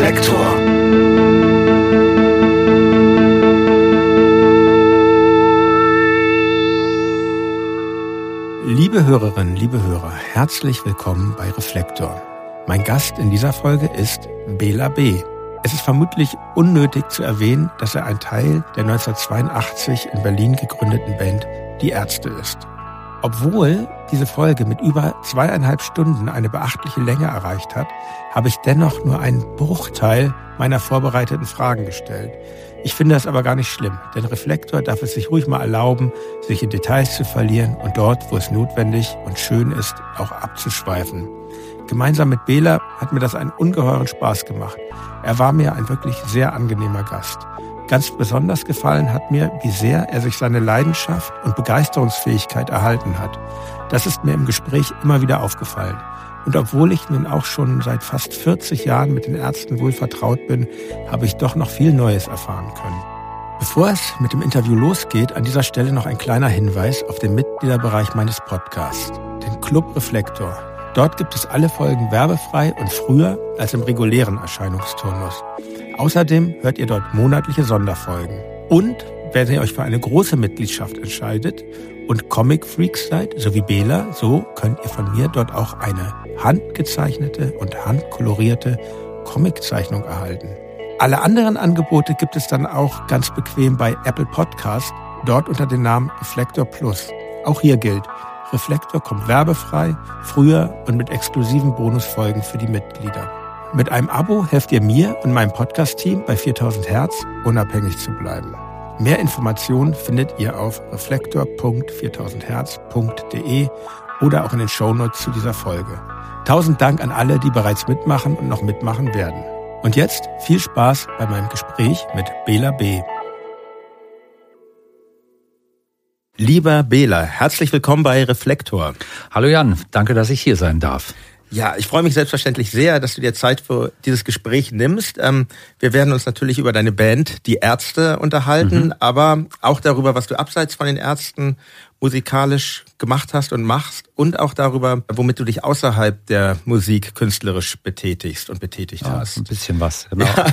Reflektor. Liebe Hörerinnen, liebe Hörer, herzlich willkommen bei Reflektor. Mein Gast in dieser Folge ist Bela B. Es ist vermutlich unnötig zu erwähnen, dass er ein Teil der 1982 in Berlin gegründeten Band Die Ärzte ist. Obwohl diese Folge mit über zweieinhalb Stunden eine beachtliche Länge erreicht hat, habe ich dennoch nur einen Bruchteil meiner vorbereiteten Fragen gestellt. Ich finde das aber gar nicht schlimm, denn Reflektor darf es sich ruhig mal erlauben, sich in Details zu verlieren und dort, wo es notwendig und schön ist, auch abzuschweifen. Gemeinsam mit Bela hat mir das einen ungeheuren Spaß gemacht. Er war mir ein wirklich sehr angenehmer Gast. Ganz besonders gefallen hat mir, wie sehr er sich seine Leidenschaft und Begeisterungsfähigkeit erhalten hat. Das ist mir im Gespräch immer wieder aufgefallen. Und obwohl ich nun auch schon seit fast 40 Jahren mit den Ärzten wohl vertraut bin, habe ich doch noch viel Neues erfahren können. Bevor es mit dem Interview losgeht, an dieser Stelle noch ein kleiner Hinweis auf den Mitgliederbereich meines Podcasts, den Club Reflektor. Dort gibt es alle Folgen werbefrei und früher als im regulären Erscheinungsturnus. Außerdem hört ihr dort monatliche Sonderfolgen. Und wenn ihr euch für eine große Mitgliedschaft entscheidet und Comic Freaks seid, so wie Bela, so könnt ihr von mir dort auch eine handgezeichnete und handkolorierte Comiczeichnung erhalten. Alle anderen Angebote gibt es dann auch ganz bequem bei Apple Podcast, dort unter dem Namen Reflektor Plus. Auch hier gilt, Reflektor kommt werbefrei, früher und mit exklusiven Bonusfolgen für die Mitglieder. Mit einem Abo helft ihr mir und meinem Podcast-Team bei 4000 Hertz unabhängig zu bleiben. Mehr Informationen findet ihr auf reflektor.4000herz.de oder auch in den Shownotes zu dieser Folge. Tausend Dank an alle, die bereits mitmachen und noch mitmachen werden. Und jetzt viel Spaß bei meinem Gespräch mit Bela B. Lieber Bela, herzlich willkommen bei Reflektor. Hallo Jan, danke, dass ich hier sein darf. Ja, ich freue mich selbstverständlich sehr, dass du dir Zeit für dieses Gespräch nimmst. Ähm, wir werden uns natürlich über deine Band, die Ärzte, unterhalten, mhm. aber auch darüber, was du abseits von den Ärzten musikalisch gemacht hast und machst und auch darüber, womit du dich außerhalb der Musik künstlerisch betätigst und betätigt ja, hast. Ein bisschen was, genau. Ja,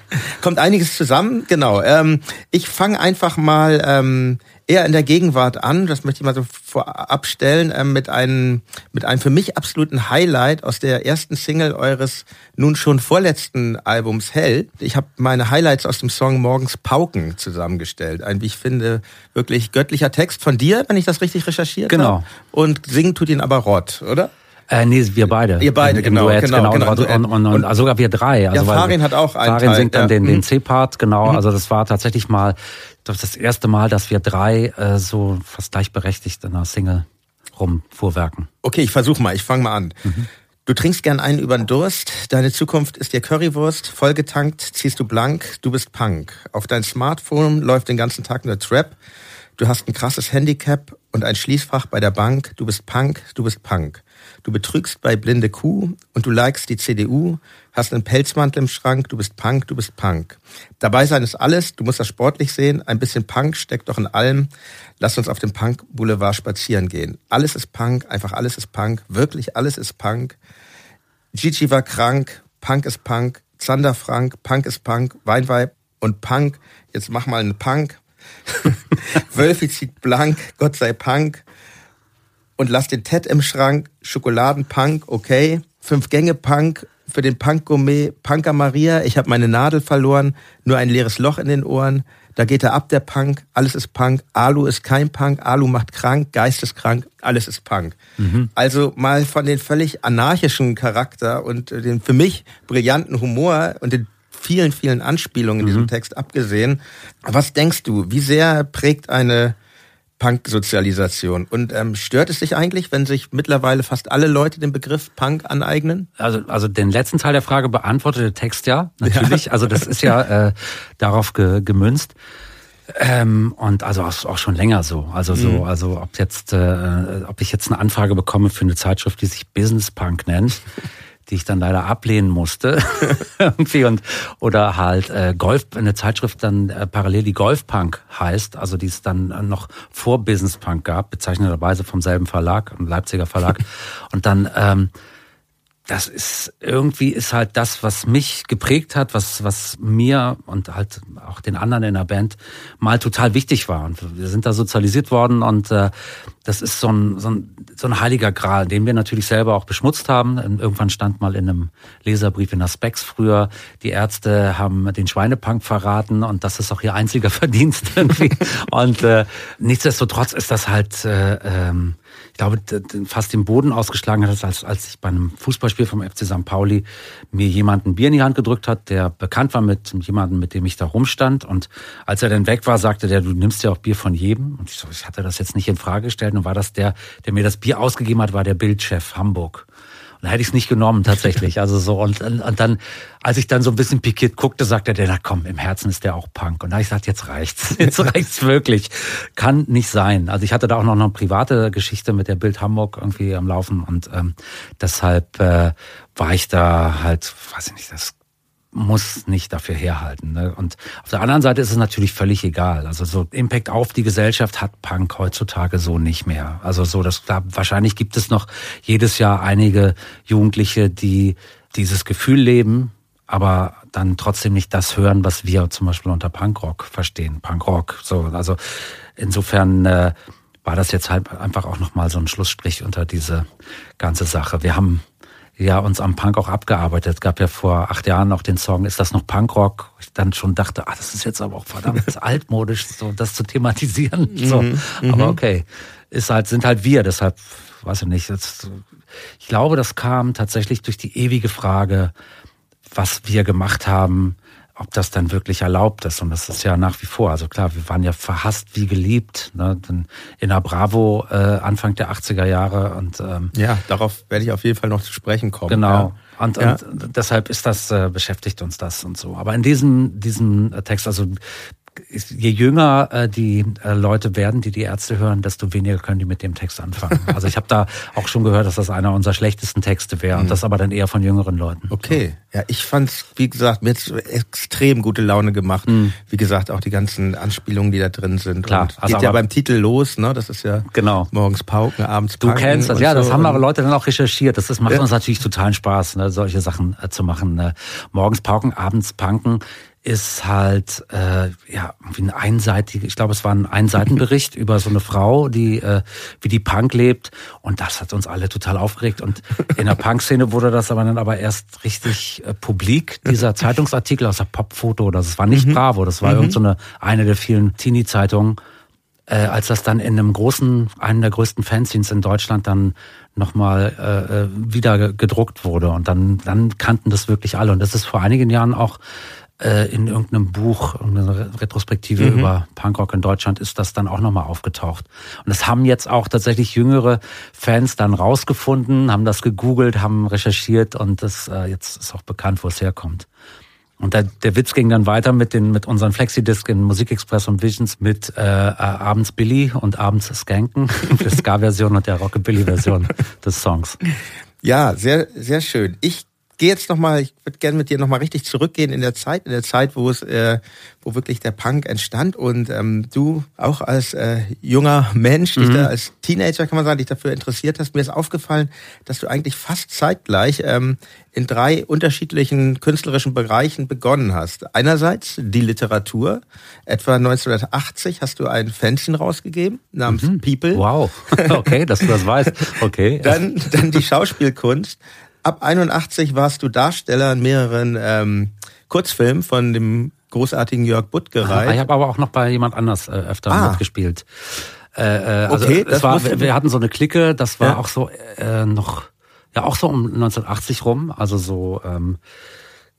kommt einiges zusammen, genau. Ähm, ich fange einfach mal ähm, eher in der Gegenwart an, das möchte ich mal so vorab stellen, äh, mit, einem, mit einem für mich absoluten Highlight aus der ersten Single eures nun schon vorletzten Albums Hell. Ich habe meine Highlights aus dem Song Morgens Pauken zusammengestellt. Ein, wie ich finde, wirklich göttlicher Text von dir, wenn ich das richtig recherchiert genau. habe. Und singen tut ihn aber Rott, oder? Äh, nee, wir beide. Ihr beide, genau, Duett, genau, genau, genau. Und, und, und, und, also sogar wir drei. Also ja, Farin hat auch einen Farin singt dann ja. den, den Mhm. C-Part, genau. Mhm. Also das war tatsächlich mal das, das erste Mal, dass wir drei äh, so fast gleichberechtigt in einer Single rumfuhrwerken. Okay, ich versuche mal, ich fange mal an. Du trinkst gern einen über den Durst, deine Zukunft ist dir Currywurst, vollgetankt, ziehst du blank, du bist Punk. Auf dein Smartphone läuft den ganzen Tag nur Trap, du hast ein krasses Handicap und ein Schließfach bei der Bank, du bist Punk, du bist Punk. Du betrügst bei blinde Kuh und du likest die CDU, hast einen Pelzmantel im Schrank, du bist Punk, du bist Punk. Dabei sein ist alles, du musst das sportlich sehen, ein bisschen Punk steckt doch in allem. Lass uns auf dem Punk Boulevard spazieren gehen. Alles ist Punk, einfach alles ist Punk, wirklich alles ist Punk. Gigi war krank, Punk ist Punk, Zander Frank, Punk ist Punk, Weinweib und Punk. Jetzt mach mal einen Punk. Wölfi zieht blank, Gott sei Punk. Und lass den Ted im Schrank, Schokoladenpunk, okay. Fünf Gänge Punk für den Punk-Gourmet, Punker Maria, ich habe meine Nadel verloren, nur ein leeres Loch in den Ohren. Da geht er ab, der Punk, alles ist Punk, Alu ist kein Punk, Alu macht krank, Geist ist krank, alles ist Punk. Also mal von den völlig anarchischen Charakter und äh, den für mich brillanten Humor und den vielen, vielen Anspielungen in diesem Text abgesehen. Was denkst du, wie sehr prägt eine Punk-Sozialisation? Und ähm, stört es dich eigentlich, wenn sich mittlerweile fast alle Leute den Begriff Punk aneignen? Also, also den letzten Teil der Frage beantwortet der Text ja, natürlich. Also das ist ja äh, darauf ge, gemünzt. Ähm, und also auch, auch schon länger so. Also so, also ob jetzt, äh, ob ich jetzt eine Anfrage bekomme für eine Zeitschrift, die sich Business Punk nennt, die ich dann leider ablehnen musste. Irgendwie und oder halt äh, Golf, eine Zeitschrift dann äh, parallel die Golf Punk heißt, also die es dann äh, noch vor Business Punk gab, bezeichneterweise vom selben Verlag, einem Leipziger Verlag. und dann ähm, das ist irgendwie ist halt das, was mich geprägt hat, was was mir und halt auch den anderen in der Band mal total wichtig war. Und wir sind da sozialisiert worden und äh, das ist so ein, so ein so ein heiliger Gral, den wir natürlich selber auch beschmutzt haben. Irgendwann stand mal in einem Leserbrief in der früher, die Ärzte haben den Schweinepunk verraten und das ist auch ihr einziger Verdienst irgendwie. und äh, nichtsdestotrotz ist das halt äh, ähm, glaube, fast den Boden ausgeschlagen hat, als, als ich bei einem Fußballspiel vom FC St. Pauli mir jemand ein Bier in die Hand gedrückt hat, der bekannt war mit jemandem, mit dem ich da rumstand. Und als er dann weg war, sagte der, du nimmst ja auch Bier von jedem. Und ich, so, ich hatte das jetzt nicht in Frage gestellt. Und war das der, der mir das Bier ausgegeben hat, war der Bildchef Hamburg. Und da hätte ich es nicht genommen tatsächlich. Also so und, und dann, als ich dann so ein bisschen pikiert guckte, sagte der, na komm, im Herzen ist der auch Punk. Und da ich gesagt, jetzt reicht's, jetzt reicht's wirklich. Kann nicht sein. Also ich hatte da auch noch eine private Geschichte mit der Bild Hamburg irgendwie am Laufen und ähm, deshalb äh, war ich da halt, weiß ich nicht, das muss nicht dafür herhalten. Ne? Und auf der anderen Seite ist es natürlich völlig egal. Also so Impact auf die Gesellschaft hat Punk heutzutage so nicht mehr. Also so, dass da wahrscheinlich gibt es noch jedes Jahr einige Jugendliche, die dieses Gefühl leben, aber dann trotzdem nicht das hören, was wir zum Beispiel unter Punkrock verstehen. Punkrock. So, also insofern äh, war das jetzt halt einfach auch nochmal so ein Schlussstrich unter diese ganze Sache. Wir haben ja uns am Punk auch abgearbeitet. Es gab ja vor acht Jahren noch den Song, ist das noch Punkrock? Ich dann schon dachte, ah, das ist jetzt aber auch verdammt altmodisch, so das zu thematisieren. so. Mhm, aber mhm. okay, ist halt, sind halt wir, deshalb, weiß ich nicht. Jetzt, ich glaube, das kam tatsächlich durch die ewige Frage, was wir gemacht haben, ob das dann wirklich erlaubt ist. Und das ist ja nach wie vor. Also klar, wir waren ja verhasst wie geliebt. Ne? In der Bravo äh, Anfang der 80er Jahre. Und, ähm, ja, darauf werde ich auf jeden Fall noch zu sprechen kommen. Genau. Ja. Und, ja. und deshalb ist das, äh, beschäftigt uns das und so. Aber in diesem, diesem Text, also je jünger äh, die äh, Leute werden, die die Ärzte hören, desto weniger können die mit dem Text anfangen. Also ich habe da auch schon gehört, dass das einer unserer schlechtesten Texte wäre mhm. und das aber dann eher von jüngeren Leuten. Okay, so. ja, ich fand's, wie gesagt, mir hat's extrem gute Laune gemacht. Mhm. Wie gesagt, auch die ganzen Anspielungen, die da drin sind. Klar, und also geht ja beim Titel los, ne? Das ist ja genau. morgens Pauken, abends Pauken. Du kennst das, ja, das so. haben aber Leute dann auch recherchiert. Das, das macht ja. uns natürlich totalen Spaß, ne? solche Sachen äh, zu machen. Ne? Morgens Pauken, abends Punken ist halt äh, ja wie ein einseitiger, ich glaube, es war ein Einseitenbericht über so eine Frau, die äh, wie die Punk lebt. Und das hat uns alle total aufgeregt. Und in der Punk-Szene wurde das aber dann aber erst richtig äh, publik dieser Zeitungsartikel aus der Popfoto. Oder das war nicht mhm. Bravo, das war mhm. irgend so eine eine der vielen Teenie-Zeitungen, äh, als das dann in einem großen, einem der größten Fanzines in Deutschland dann nochmal äh, äh wieder gedruckt wurde. Und dann dann kannten das wirklich alle. Und das ist vor einigen Jahren auch äh, in irgendeinem Buch, eine Retrospektive mhm. über Punkrock in Deutschland ist das dann auch nochmal aufgetaucht. Und das haben jetzt auch tatsächlich jüngere Fans dann rausgefunden, haben das gegoogelt, haben recherchiert und das äh, jetzt ist auch bekannt, wo es herkommt. Und der, der Witz ging dann weiter mit den mit unseren Flexidisc in Musikexpress und Visions mit äh, äh abends Billy und abends Skanken, die Ska-Version und der Rockabilly-Version des Songs. Ja, sehr sehr schön. Ich gehe jetzt noch mal, ich würde gerne mit dir noch mal richtig zurückgehen in der Zeit, in der Zeit, wo es, äh, wo wirklich der Punk entstand und ähm, du auch als äh, junger Mensch, dich mhm. da als Teenager kann man sagen, dich dafür interessiert hast. Mir ist aufgefallen, dass du eigentlich fast zeitgleich ähm, in drei unterschiedlichen künstlerischen Bereichen begonnen hast. Einerseits die Literatur. Etwa 1980 hast du ein Fanzine rausgegeben namens mhm. People. Wow, okay, dass du das weißt. Okay. dann, dann die Schauspielkunst ab 81 warst du Darsteller in mehreren ähm, Kurzfilmen von dem großartigen Jörg Buttgereit. Ah, ich habe aber auch noch bei jemand anders äh, öfter ah. mitgespielt. Äh, äh, also okay, es war, wir, wir hatten so eine Clique, das war ja. auch so äh, noch, ja auch so um 1980 rum, also so ähm,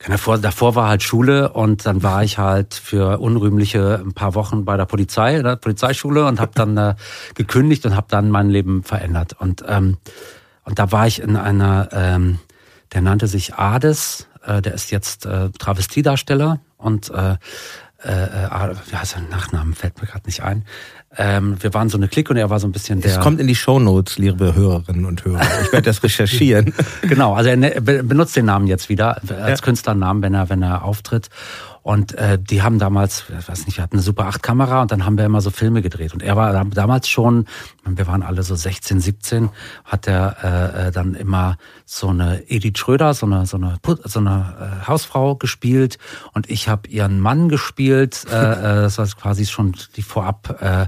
davor, davor war halt Schule und dann war ich halt für unrühmliche ein paar Wochen bei der Polizei, der Polizeischule und habe dann äh, gekündigt und habe dann mein Leben verändert. Und ähm, und da war ich in einer, ähm, der nannte sich Ades, äh, der ist jetzt äh, Travestiedarsteller und äh, äh, äh wie heißt sein Nachnamen, fällt mir gerade nicht ein. Ähm, wir waren so eine Clique und er war so ein bisschen der. Es kommt in die Shownotes, liebe Hörerinnen und Hörer. Ich werde das recherchieren. genau, also er ne, benutzt den Namen jetzt wieder als ja. Künstlernamen, wenn er wenn er auftritt. Und äh, die haben damals, ich weiß nicht, wir hatten eine Super 8 Kamera und dann haben wir immer so Filme gedreht. Und er war damals schon, wir waren alle so 16, 17, hat er äh, äh, dann immer so eine Edith Schröder, so eine so eine so eine äh, Hausfrau gespielt und ich habe ihren Mann gespielt. Äh, äh, das war quasi schon die Vorab äh,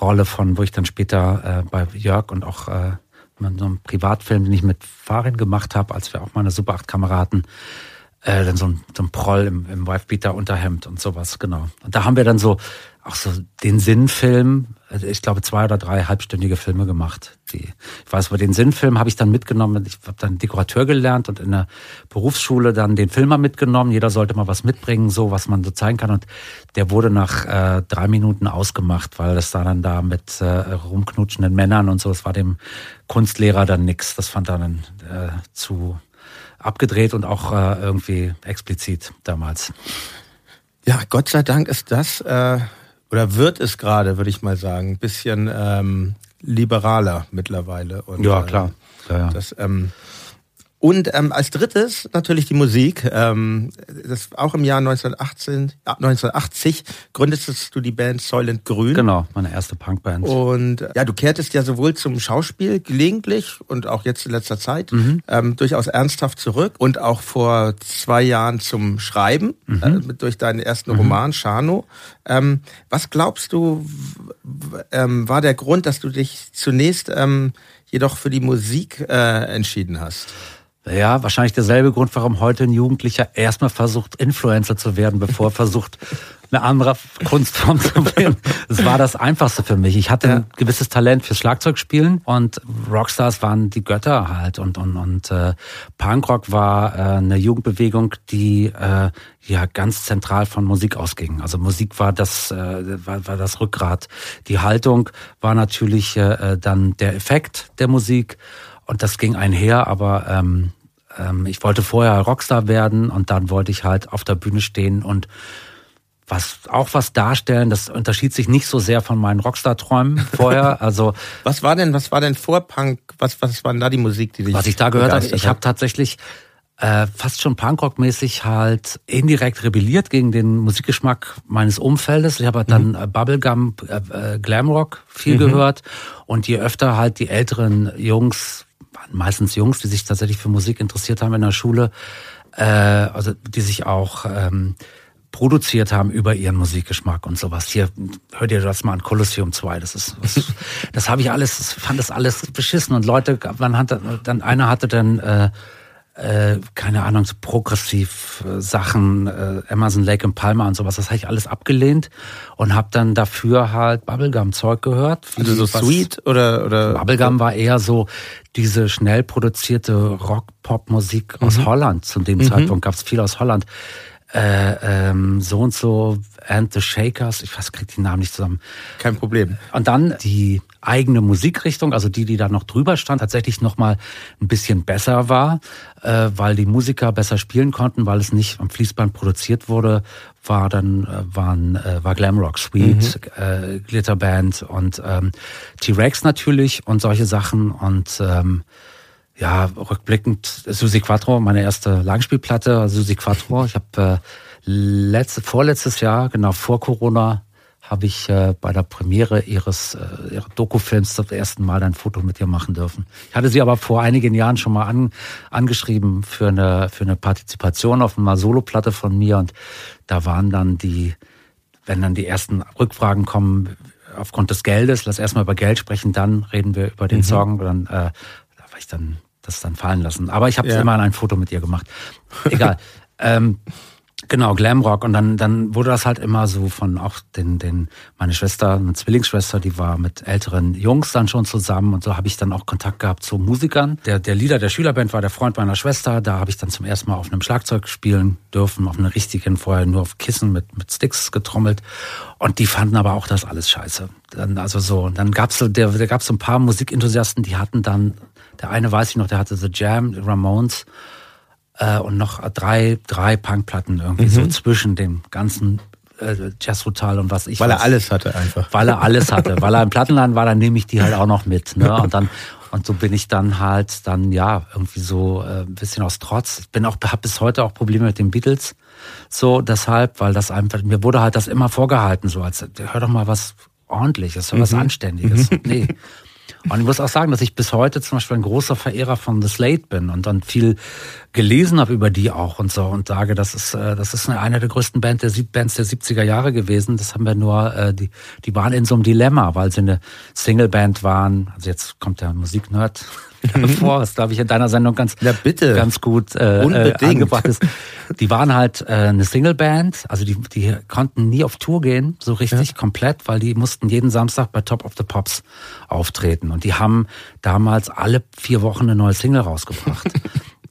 Rolle von, wo ich dann später äh, bei Jörg und auch äh, so einem Privatfilm, den ich mit Farin gemacht habe, als wir auch mal eine Super 8 Kamera hatten, äh, dann so ein, so ein Proll im, im Wifebeater Unterhemd und sowas, genau. Und da haben wir dann so auch so den Sinnfilm, also ich glaube zwei oder drei halbstündige Filme gemacht. Die, ich weiß, aber den Sinnfilm habe ich dann mitgenommen. Ich habe dann Dekorateur gelernt und in der Berufsschule dann den Filmer mitgenommen. Jeder sollte mal was mitbringen, so was man so zeigen kann. Und der wurde nach äh, drei Minuten ausgemacht, weil das da dann da mit äh, rumknutschenden Männern und so, das war dem Kunstlehrer dann nix. Das fand er dann äh, zu abgedreht und auch äh, irgendwie explizit damals. Ja, Gott sei Dank ist das äh, oder wird es gerade, würde ich mal sagen, ein bisschen ähm, liberaler mittlerweile. Und, ja, klar. Ja, ja. Das, ähm, und ähm, als drittes natürlich die Musik. Ähm, das auch im Jahr 1918, 1980 gründetest du die Band Soylent Grün. Genau, meine erste Punkband. Und ja, du kehrtest ja sowohl zum Schauspiel gelegentlich und auch jetzt in letzter Zeit mhm. ähm, durchaus ernsthaft zurück und auch vor zwei Jahren zum Schreiben mhm. äh, durch deinen ersten mhm. Roman Shano. Ähm, was glaubst du, ähm, war der Grund, dass du dich zunächst ähm, jedoch für die Musik äh, entschieden hast? Ja, wahrscheinlich derselbe Grund, warum heute ein Jugendlicher erstmal versucht, Influencer zu werden, bevor er versucht, eine andere Kunstform zu wählen. Das war das Einfachste für mich. Ich hatte ein gewisses Talent fürs Schlagzeugspielen und Rockstars waren die Götter halt und und und äh, Punkrock war äh, eine Jugendbewegung, die äh, ja ganz zentral von Musik ausging. Also Musik war das äh, war, war das Rückgrat. Die Haltung war natürlich äh, dann der Effekt der Musik und das ging einher, aber ähm, ähm, ich wollte vorher Rockstar werden und dann wollte ich halt auf der Bühne stehen und was auch was darstellen. Das unterschied sich nicht so sehr von meinen Rockstar-Träumen vorher. Also was war denn, was war denn vor Punk? Was was war denn da die Musik, die dich Was ich da gehört habe, ich habe tatsächlich äh, fast schon Punkrock-mäßig halt indirekt rebelliert gegen den Musikgeschmack meines Umfeldes. Ich habe halt dann mhm. Bubblegum, äh, äh, Glamrock viel mhm. gehört und je öfter halt die älteren Jungs meistens Jungs, die sich tatsächlich für Musik interessiert haben in der Schule, äh, also die sich auch ähm, produziert haben über ihren Musikgeschmack und sowas. Hier, hört ihr das mal an Colosseum 2, das ist, das, das habe ich alles, fand das alles beschissen und Leute, man hat dann, einer hatte dann, äh, äh, keine Ahnung, so progressiv äh, Sachen, äh, Amazon Lake und Palmer und sowas, das habe ich alles abgelehnt und habe dann dafür halt Bubblegum-Zeug gehört. Also so Sweet oder, oder? Bubblegum war eher so diese schnell produzierte Rock-Pop-Musik aus mhm. Holland. Zu dem mhm. Zeitpunkt gab es viel aus Holland. Äh, ähm, so und so and the Shakers, ich weiß, krieg die Namen nicht zusammen. Kein Problem. Und dann die eigene Musikrichtung, also die, die da noch drüber stand, tatsächlich noch mal ein bisschen besser war, äh, weil die Musiker besser spielen konnten, weil es nicht am Fließband produziert wurde, war dann äh, waren äh, war Glamrock, Sweet, mhm. äh, Glitterband und ähm, T-Rex natürlich und solche Sachen und ähm, ja, rückblickend Susi Quattro, meine erste Langspielplatte, Susi Quattro. Ich habe äh, letzte, vorletztes Jahr, genau vor Corona, habe ich äh, bei der Premiere ihres äh, ihrer Dokufilms zum ersten Mal ein Foto mit ihr machen dürfen. Ich hatte sie aber vor einigen Jahren schon mal an, angeschrieben für eine für eine Partizipation auf einer Soloplatte von mir und da waren dann die, wenn dann die ersten Rückfragen kommen aufgrund des Geldes, lass erstmal über Geld sprechen, dann reden wir über den mhm. Song. Dann äh, war ich dann das dann fallen lassen. Aber ich habe ja. immer ein Foto mit ihr gemacht. Egal. ähm, Genau, Glamrock. Und dann, dann wurde das halt immer so von auch den, den, meine Schwester, eine Zwillingsschwester, die war mit älteren Jungs dann schon zusammen. Und so habe ich dann auch Kontakt gehabt zu Musikern. Der, der Leader der Schülerband war der Freund meiner Schwester. Da habe ich dann zum ersten Mal auf einem Schlagzeug spielen dürfen, auf einem richtigen, vorher nur auf Kissen mit, mit Sticks getrommelt. Und die fanden aber auch das alles scheiße. Dann, also so, und dann gab's so, der, der gab's so ein paar Musikenthusiasten, die hatten dann, der eine weiß ich noch, der hatte The Jam, Ramones äh, und noch drei, drei Punkplatten irgendwie mhm. so zwischen dem ganzen äh, Jazz Rutal und was ich Weil weiß. er alles hatte einfach. Weil er alles hatte. Weil er im Plattenladen war, dann nehme ich die halt auch noch mit. Ne? Und dann und so bin ich dann halt dann ja irgendwie so äh, ein bisschen aus Trotz. Ich bin auch habe bis heute auch Probleme mit den Beatles. So deshalb, weil das einfach mir wurde halt das immer vorgehalten so als hör doch mal was ordentliches, hör was mhm. anständiges. Mhm. Nee. Und ich muss auch sagen, dass ich bis heute zum Beispiel ein großer Verehrer von The Slate bin und dann viel gelesen habe über die auch und so und sage, das ist, äh, das ist eine der größten Band der, Bands der 70er Jahre gewesen. Das haben wir nur, äh, die, die waren in so einem Dilemma, weil sie eine Singleband waren. Also jetzt kommt der Musiknerd vor, was glaube ich in deiner Sendung ganz, ja, ganz gut äh, äh, angebracht ist. Die waren halt äh, eine Singleband, also die, die konnten nie auf Tour gehen, so richtig ja. komplett, weil die mussten jeden Samstag bei Top of the Pops auftreten. Und die haben damals alle vier Wochen eine neue Single rausgebracht.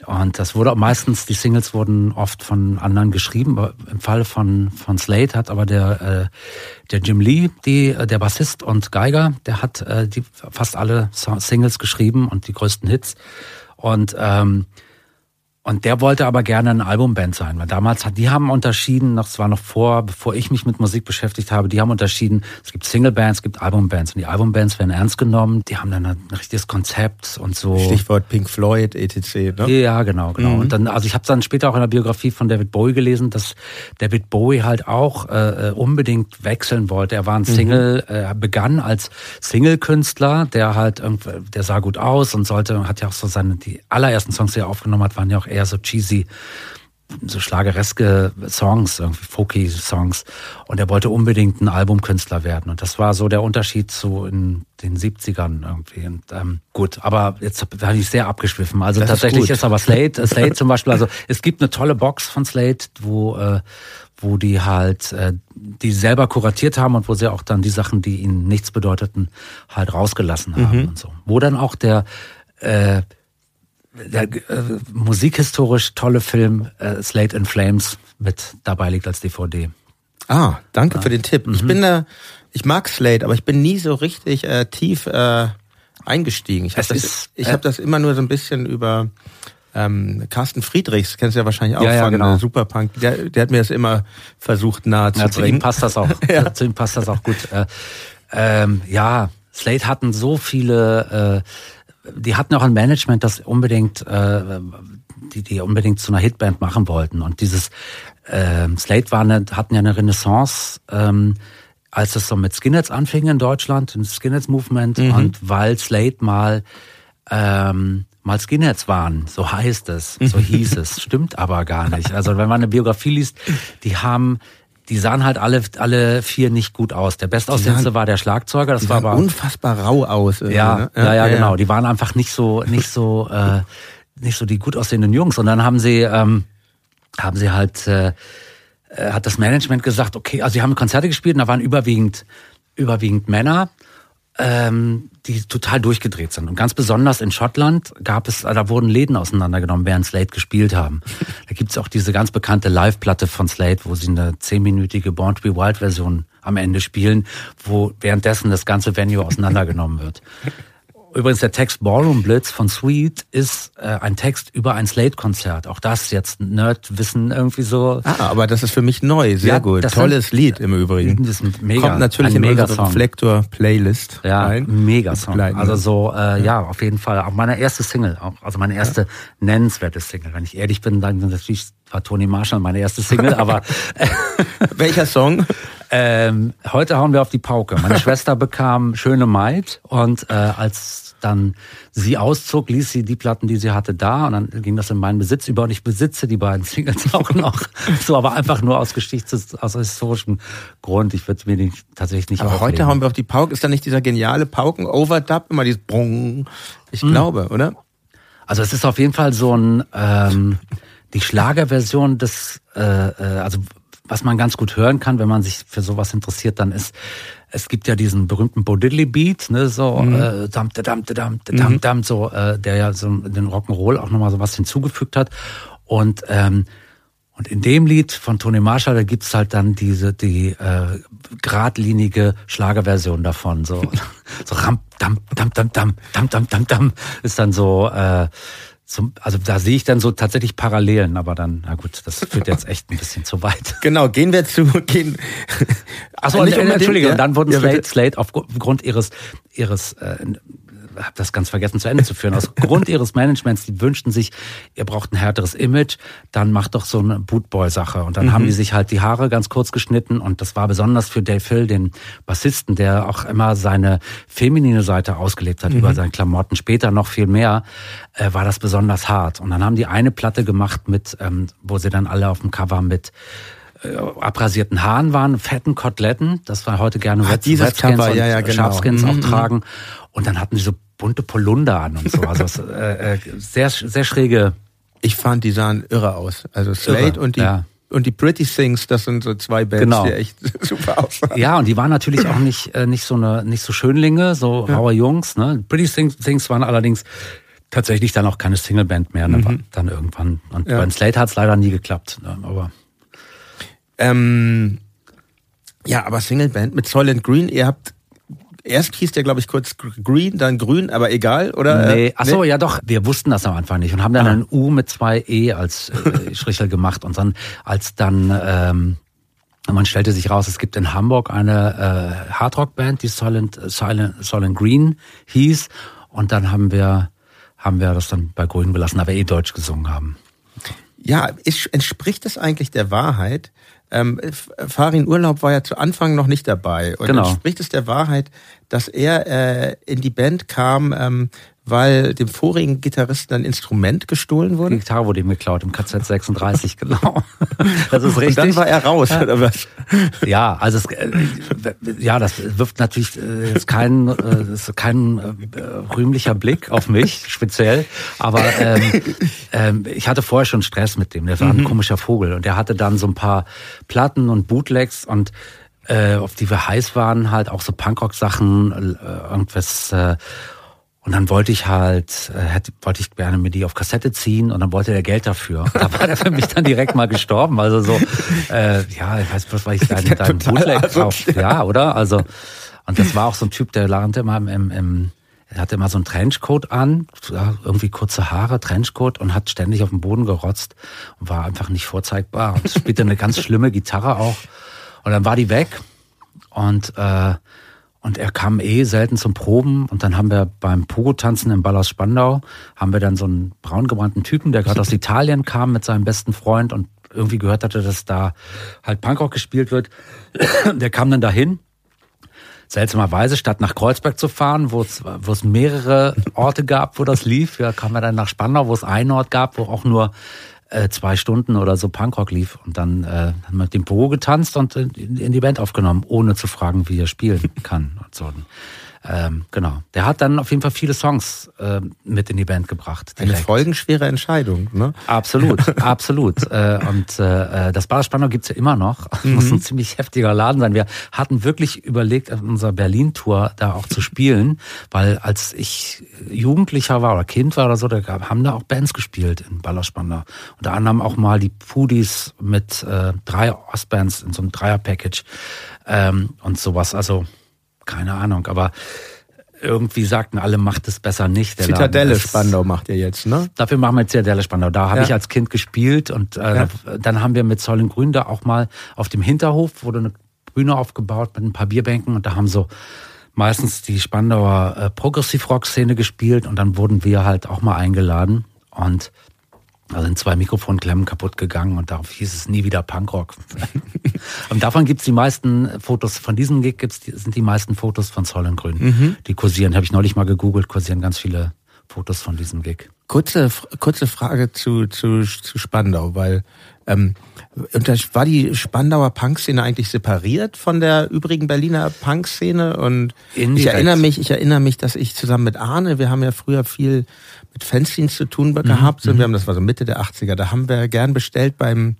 Und das wurde meistens, die Singles wurden oft von anderen geschrieben. Im Fall von, von Slade hat aber der, äh, der Jim Lee, die, äh, der Bassist und Geiger, der hat äh, die fast alle Singles geschrieben und die größten Hits. Und ähm, und der wollte aber gerne eine Albumband sein, weil damals hat, die haben unterschieden, das war noch vor, bevor ich mich mit Musik beschäftigt habe, die haben unterschieden, es gibt Singlebands, es gibt Albumbands und die Albumbands werden ernst genommen, die haben dann ein richtiges Konzept und so. Stichwort Pink Floyd, etc. Ne? Ja, genau, genau. Mhm. Und dann, also ich habe dann später auch in der Biografie von David Bowie gelesen, dass David Bowie halt auch äh, unbedingt wechseln wollte. Er war ein mhm. Single, mhm. äh, begann als Single-Künstler, der halt, der sah gut aus und sollte, hat ja auch so seine, die allerersten Songs, die er aufgenommen hat, waren ja auch eher so cheesy, so schlagereske Songs, irgendwie folky Songs. Und er wollte unbedingt ein Albumkünstler werden. Und das war so der Unterschied zu in den 70ern irgendwie. Und, ähm, gut, aber jetzt war ich sehr abgeschwiffen. Also das tatsächlich ist, ist, aber Slate, Slate zum Beispiel, also es gibt eine tolle Box von Slate, wo äh, wo die halt, äh, die selber kuratiert haben und wo sie auch dann die Sachen, die ihnen nichts bedeuteten, halt rausgelassen haben mhm. und so. Wo dann auch der äh, der äh, musikhistorisch tolle Film äh, Slate in Flames mit dabei liegt als DVD. Ah, danke ja. für den Tipp. Mhm. Ich bin da, ich mag Slate, aber ich bin nie so richtig äh, tief äh, eingestiegen. Ich habe das, ich hab das immer nur so ein bisschen über ähm, Carsten Friedrichs, kennst du ja wahrscheinlich auch ja, ja, von genau. Äh, Superpunk. Der, der hat mir das immer versucht nahe ja, zu bringen. Zu ihm passt das auch. ja. Zu ihm passt das auch gut. Äh, ähm, ja, Slate hatten so viele äh, die hatten auch ein Management, das unbedingt, äh, die, die unbedingt zu einer Hitband machen wollten. Und dieses äh, Slate war eine, hatten ja eine Renaissance, ähm, als es so mit Skinheads anfing in Deutschland, ein Skinheads Movement, mhm. und weil Slate mal ähm, mal Skinheads waren, so heißt es, so hieß es, stimmt aber gar nicht. Also wenn man eine Biografie liest, die haben die sahen halt alle, alle vier nicht gut aus. Der bestaussehendste war der Schlagzeuger. Das die war aber unfassbar rau aus. Ja, ne? ja, ja, ja, genau. Die waren einfach nicht so, nicht so, äh, nicht so die gut aussehenden Jungs. Und dann haben sie, ähm, haben sie halt, äh, äh hat das Management gesagt, okay, also sie haben Konzerte gespielt und da waren überwiegend, überwiegend Männer ähm, die total durchgedreht sind. Und ganz besonders in Schottland gab es, da wurden Läden auseinandergenommen, während Slate gespielt haben. Da gibt's auch diese ganz bekannte Live-Platte von Slate, wo sie eine zehnminütige Born to be Wild-Version am Ende spielen, wo währenddessen das ganze Venue auseinandergenommen wird. Übrigens, der Text Ballroom Blitz von Sweet ist äh, ein Text über ein Slate-Konzert. Auch das jetzt Nerd-Wissen irgendwie so. Ah, aber das ist für mich neu. Sehr ja, gut. Tolles sind, Lied im Übrigen. Das ist mega, Kommt natürlich in unsere Reflektor-Playlist Ja, rein. mega Song. Also so, äh, ja. ja. auf jeden Fall. Auch meine erste Single, auch, also meine erste ja. nennenswerte Single. Wenn ich ehrlich bin, dann natürlich war Tony Marshall meine erste Single, aber... Welcher Song? Ähm, heute hauen wir auf die Pauke. Meine Schwester bekam Schöne Maid und äh, als dann sie auszog, ließ sie die Platten, die sie hatte, da und dann ging das in meinen Besitz über und ich besitze die beiden Singles auch noch. so, aber einfach nur aus Geschichts-, aus historischem Grund. Ich würde mir die tatsächlich nicht Aber auflegen. heute hauen wir auf die Pauke. Ist da nicht dieser geniale Pauken-Overdub? Immer dieses Brung. Ich mhm. glaube, oder? Also es ist auf jeden Fall so ein ähm, die Schlagerversion des, äh, äh, also was man ganz gut hören kann, wenn man sich für sowas interessiert, dann ist, es gibt ja diesen berühmten Bo Diddley Beat, ne, so, mhm. äh, dam, dam, dam, dam, dam, so, äh, der ja so den Rock'n'Roll auch nochmal so was hinzugefügt hat. Und, ähm, und in dem Lied von Tony Marshall, da gibt's halt dann diese, die äh, geradlinige Schlagerversion davon. So, so ram, dam, dam, dam, dam, dam, dam, dam, dam, ist dann so, äh, zum, also da sehe ich dann so tatsächlich Parallelen, aber dann, na gut, das führt jetzt echt ein bisschen zu weit. Genau, gehen wir zu, gehen. Achso, nicht äh, Entschuldige, ja? und dann wurden ja, Slate, Slate aufgrund ihres, ihres äh, habe das ganz vergessen zu Ende zu führen. Aus Grund ihres Managements, die wünschten sich, ihr braucht ein härteres Image, dann macht doch so eine Bootboy-Sache. Und dann mhm. haben die sich halt die Haare ganz kurz geschnitten und das war besonders für Dave Hill, den Bassisten, der auch immer seine feminine Seite ausgelebt hat mhm. über seine Klamotten, später noch viel mehr, äh, war das besonders hart. Und dann haben die eine Platte gemacht mit, ähm, wo sie dann alle auf dem Cover mit äh, abrasierten Haaren waren, fetten Koteletten, das war heute gerne Red, dieses Cover, und ja, ja, genau. Sharpskins mhm. auch tragen. Und dann hatten sie so bunte Polunder an und so. Also äh, äh, sehr, sehr schräge. Ich fand, die sahen irre aus. Also Slate irre, und die ja. und die Pretty Things, das sind so zwei Bands, genau. die echt super aussahen. Ja, und die waren natürlich auch nicht äh, nicht so eine nicht so Schönlinge, so ja. raue Jungs. Ne? Pretty Things, Things waren allerdings tatsächlich dann auch keine Singleband mehr, ne? Mhm. dann irgendwann. Und ja. beim Slate hat es leider nie geklappt. Ne? Aber ähm, ja, aber Singleband mit Soylent Green, ihr habt Erst hieß der, glaube ich, kurz Green, dann Grün, aber egal, oder? Nee, ach so, nee? ja doch. Wir wussten das am Anfang nicht und haben dann ah. ein U mit zwei E als äh, Strichel gemacht und dann als dann ähm, man stellte sich raus, es gibt in Hamburg eine äh, Hardrock-Band, die Silent, Silent, Silent Green hieß und dann haben wir haben wir das dann bei Grün gelassen, aber eh Deutsch gesungen haben. Ja, ist, entspricht das eigentlich der Wahrheit? Ähm, Farin Urlaub war ja zu Anfang noch nicht dabei. Und genau. entspricht es der Wahrheit, dass er äh, in die Band kam, ähm, weil dem vorigen Gitarristen ein Instrument gestohlen wurde? Die Gitarre wurde ihm geklaut, im KZ 36, genau. Das ist richtig. Und dann war er raus, oder was? Ja, also es, äh, ja, das wirft natürlich äh, jetzt kein, äh, ist kein rühmlicher Blick auf mich, speziell. Aber ähm, ähm, ich hatte vorher schon Stress mit dem. Der war ein mhm. komischer Vogel. Und der hatte dann so ein paar Platten und Bootlegs und äh, auf die wir heiß waren, halt auch so Punkrock-Sachen, irgendwas äh, und dann wollte ich halt, äh, hätte, wollte ich gerne mir die auf Kassette ziehen und dann wollte er Geld dafür. Und da war der für mich dann direkt mal gestorben. Also so, äh, ja, ich weiß, was war ich da in deinem Bootleg drauf. Ja, oder? Also, und das war auch so ein Typ, der lernte immer im, im, im er hatte immer so einen Trenchcoat an, irgendwie kurze Haare, Trenchcoat und hat ständig auf dem Boden gerotzt und war einfach nicht vorzeigbar und spielte eine ganz schlimme Gitarre auch. Und dann war die weg und äh, und er kam eh selten zum Proben. Und dann haben wir beim Pogo-Tanzen im Ballhaus Spandau, haben wir dann so einen braungebrannten Typen, der gerade aus Italien kam mit seinem besten Freund und irgendwie gehört hatte, dass da halt Punkrock gespielt wird. Der kam dann dahin. Seltsamerweise, statt nach Kreuzberg zu fahren, wo es, wo es mehrere Orte gab, wo das lief, ja, kam er dann nach Spandau, wo es einen Ort gab, wo auch nur äh, zwei Stunden oder so Punkrock lief und dann äh, haben wir mit dem Büro getanzt und in, in, die Band aufgenommen, ohne zu fragen, wie er spielen kann und so. Ähm, genau. Der hat dann auf jeden Fall viele Songs äh, mit in die Band gebracht. Direkt. Eine folgenschwere Entscheidung, ne? Absolut, absolut. Äh, und äh, das Bar Spandau gibt's ja immer noch. Mhm. Muss ein ziemlich heftiger Laden sein. Wir hatten wirklich überlegt, auf unserer Berlin-Tour da auch zu spielen, weil als ich Jugendlicher war oder Kind war oder so, da haben da auch Bands gespielt in Baller Spandau. Unter anderem auch mal die Pudis mit äh, drei Ostbands in so einem Dreier-Package ähm, und sowas. Also keine Ahnung, aber irgendwie sagten alle, macht es besser nicht. Der Zitadelle Spandau macht ihr jetzt, ne? Dafür machen wir Zitadelle Spandau. Da habe ja. ich als Kind gespielt und äh, ja. dann haben wir mit Zoll Grün da auch mal auf dem Hinterhof wurde eine Bühne aufgebaut mit ein paar Bierbänken und da haben so meistens die Spandauer äh, Progressive-Rock-Szene gespielt und dann wurden wir halt auch mal eingeladen und da sind zwei Mikrofonklemmen kaputt gegangen und darauf hieß es nie wieder Punkrock. und davon gibt's die meisten Fotos, von diesem Gig gibt's, sind die meisten Fotos von Zoll und Grün. Mhm. Die kursieren, habe ich neulich mal gegoogelt, kursieren ganz viele Fotos von diesem Gig. Kurze, kurze Frage zu, zu, zu Spandau, weil ähm, war die Spandauer Punkszene eigentlich separiert von der übrigen Berliner Punkszene? Und Indirekt. ich erinnere mich, ich erinnere mich, dass ich zusammen mit Arne, wir haben ja früher viel mit Fanzines zu tun gehabt. Mhm. Und wir haben, das war so Mitte der 80er, da haben wir gern bestellt beim,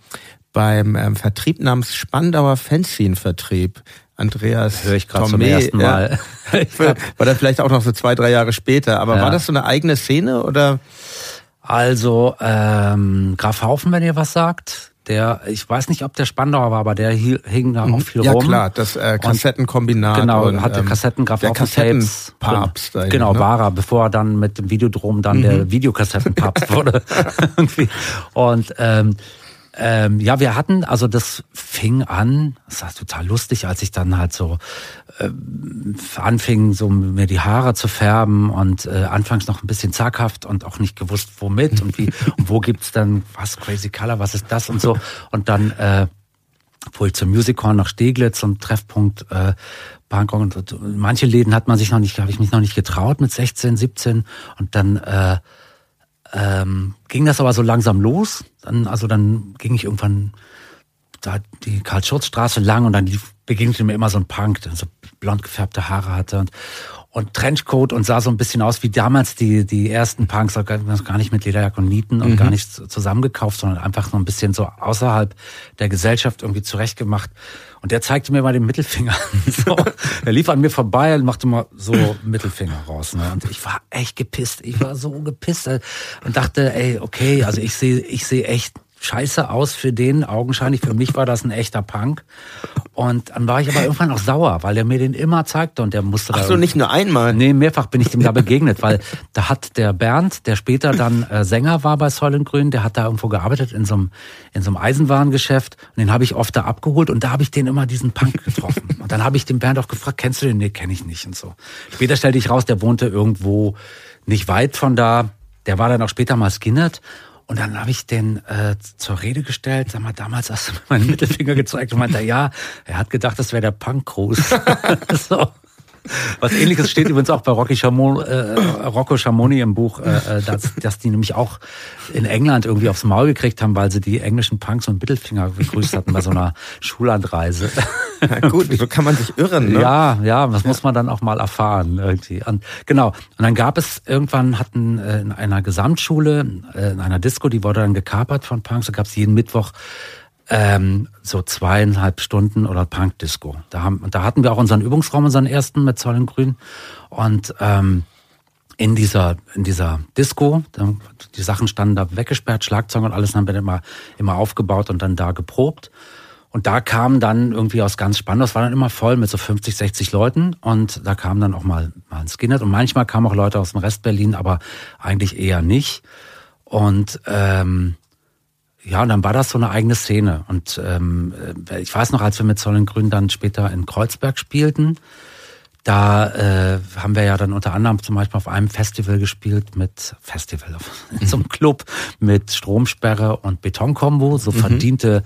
beim ähm, Vertrieb namens Spandauer Fanzine-Vertrieb. Andreas Höre ich gerade zum ersten Mal. Ja. war dann vielleicht auch noch so zwei, drei Jahre später. Aber ja. war das so eine eigene Szene oder? Also ähm, Graf Haufen, wenn ihr was sagt. Der, ich weiß nicht, ob der Spandauer war, aber der hing da auch mhm. viel ja, rum. Ja klar, das äh, Kassettenkombinat. Genau, und, hatte ähm, Kassettengraf der Kassettenpapst. Genau, ne? war er, bevor er dann mit dem Videodrom dann mhm. der Videokassettenpapst wurde. und ähm, Ähm, ja, wir hatten, also das fing an, das war total lustig, als ich dann halt so äh, anfing, so mir die Haare zu färben und äh, anfangs noch ein bisschen zaghaft und auch nicht gewusst, womit und wie und wo gibt's dann was Crazy Color, was ist das und so. Und dann äh, fuhr ich zum Musichorn nach Steglitz zum Treffpunkt äh, Bangkok. Und, und manche Läden hat man sich noch nicht, habe ich mich noch nicht getraut mit 16, 17 und dann äh, ähm, ging das aber so langsam los. Dann, also dann ging ich irgendwann da die Karl-Schurz-Straße lang und dann begegnete mir immer so ein Punk, der so blond gefärbte Haare hatte und, und Trenchcoat und sah so ein bisschen aus wie damals die, die ersten Punks, gar nicht mit Lederjack und Nieten und mhm. gar nicht zusammengekauft, sondern einfach so ein bisschen so außerhalb der Gesellschaft irgendwie zurechtgemacht. Und der zeigte mir mal den Mittelfinger. so, er lief an mir vorbei und machte mal so Mittelfinger raus. Ne? Und ich war echt gepisst. Ich war so gepisst und dachte, ey, okay, also ich sehe, ich sehe echt scheiße aus für den, augenscheinlich. Für mich war das ein echter Punk. Und dann war ich aber irgendwann auch sauer, weil er mir den immer zeigte und der musste Ach so, nicht nur einmal? Nee, mehrfach bin ich dem da begegnet, weil da hat der Bernd, der später dann äh, Sänger war bei Säulengrün, der hat da irgendwo gearbeitet in so einem, in so einem Eisenwarengeschäft und den habe ich oft da abgeholt und da habe ich den immer diesen Punk getroffen. Und dann habe ich den Bernd auch gefragt, kennst du den? Nee, kenne ich nicht und so. Später stellte ich raus, der wohnte irgendwo nicht weit von da. Der war dann auch später mal Skinnert und dann habe ich den äh, zur Rede gestellt, sag mal, damals hast du meinen Mittelfinger gezeigt und meinte, ja, er hat gedacht, das wäre der Punk-Gruß. so. Was ähnliches steht übrigens auch bei Rocky Chamon, äh, Rocco Schamoni im Buch, äh, äh, dass, dass die nämlich auch in England irgendwie aufs Maul gekriegt haben, weil sie die englischen Punks und Mittelfinger begrüßt hatten bei so einer Schullandreise. Na gut, so kann man sich irren, ne? Ja, ja, das muss man dann auch mal erfahren irgendwie. Und, genau. Und dann gab es irgendwann hatten äh, in einer Gesamtschule, äh, in einer Disco, die wurde dann gekapert von Punks, da gab es jeden Mittwoch ähm, so zweieinhalb Stunden oder Punk-Disco. Da, da hatten wir auch unseren Übungsraum, unseren ersten mit Zollengrün. Und ähm, in dieser, in dieser Disco, die Sachen standen da weggesperrt, Schlagzeug und alles haben wir immer, immer aufgebaut und dann da geprobt. Und da kam dann irgendwie aus ganz Spannend, das war dann immer voll mit so 50, 60 Leuten und da kam dann auch mal, mal ein Skinhead und manchmal kamen auch Leute aus dem Rest Berlin, aber eigentlich eher nicht. Und ähm, ja, und dann war das so eine eigene Szene. Und ähm, äh, ich weiß noch, als wir mit Sollengrün dann später in Kreuzberg spielten, da äh, haben wir ja dann unter anderem zum Beispiel auf einem Festival gespielt mit Festival, in so einem Club mit Stromsperre und Betonkombo, so mhm. verdiente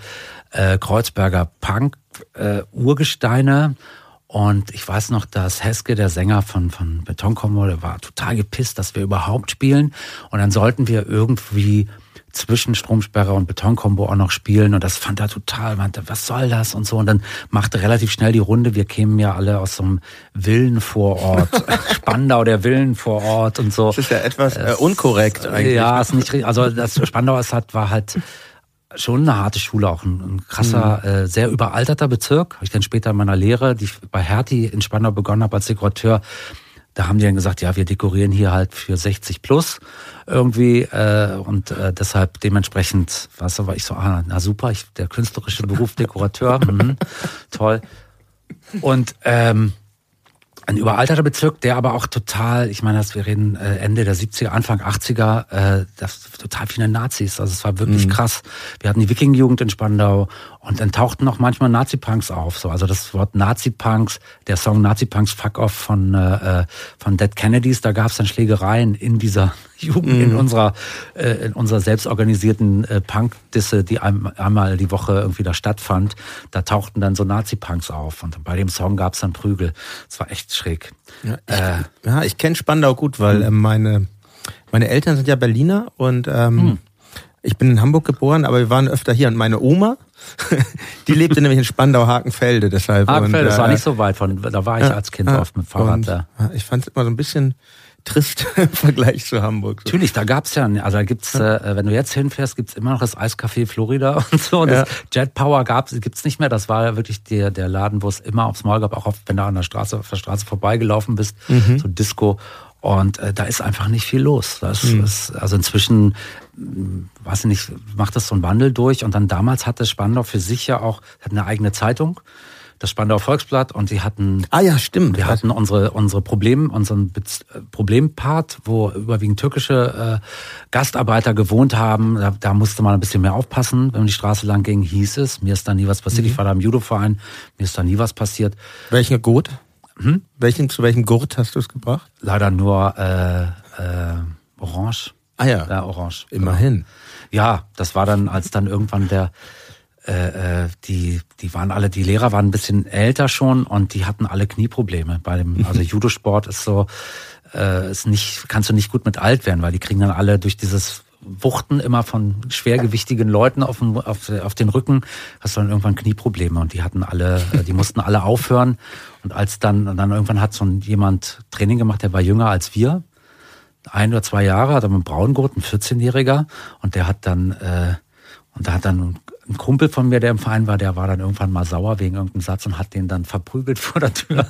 äh, Kreuzberger Punk-Urgesteine. Äh, und ich weiß noch, dass Heske, der Sänger von, von Betonkombo, der war total gepisst, dass wir überhaupt spielen. Und dann sollten wir irgendwie zwischen Stromsperre und Betonkombo auch noch spielen und das fand er total, meinte, was soll das und so und dann machte relativ schnell die Runde, wir kämen ja alle aus so einem Villenvorort, Spandau der Villenvorort und so. Das ist ja etwas äh, unkorrekt eigentlich. Ja, ist nicht also das Spandau ist halt, war halt schon eine harte Schule, auch ein, ein krasser, mhm. äh, sehr überalterter Bezirk. Habe ich dann später in meiner Lehre, die ich bei Hertie in Spandau begonnen habe als Dekorateur, da haben die dann gesagt, ja, wir dekorieren hier halt für 60 plus irgendwie äh, und äh, deshalb dementsprechend, was war ich so, ah, na super, ich, der künstlerische Beruf Dekorateur, mh, toll. Und ähm, ein überalterter Bezirk, der aber auch total, ich meine, wir reden äh, Ende der 70er, Anfang 80er, äh, das total viele Nazis. Also es war wirklich mhm. krass. Wir hatten die Wiking-Jugend in Spandau und dann tauchten auch manchmal Nazi-Punks auf. So, also das Wort Nazi-Punks, der Song Nazi-Punks Fuck Off von äh, von Dead Kennedys, da gab es dann Schlägereien in dieser Jugend, mhm. in unserer äh, in unserer selbstorganisierten äh, Punk-Disse, die ein, einmal die Woche irgendwie da stattfand. Da tauchten dann so Nazi-Punks auf und bei dem Song gab es dann Prügel. Es war echt schräg. Ja, ich, äh, ja, ich kenne Spandau gut, weil äh, meine meine Eltern sind ja Berliner und ähm, mhm. ich bin in Hamburg geboren, aber wir waren öfter hier und meine Oma die lebte nämlich in Spandau-Hakenfelde, deshalb. Hakenfelde, und, das war äh, nicht so weit von, da war ich ja, als Kind ja, oft mit Fahrrad und, da. Ich fand es immer so ein bisschen trist im Vergleich zu Hamburg. So. Natürlich, da gab's ja, also da gibt's, äh, wenn du jetzt hinfährst, gibt's immer noch das Eiscafé Florida und so. Und ja. das Jet Power gab's, gibt's nicht mehr. Das war ja wirklich der, der Laden, wo es immer aufs Maul gab, auch oft, wenn du an der Straße, auf der Straße vorbeigelaufen bist, mhm. so Disco. Und äh, da ist einfach nicht viel los. Das mhm. ist, also inzwischen, weiß ich nicht, macht das so einen Wandel durch. Und dann damals hatte Spandau für sich ja auch, hat eine eigene Zeitung das Spandauer Volksblatt und die hatten ah ja stimmt. wir hatten unsere unsere Problem unseren äh, Problempart wo überwiegend türkische äh, Gastarbeiter gewohnt haben. Da, da musste man ein bisschen mehr aufpassen. Wenn man die Straße lang ging hieß es mir ist da nie was passiert. Mhm. ich war da im Judoverein. Mir ist da nie was passiert. Welcher Gurt? Hm? welchen zu welchem Gurt hast du es gebracht? Leider nur äh, äh, orange ah ja ja orange immerhin genau. ja das war dann als dann irgendwann der äh, äh, die, die waren alle, die Lehrer waren ein bisschen älter schon und die hatten alle Knieprobleme. Bei dem, also Judosport ist so, äh, ist nicht, kannst du nicht gut mit alt werden, weil die kriegen dann alle durch dieses Wuchten immer von schwergewichtigen Leuten auf, den, auf, auf den Rücken, hast du dann irgendwann Knieprobleme und die hatten alle, äh, die mussten alle aufhören. Und als dann, dann irgendwann hat so jemand Training gemacht, der war jünger als wir, ein oder zwei Jahre, hat er mit einem Braungurt, ein 14-Jähriger, und der hat dann, äh, und da hat dann ein Kumpel von mir, der im Verein war, der war dann irgendwann mal sauer wegen irgendeinem Satz und hat den dann verprügelt vor der Tür.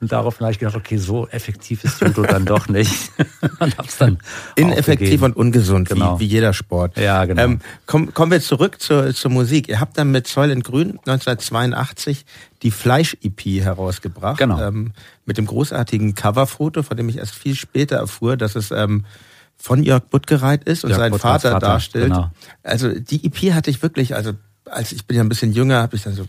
Und daraufhin habe ich gedacht, okay, so effektiv ist Judo dann doch nicht. und hab's dann Ineffektiv und ungesund, genau. wie, wie jeder Sport. Ja, genau. Ähm, komm, kommen wir zurück zur, zur Musik. Ihr habt dann mit Säul in Grün 1982 die Fleisch-EP herausgebracht. Genau. Ähm, mit dem großartigen Coverfoto, von dem ich erst viel später erfuhr, dass es ähm, von Jörg Buttgereit ist und Jörg seinen Vater, Vater, darstellt. Genau. Also die EP hatte ich wirklich, also als ich bin ja ein bisschen jünger, habe ich dann so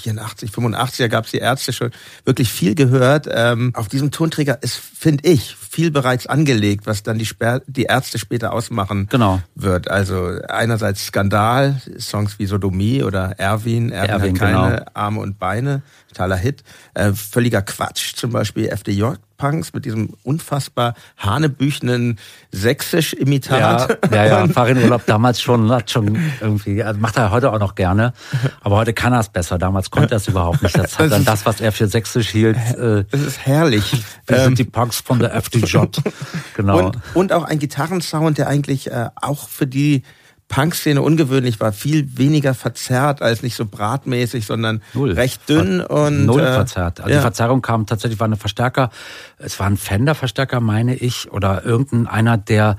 84, 85, da gab es die Ärzte schon wirklich viel gehört. Ähm, auf diesem Tonträger ist, finde ich, viel bereits angelegt, was dann die, Sper die Ärzte später ausmachen genau. wird. Also einerseits Skandal, Songs wie Sodomie oder Erwin, Erwin, Erwin hat keine genau. Arme und Beine, totaler Hit. Äh, völliger Quatsch, zum Beispiel FDJ Punks mit diesem unfassbar hanebüchenen Sächsisch-Imitat. Ja, ja, ja. Fahrradurlaub damals schon, hat schon irgendwie, also macht er heute auch noch gerne. Aber heute kann er es besser. Damals konnte er es überhaupt nicht. Das hat dann das, was er für Sächsisch hielt. Äh, das ist herrlich. Wir ähm, sind die Punks von der FDJ. Genau. Und, und auch ein Gitarrensound, der eigentlich äh, auch für die Punk-Szene ungewöhnlich war, viel weniger verzerrt als nicht so bratmäßig, sondern Null. recht dünn und Null äh, verzerrt. Also ja. die Verzerrung kam tatsächlich war eine Verstärker, es war ein Fender-Verstärker, meine ich, oder irgendeiner, der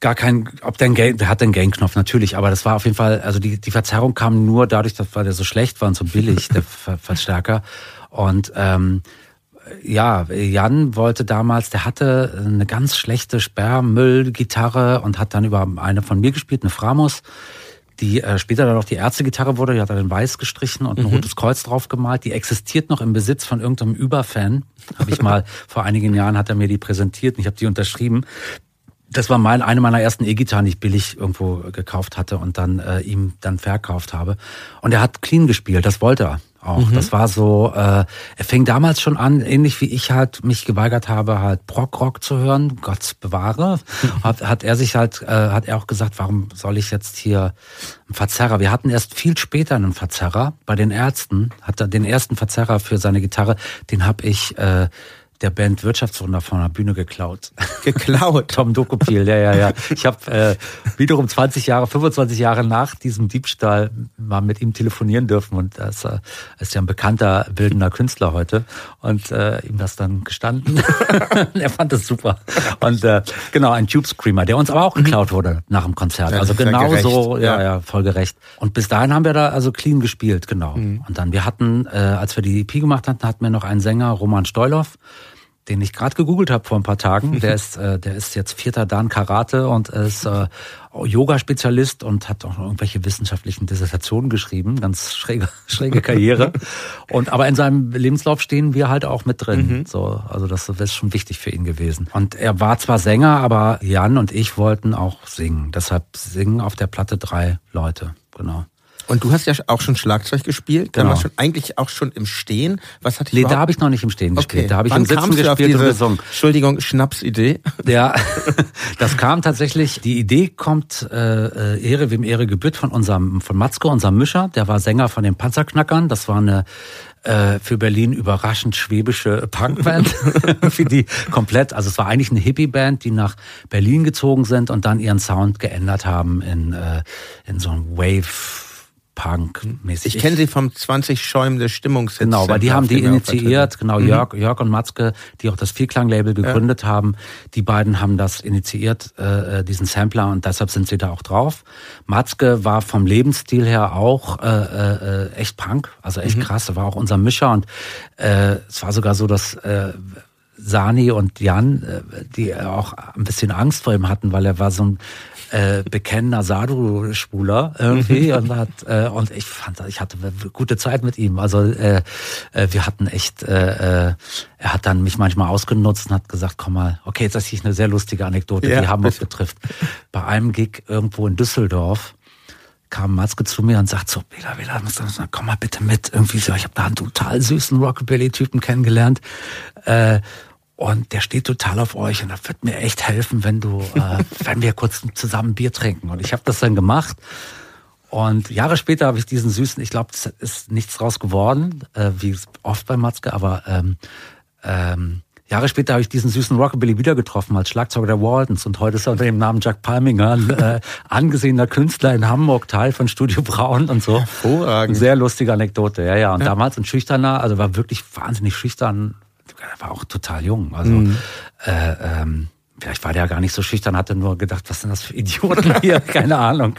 gar kein, ob der, ein Gain, der hat den Gain-Knopf natürlich, aber das war auf jeden Fall, also die, die Verzerrung kam nur dadurch, dass weil der so schlecht war und so billig, der Verstärker. Und ähm, ja, Jan wollte damals, der hatte eine ganz schlechte Sperrmüllgitarre und hat dann über eine von mir gespielt, eine Framus, die äh, später dann auch die Ärztegitarre wurde. Die hat er dann weiß gestrichen und ein mhm. rotes Kreuz drauf gemalt. Die existiert noch im Besitz von irgendeinem Überfan. Habe ich mal vor einigen Jahren hat er mir die präsentiert und ich habe die unterschrieben. Das war mein, eine meiner ersten E-Gitarren, die ich billig irgendwo gekauft hatte und dann äh, ihm dann verkauft habe. Und er hat clean gespielt, das wollte er auch. Mhm. Das war so, äh, er fing damals schon an, ähnlich wie ich halt mich geweigert habe, halt Prog-Rock zu hören, Gott bewahre, hat, hat er sich halt, äh, hat er auch gesagt, warum soll ich jetzt hier einen Verzerrer? Wir hatten erst viel später einen Verzerrer bei den Ärzten, hat er den ersten Verzerrer für seine Gitarre, den habe ich äh, der Band Wirtschaftswunder von der Bühne geklaut. Geklaut? Tom Dokopil, ja, ja, ja. Ich habe äh, wiederum 20 Jahre, 25 Jahre nach diesem Diebstahl mal mit ihm telefonieren dürfen und er ist, äh, ist ja ein bekannter bildender Künstler heute und äh, ihm das dann gestanden. er fand das super. Und äh, genau, ein Tube Screamer, der uns aber auch geklaut wurde nach dem Konzert. Also genau so, ja, ja, voll gerecht. Und bis dahin haben wir da also clean gespielt, genau. Mhm. Und dann, wir hatten, äh, als wir die EP gemacht hatten, hatten wir noch einen Sänger, Roman Steuloff, den ich gerade gegoogelt habe vor ein paar Tagen. Der ist, äh, der ist jetzt vierter Dan Karate und ist äh, Yoga-Spezialist und hat auch irgendwelche wissenschaftlichen Dissertationen geschrieben. Ganz schräge, schräge Karriere. und aber in seinem Lebenslauf stehen wir halt auch mit drin. Mhm. So, also das ist schon wichtig für ihn gewesen. Und er war zwar Sänger, aber Jan und ich wollten auch singen. Deshalb singen auf der Platte drei Leute. Genau. Und du hast ja auch schon Schlagzeug gespielt, genau. schon eigentlich auch schon im Stehen. Was hatte ich Nee, da habe ich noch nicht im Stehen okay. gespielt. Da habe ich Wann im Sitzen gespielt diese, und gesungen. Entschuldigung, Schnapsidee. Ja, das kam tatsächlich, die Idee kommt äh, äh, Ehre wem Ehre gebührt von unserem von Matzko, unserem Mischer, der war Sänger von den Panzerknackern, das war eine äh, für Berlin überraschend schwäbische Punkband, für die komplett, also es war eigentlich eine Hippie-Band, die nach Berlin gezogen sind und dann ihren Sound geändert haben in, äh, in so ein Wave Punk-mäßig. Ich kenne sie vom 20 schäumende Stimmungshits. Genau, weil die haben die initiiert, genau, mhm. Jörg, Jörg und Matzke, die auch das Vierklang-Label gegründet ja. haben, die beiden haben das initiiert, äh, äh, diesen Sampler, und deshalb sind sie da auch drauf. Matzke war vom Lebensstil her auch äh, äh, echt Punk, also echt mhm. krass, war auch unser Mischer und äh, es war sogar so, dass äh, Sani und Jan, äh, die auch ein bisschen Angst vor ihm hatten, weil er war so ein äh, bekennender Sadhu-Schwuler irgendwie mhm. und hat äh, und ich fand, ich hatte gute Zeit mit ihm. Also äh, äh, wir hatten echt, äh, äh, er hat dann mich manchmal ausgenutzt und hat gesagt, komm mal, okay, jetzt ist eine sehr lustige Anekdote, ja, die Hamburg betrifft. Bei einem Gig irgendwo in Düsseldorf kam Matzke zu mir und sagt so, Bela, Bela, komm mal bitte mit. Irgendwie so, ich habe da einen total süßen Rockabilly-Typen kennengelernt. Äh, und der steht total auf euch und das wird mir echt helfen, wenn du, äh, wenn wir kurz zusammen Bier trinken. Und ich habe das dann gemacht. Und Jahre später habe ich diesen süßen, ich glaube, es ist nichts draus geworden, äh, wie oft bei Matzke, aber ähm, ähm, Jahre später habe ich diesen süßen Rockabilly wieder getroffen als Schlagzeuger der Waltons und heute ist er unter dem Namen Jack Palminger, äh, angesehener Künstler in Hamburg, Teil von Studio Braun und so. Hervorragend. Sehr lustige Anekdote, ja, ja. Und ja. damals ein schüchterner, also war wirklich wahnsinnig schüchtern, er war auch total jung. Also mhm. äh, ähm, vielleicht war der gar nicht so schüchtern, hatte nur gedacht, was sind das für Idioten hier? Keine Ahnung.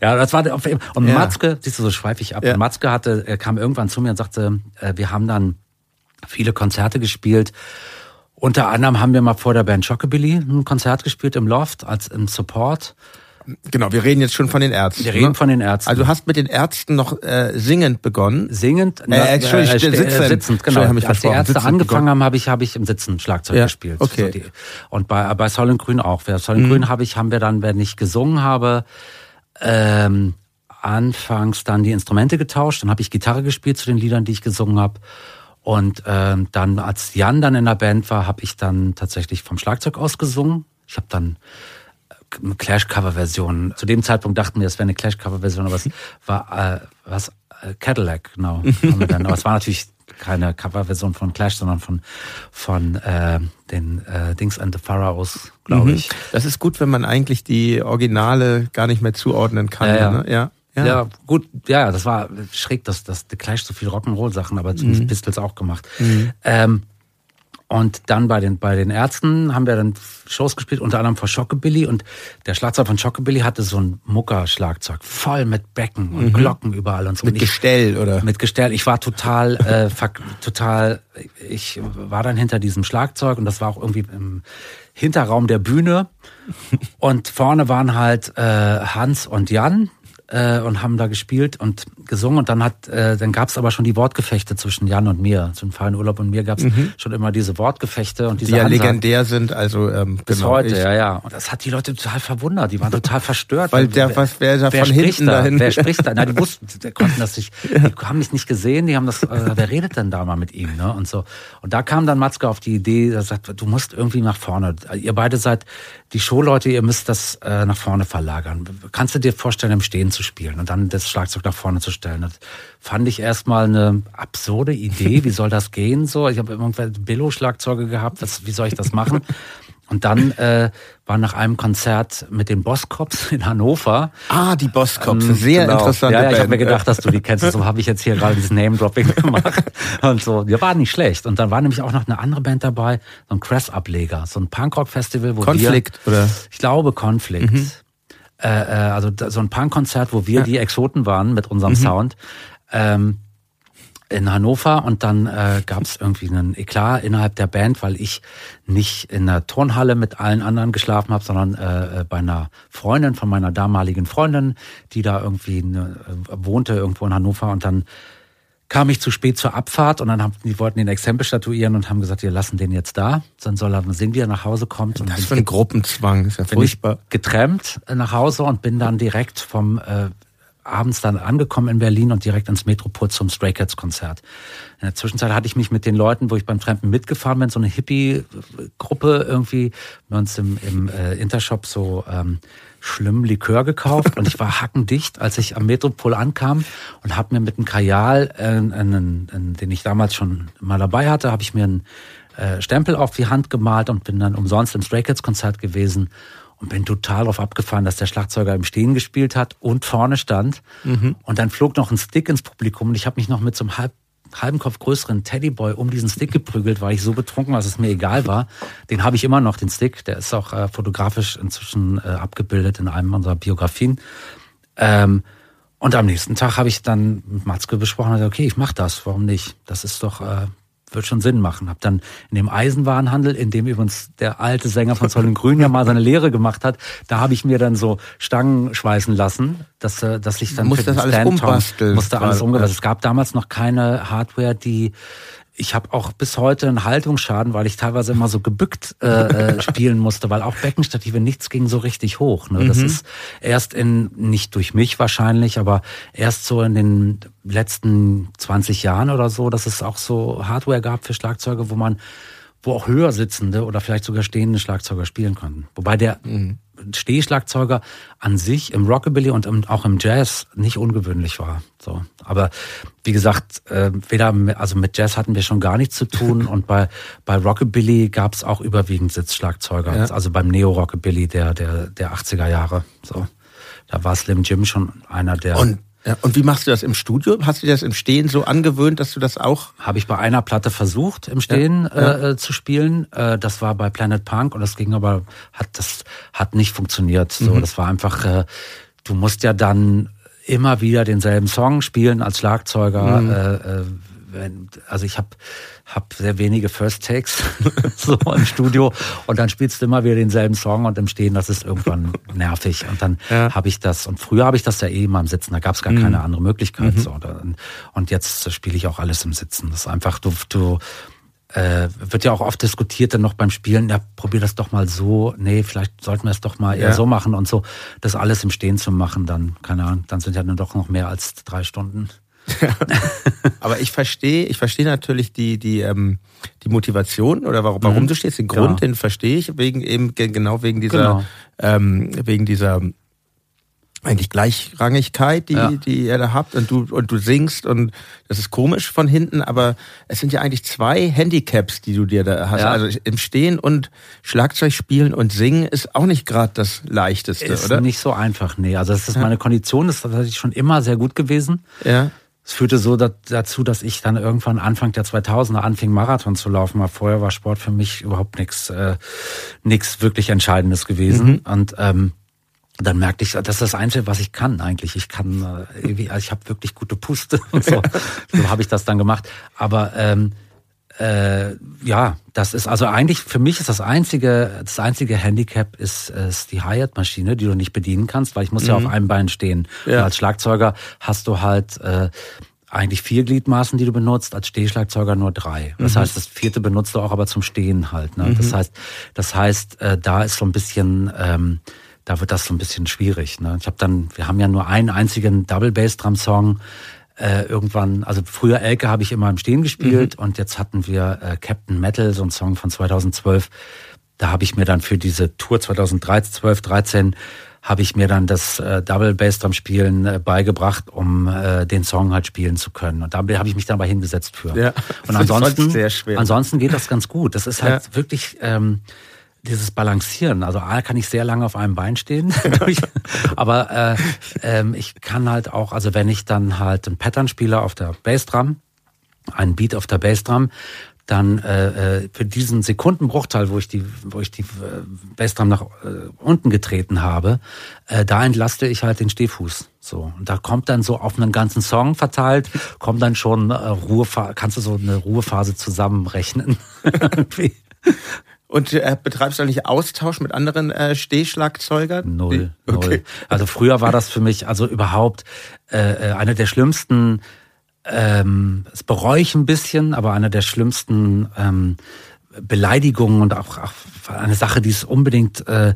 ja, das war der auf Und ja. Matzke, siehst du, so schweife ich ab. Ja. Matzke hatte, er kam irgendwann zu mir und sagte, äh, wir haben dann viele Konzerte gespielt. Unter anderem haben wir mal vor der Band Chockabilly ein Konzert gespielt im Loft als im Support. Genau, wir reden jetzt schon von den Ärzten. Wir reden ne? von den Ärzten. Also du hast mit den Ärzten noch äh, singend begonnen. Singend? Äh, äh, Entschuldigung, äh, sitzend. sitzend, genau. Als die Ärzte sitzend angefangen haben, habe ich, hab ich im Sitzen Schlagzeug ja, gespielt. Okay. So und bei, bei Sollen Grün auch. Bei Sollen mhm. Grün habe ich, haben wir dann, wenn ich gesungen habe, ähm, anfangs dann die Instrumente getauscht. Dann habe ich Gitarre gespielt zu den Liedern, die ich gesungen habe. Und ähm, dann, als Jan dann in der Band war, habe ich dann tatsächlich vom Schlagzeug aus gesungen. Ich habe dann Clash-Cover-Version. Zu dem Zeitpunkt dachten wir, es wäre eine Clash-Cover-Version, aber es war äh, was äh, Cadillac, genau. aber es war natürlich keine Coverversion von Clash, sondern von von äh, den äh, Dings and the Pharaohs, glaube mhm. ich. Das ist gut, wenn man eigentlich die Originale gar nicht mehr zuordnen kann. Ja, ja. Ne? ja. Ja. ja, gut, ja, das war schräg, dass, dass The Clash so viel Rock'n'Roll-Sachen, aber zumindest mhm. Pistols auch gemacht. Mhm. Ähm, und dann bei den, bei den Ärzten haben wir dann Shows gespielt, unter anderem vor Schockebilly. Und der Schlagzeug von Schockebilly hatte so ein Mucker-Schlagzeug, voll mit Becken und mhm. Glocken überall und so. Mit und ich, Gestell, oder? Mit Gestell. Ich war total, äh, total, ich war dann hinter diesem Schlagzeug und das war auch irgendwie im Hinterraum der Bühne. Und vorne waren halt äh, Hans und Jan, äh, und haben da gespielt und gesungen und dann hat äh, dann gab es aber schon die Wortgefechte zwischen Jan und mir, zum Fallen Urlaub und mir gab es mhm. schon immer diese Wortgefechte und diese die ja Ansagen. legendär sind, also ähm, bis genau, heute, ich. ja ja und das hat die Leute total verwundert, die waren total verstört, weil der was wer da wer von hinten da? dahin wer spricht da? Na, die wussten, die konnten das nicht, die haben mich nicht gesehen, die haben das, äh, wer redet denn da mal mit ihm, ne und so und da kam dann Matzke auf die Idee, er sagt, du musst irgendwie nach vorne, ihr beide seid die Showleute, ihr müsst das äh, nach vorne verlagern. Kannst du dir vorstellen, im Stehen zu spielen und dann das Schlagzeug nach vorne zu stellen? Das fand ich erstmal eine absurde Idee. Wie soll das gehen? So, ich habe irgendwann Billo-Schlagzeuge gehabt. Was, wie soll ich das machen? Und dann äh, war nach einem Konzert mit den Bosscops in Hannover. Ah, die Bosscops, ähm, sehr genau. interessant. Ja, ja ich habe mir gedacht, dass du die kennst. So habe ich jetzt hier gerade dieses Name-Dropping gemacht. Und so, die war nicht schlecht. Und dann war nämlich auch noch eine andere Band dabei, so ein Cress-Ableger, so ein Punkrock-Festival, wo Konflikt, wir... oder? Ich glaube, Konflikt. Mhm. Äh, äh, also so ein Punkkonzert, wo wir ja. die Exoten waren mit unserem mhm. Sound. Ähm, in Hannover und dann äh, gab es irgendwie einen Eklat innerhalb der Band, weil ich nicht in der Turnhalle mit allen anderen geschlafen habe, sondern äh, äh, bei einer Freundin von meiner damaligen Freundin, die da irgendwie äh, wohnte irgendwo in Hannover und dann kam ich zu spät zur Abfahrt und dann haben die wollten den Exempel statuieren und haben gesagt, wir lassen den jetzt da, dann soll er mal sehen, wie er nach Hause kommt. Und das für ein Gruppenzwang, ist ja furchtbar. getrennt nach Hause und bin dann direkt vom äh, abends dann angekommen in Berlin und direkt ins Metropol zum Stray Cats Konzert. In der Zwischenzeit hatte ich mich mit den Leuten, wo ich beim Trampen mitgefahren bin, so eine Hippie-Gruppe irgendwie, wir uns im, im äh, Intershop so ähm, schlimm Likör gekauft und ich war hackendicht, als ich am Metropol ankam und habe mir mit einem Kajal, äh, einen, einen, den ich damals schon mal dabei hatte, habe ich mir einen äh, Stempel auf die Hand gemalt und bin dann umsonst im Stray Cats Konzert gewesen und bin total darauf abgefahren, dass der Schlagzeuger im Stehen gespielt hat und vorne stand. Mhm. Und dann flog noch ein Stick ins Publikum und ich habe mich noch mit so einem halb, halben Kopf größeren Teddyboy um diesen Stick geprügelt, weil ich so betrunken war, dass es mir egal war. Den habe ich immer noch, den Stick. Der ist auch äh, fotografisch inzwischen äh, abgebildet in einem unserer Biografien. Ähm, und am nächsten Tag habe ich dann mit Matzke besprochen, also okay, ich mache das, warum nicht? Das ist doch äh, wird schon Sinn machen. Hab dann in dem Eisenwarenhandel, in dem übrigens der alte Sänger von Zoll und Grün ja mal seine Lehre gemacht hat, da habe ich mir dann so Stangen schweißen lassen, dass, äh, dass ich dann muss das alles umbasteln. Musste alles umgebasteln. Es gab damals noch keine Hardware, die ich habe auch bis heute einen Haltungsschaden, weil ich teilweise immer so gebückt äh, äh, spielen musste, weil auch Beckenstative nichts ging so richtig hoch. Ne? Das mhm. ist erst in, nicht durch mich wahrscheinlich, aber erst so in den letzten 20 Jahren oder so, dass es auch so Hardware gab für Schlagzeuge, wo man, wo auch höher sitzende oder vielleicht sogar stehende Schlagzeuger spielen konnten. Wobei der mhm. Stehschlagzeuger an sich im Rockabilly und auch im Jazz nicht ungewöhnlich war. So, aber wie gesagt, äh, weder also mit Jazz hatten wir schon gar nichts zu tun und bei bei Rockabilly gab es auch überwiegend Sitzschlagzeuger. Ja. Also beim Neo Rockabilly der der der 80er Jahre. So, da war Slim Jim schon einer der. Und ja, und wie machst du das im Studio? Hast du dir das im Stehen so angewöhnt, dass du das auch? Habe ich bei einer Platte versucht, im Stehen ja, ja. Äh, zu spielen. Äh, das war bei Planet Punk und das ging aber, hat das hat nicht funktioniert. So, mhm. das war einfach, äh, du musst ja dann immer wieder denselben Song spielen als Schlagzeuger. Mhm. Äh, äh, wenn, also ich habe hab sehr wenige First Takes so im Studio und dann spielst du immer wieder denselben Song und im Stehen, das ist irgendwann nervig. Und dann ja. habe ich das, und früher habe ich das ja eh immer im Sitzen, da gab es gar mhm. keine andere Möglichkeit. Mhm. So, und jetzt spiele ich auch alles im Sitzen. Das ist einfach, du, du äh, wird ja auch oft diskutiert dann noch beim Spielen, ja, probier das doch mal so, nee, vielleicht sollten wir es doch mal eher ja. so machen und so. Das alles im Stehen zu machen, dann, keine Ahnung, dann sind ja dann doch noch mehr als drei Stunden. Aber ich verstehe, ich verstehe natürlich die, die, ähm, die Motivation oder warum, warum mhm. du stehst. Den Grund, ja. den verstehe ich, wegen eben, genau wegen dieser, genau. ähm, wegen dieser eigentlich Gleichrangigkeit, die, ja. die ihr da habt und du, und du singst und das ist komisch von hinten, aber es sind ja eigentlich zwei Handicaps, die du dir da hast. Ja. Also im Stehen und Schlagzeug spielen und singen ist auch nicht gerade das leichteste, ist oder? Ist nicht so einfach, nee. Also das ist meine Kondition, das ist tatsächlich schon immer sehr gut gewesen. Ja. Es führte so dazu, dass ich dann irgendwann Anfang der 2000er anfing, Marathon zu laufen. Aber vorher war Sport für mich überhaupt nichts, äh, nichts wirklich Entscheidendes gewesen. Mhm. Und ähm, dann merkte ich, das ist das Einzige, was ich kann eigentlich. Ich kann, äh, irgendwie, also ich habe wirklich gute Puste und so. so habe ich das dann gemacht. Aber ähm, äh, ja, das ist also eigentlich für mich ist das einzige, das einzige Handicap ist, ist die Hi-Hat-Maschine, die du nicht bedienen kannst, weil ich muss mhm. ja auf einem Bein stehen. Ja. Und als Schlagzeuger hast du halt äh, eigentlich vier Gliedmaßen, die du benutzt, als Stehschlagzeuger nur drei. Das mhm. heißt, das vierte benutzt du auch aber zum Stehen halt. Ne? Mhm. Das heißt, das heißt, äh, da ist so ein bisschen ähm, da wird das so ein bisschen schwierig. Ne? Ich habe dann, wir haben ja nur einen einzigen Double Bass Drum Song äh, irgendwann, also früher Elke habe ich immer im Stehen gespielt mhm. und jetzt hatten wir äh, Captain Metal, so ein Song von 2012. Da habe ich mir dann für diese Tour 2013, 12, 13 habe ich mir dann das äh, Double Bass Drum Spielen äh, beigebracht, um äh, den Song halt spielen zu können. Und da habe ich mich dann aber hingesetzt für. Ja, und ansonsten, ansonsten geht das ganz gut. Das ist halt ja. wirklich ähm, dieses Balancieren. Also A kann ich sehr lange auf einem Bein stehen, aber äh, ähm, ich kann halt auch, also wenn ich dann halt ein Pattern spiele auf der Bassdrum, einen Beat auf der Bassdrum, dann äh, äh, für diesen Sekundenbruchteil, wo ich die, wo ich die äh, Bassdrum nach äh, unten getreten habe, äh, da entlaste ich halt den Stehfuß. So und da kommt dann so auf einen ganzen Song verteilt, kommt dann schon äh, Ruhephase, kannst du so eine Ruhephase zusammenrechnen. Und äh, betreibst du eigentlich Austausch mit anderen äh, Stehschlagzeugern? Null, okay. null. Also früher war das für mich also überhaupt äh, äh, eine der schlimmsten, ähm, das bereue ich ein bisschen, aber eine der schlimmsten ähm, Beleidigungen und auch, auch eine Sache, die es unbedingt äh,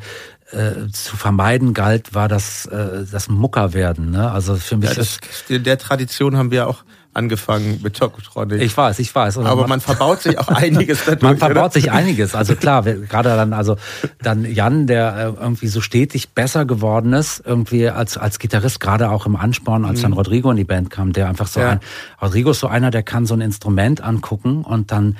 äh, zu vermeiden galt, war das, äh, das Mucker werden. Ne? Also für mich ja, das, in der Tradition haben wir auch angefangen mit Tokotronic. Ich weiß, ich weiß. Oder Aber man, man verbaut sich auch einiges dadurch. man verbaut oder? sich einiges. Also klar, gerade dann, also dann Jan, der äh, irgendwie so stetig besser geworden ist, irgendwie als, als Gitarrist, gerade auch im Ansporn, als mhm. dann Rodrigo in die Band kam, der einfach so ja. ein, Rodrigo ist so einer, der kann so ein Instrument angucken und dann,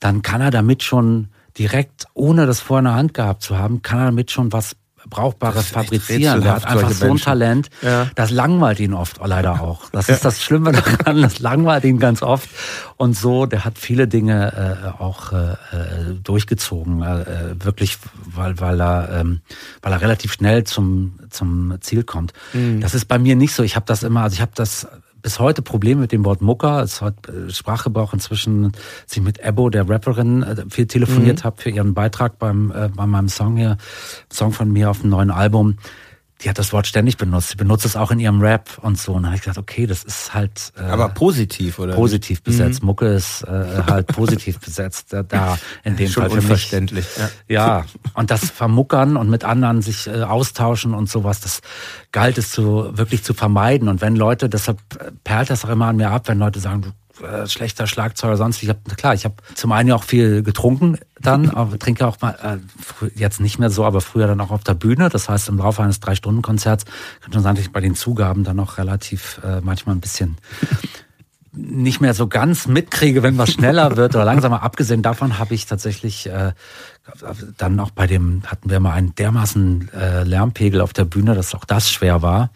dann kann er damit schon direkt, ohne das vorher in der Hand gehabt zu haben, kann er damit schon was Brauchbares fabrizieren. Der hat einfach so ein Talent. Ja. Das langweilt ihn oft leider auch. Das ist das Schlimme daran. Das langweilt ihn ganz oft. Und so, der hat viele Dinge äh, auch äh, durchgezogen. Äh, wirklich, weil, weil, er, ähm, weil er relativ schnell zum, zum Ziel kommt. Mhm. Das ist bei mir nicht so. Ich habe das immer, also ich habe das bis heute Probleme mit dem Wort Mucker. Es hat äh, Sprachgebrauch inzwischen, als ich mit Ebo, der Rapperin, äh, viel telefoniert mhm. habe für ihren Beitrag beim äh, bei meinem Song hier, Song von mir auf dem neuen Album die hat das Wort ständig benutzt. Sie benutzt es auch in ihrem Rap und so. Und dann habe ich gesagt, okay, das ist halt. Äh, Aber positiv, oder? Positiv besetzt. Mhm. Mucke ist äh, halt positiv besetzt. Da, da in dem Schon Fall für unverständlich. Mich. Ja. ja, und das Vermuckern und mit anderen sich äh, austauschen und sowas, das galt es zu wirklich zu vermeiden. Und wenn Leute, deshalb perlt das auch immer an mir ab, wenn Leute sagen, du äh, schlechter Schlagzeuger sonst. Ich habe klar, ich habe zum einen ja auch viel getrunken dann, aber trinke auch mal äh, jetzt nicht mehr so, aber früher dann auch auf der Bühne. Das heißt, im Laufe eines drei Stunden Konzerts könnte man sagen, dass ich bei den Zugaben dann auch relativ äh, manchmal ein bisschen nicht mehr so ganz mitkriege, wenn was schneller wird oder langsamer. Abgesehen davon habe ich tatsächlich äh, dann auch bei dem hatten wir mal einen dermaßen äh, Lärmpegel auf der Bühne, dass auch das schwer war.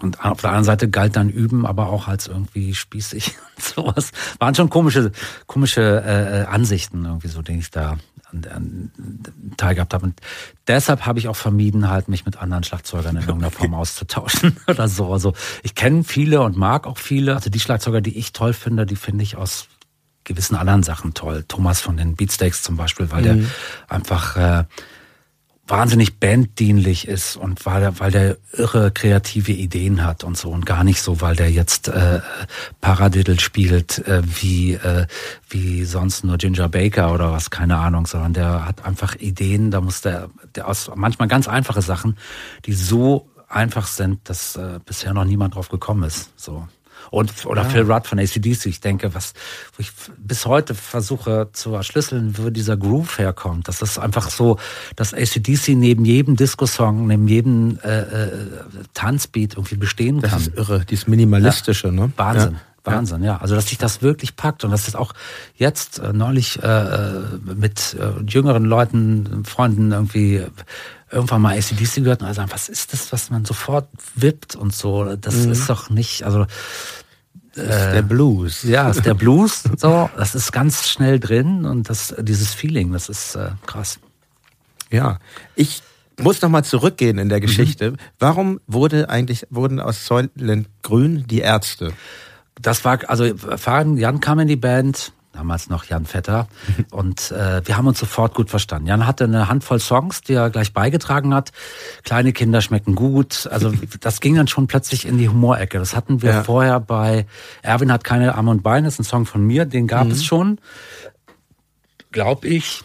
Und auf der anderen Seite galt dann Üben aber auch als irgendwie spießig und sowas. Waren schon komische, komische äh, Ansichten irgendwie so, den ich da an, an, Teil gehabt habe. Und deshalb habe ich auch vermieden, halt mich mit anderen Schlagzeugern in irgendeiner Form auszutauschen oder so. Also ich kenne viele und mag auch viele. Also die Schlagzeuger, die ich toll finde, die finde ich aus gewissen anderen Sachen toll. Thomas von den Beatsteaks zum Beispiel, weil mhm. der einfach äh, wahnsinnig banddienlich ist und weil er, weil der irre kreative Ideen hat und so und gar nicht so, weil der jetzt äh, Paradiddle spielt äh, wie äh, wie sonst nur Ginger Baker oder was, keine Ahnung, sondern der hat einfach Ideen, da muss der, der aus manchmal ganz einfache Sachen, die so einfach sind, dass äh, bisher noch niemand drauf gekommen ist. So. Und, oder ja. Phil Rudd von ACDC. Ich denke, was, wo ich bis heute versuche zu erschlüsseln, wo dieser Groove herkommt. Das ist einfach so, dass ACDC neben jedem Disco-Song, neben jedem äh, äh, Tanzbeat irgendwie bestehen kann. Das ist irre, dieses Minimalistische, ja. ne? Wahnsinn. Ja. Wahnsinn, ja. Also, dass sich das wirklich packt und dass das auch jetzt äh, neulich äh, mit äh, jüngeren Leuten, Freunden irgendwie irgendwann mal ACDC gehört und also was ist das, was man sofort wippt und so. Das mhm. ist doch nicht, also das ist der Blues. Ja, ist der Blues. So, das ist ganz schnell drin und das, dieses Feeling, das ist äh, krass. Ja, ich muss noch mal zurückgehen in der Geschichte. Mhm. Warum wurde eigentlich wurden aus Soylent Grün die Ärzte? Das war also Faden Jan kam in die Band damals noch Jan Vetter. Und äh, wir haben uns sofort gut verstanden. Jan hatte eine Handvoll Songs, die er gleich beigetragen hat. Kleine Kinder schmecken gut. Also das ging dann schon plötzlich in die Humorecke. Das hatten wir ja. vorher bei Erwin hat keine Arme und Beine, das ist ein Song von mir, den gab mhm. es schon. Glaub ich.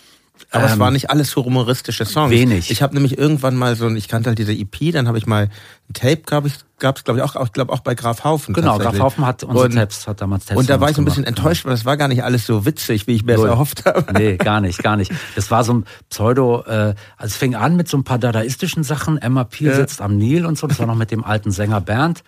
Aber ähm, es war nicht alles so humoristische Songs. Wenig. Ich habe nämlich irgendwann mal so, ich kannte halt diese EP, dann habe ich mal ein Tape, glaube ich, gab es glaube ich auch, ich glaube auch bei Graf Haufen. Genau, Graf Haufen hat unsere und, Tapes, hat damals Tapes Und da war ich so ein bisschen gemacht, enttäuscht, weil das war gar nicht alles so witzig, wie ich mir das erhofft habe. Nee, gar nicht, gar nicht. Das war so ein Pseudo, äh, also es fing an mit so ein paar dadaistischen Sachen. Emma Peel ja. sitzt am Nil und so, das war noch mit dem alten Sänger Bernd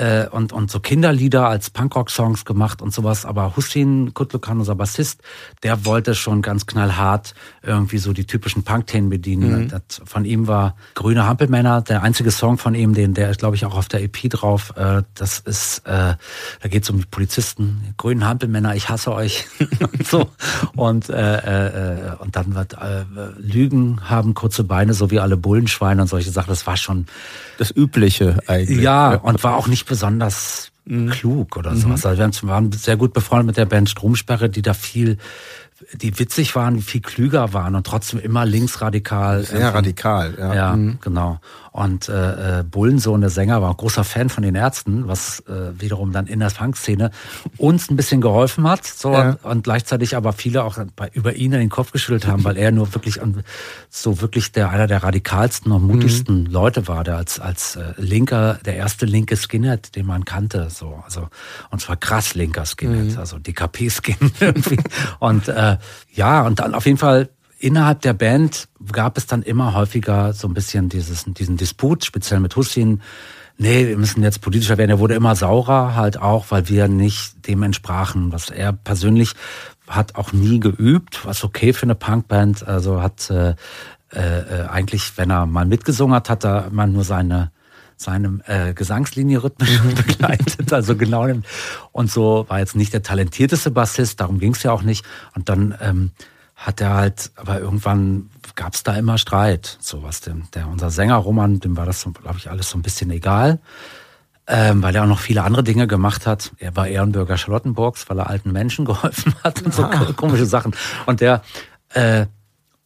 äh, und, und so Kinderlieder als Punkrock-Songs gemacht und sowas. Aber Hussein Kutlukan, unser Bassist, der wollte schon ganz knallhart irgendwie so die typischen Punk-Themen bedienen. Mhm. Das, von ihm war Grüne Hampelmänner, der einzige Song von ihm, den der ist, glaube ich, auch auf der EP drauf. Äh, das ist, äh, da geht es um die Polizisten. Grünen Hampelmänner, ich hasse euch. und so. Und, äh, äh, und dann wird äh, Lügen haben kurze Beine, so wie alle Bullenschweine und solche Sachen. Das war schon das Übliche eigentlich. Ja, und war auch nicht besonders mhm. klug oder sowas. Mhm. Also wir waren sehr gut befreundet mit der Band Stromsperre, die da viel die witzig waren, viel klüger waren und trotzdem immer linksradikal. Sehr ähm, radikal, ja. Ja, mhm. genau. Und äh, äh, Bullensohn, der Sänger, war ein großer Fan von den Ärzten, was äh, wiederum dann in der Punk-Szene uns ein bisschen geholfen hat. So, ja. und gleichzeitig aber viele auch bei, über ihn in den Kopf geschüttelt haben, weil er nur wirklich so wirklich der einer der radikalsten und mutigsten mhm. Leute war, der als als äh, linker, der erste linke Skinhead, den man kannte. So, also und zwar krass linker Skinhead, mhm. also DKP-Skin irgendwie. und äh, ja, und dann auf jeden Fall innerhalb der Band gab es dann immer häufiger so ein bisschen dieses, diesen Disput, speziell mit Hussein. Nee, wir müssen jetzt politischer werden. Er wurde immer saurer, halt auch, weil wir nicht dem entsprachen, was er persönlich hat auch nie geübt, was okay für eine Punkband, also hat äh, äh, eigentlich, wenn er mal mitgesungen hat, hat er immer nur seine seine äh, Gesangslinie rhythmisch mhm. begleitet. Also genau. Und so war jetzt nicht der talentierteste Bassist, darum ging es ja auch nicht. Und dann ähm, hat er halt, aber irgendwann gab es da immer Streit. So was denn. Der, unser Sänger Roman, dem war das, glaube ich, alles so ein bisschen egal. Ähm, weil er auch noch viele andere Dinge gemacht hat. Er war Ehrenbürger Charlottenburgs, weil er alten Menschen geholfen hat und so ah. komische Sachen. Und der äh,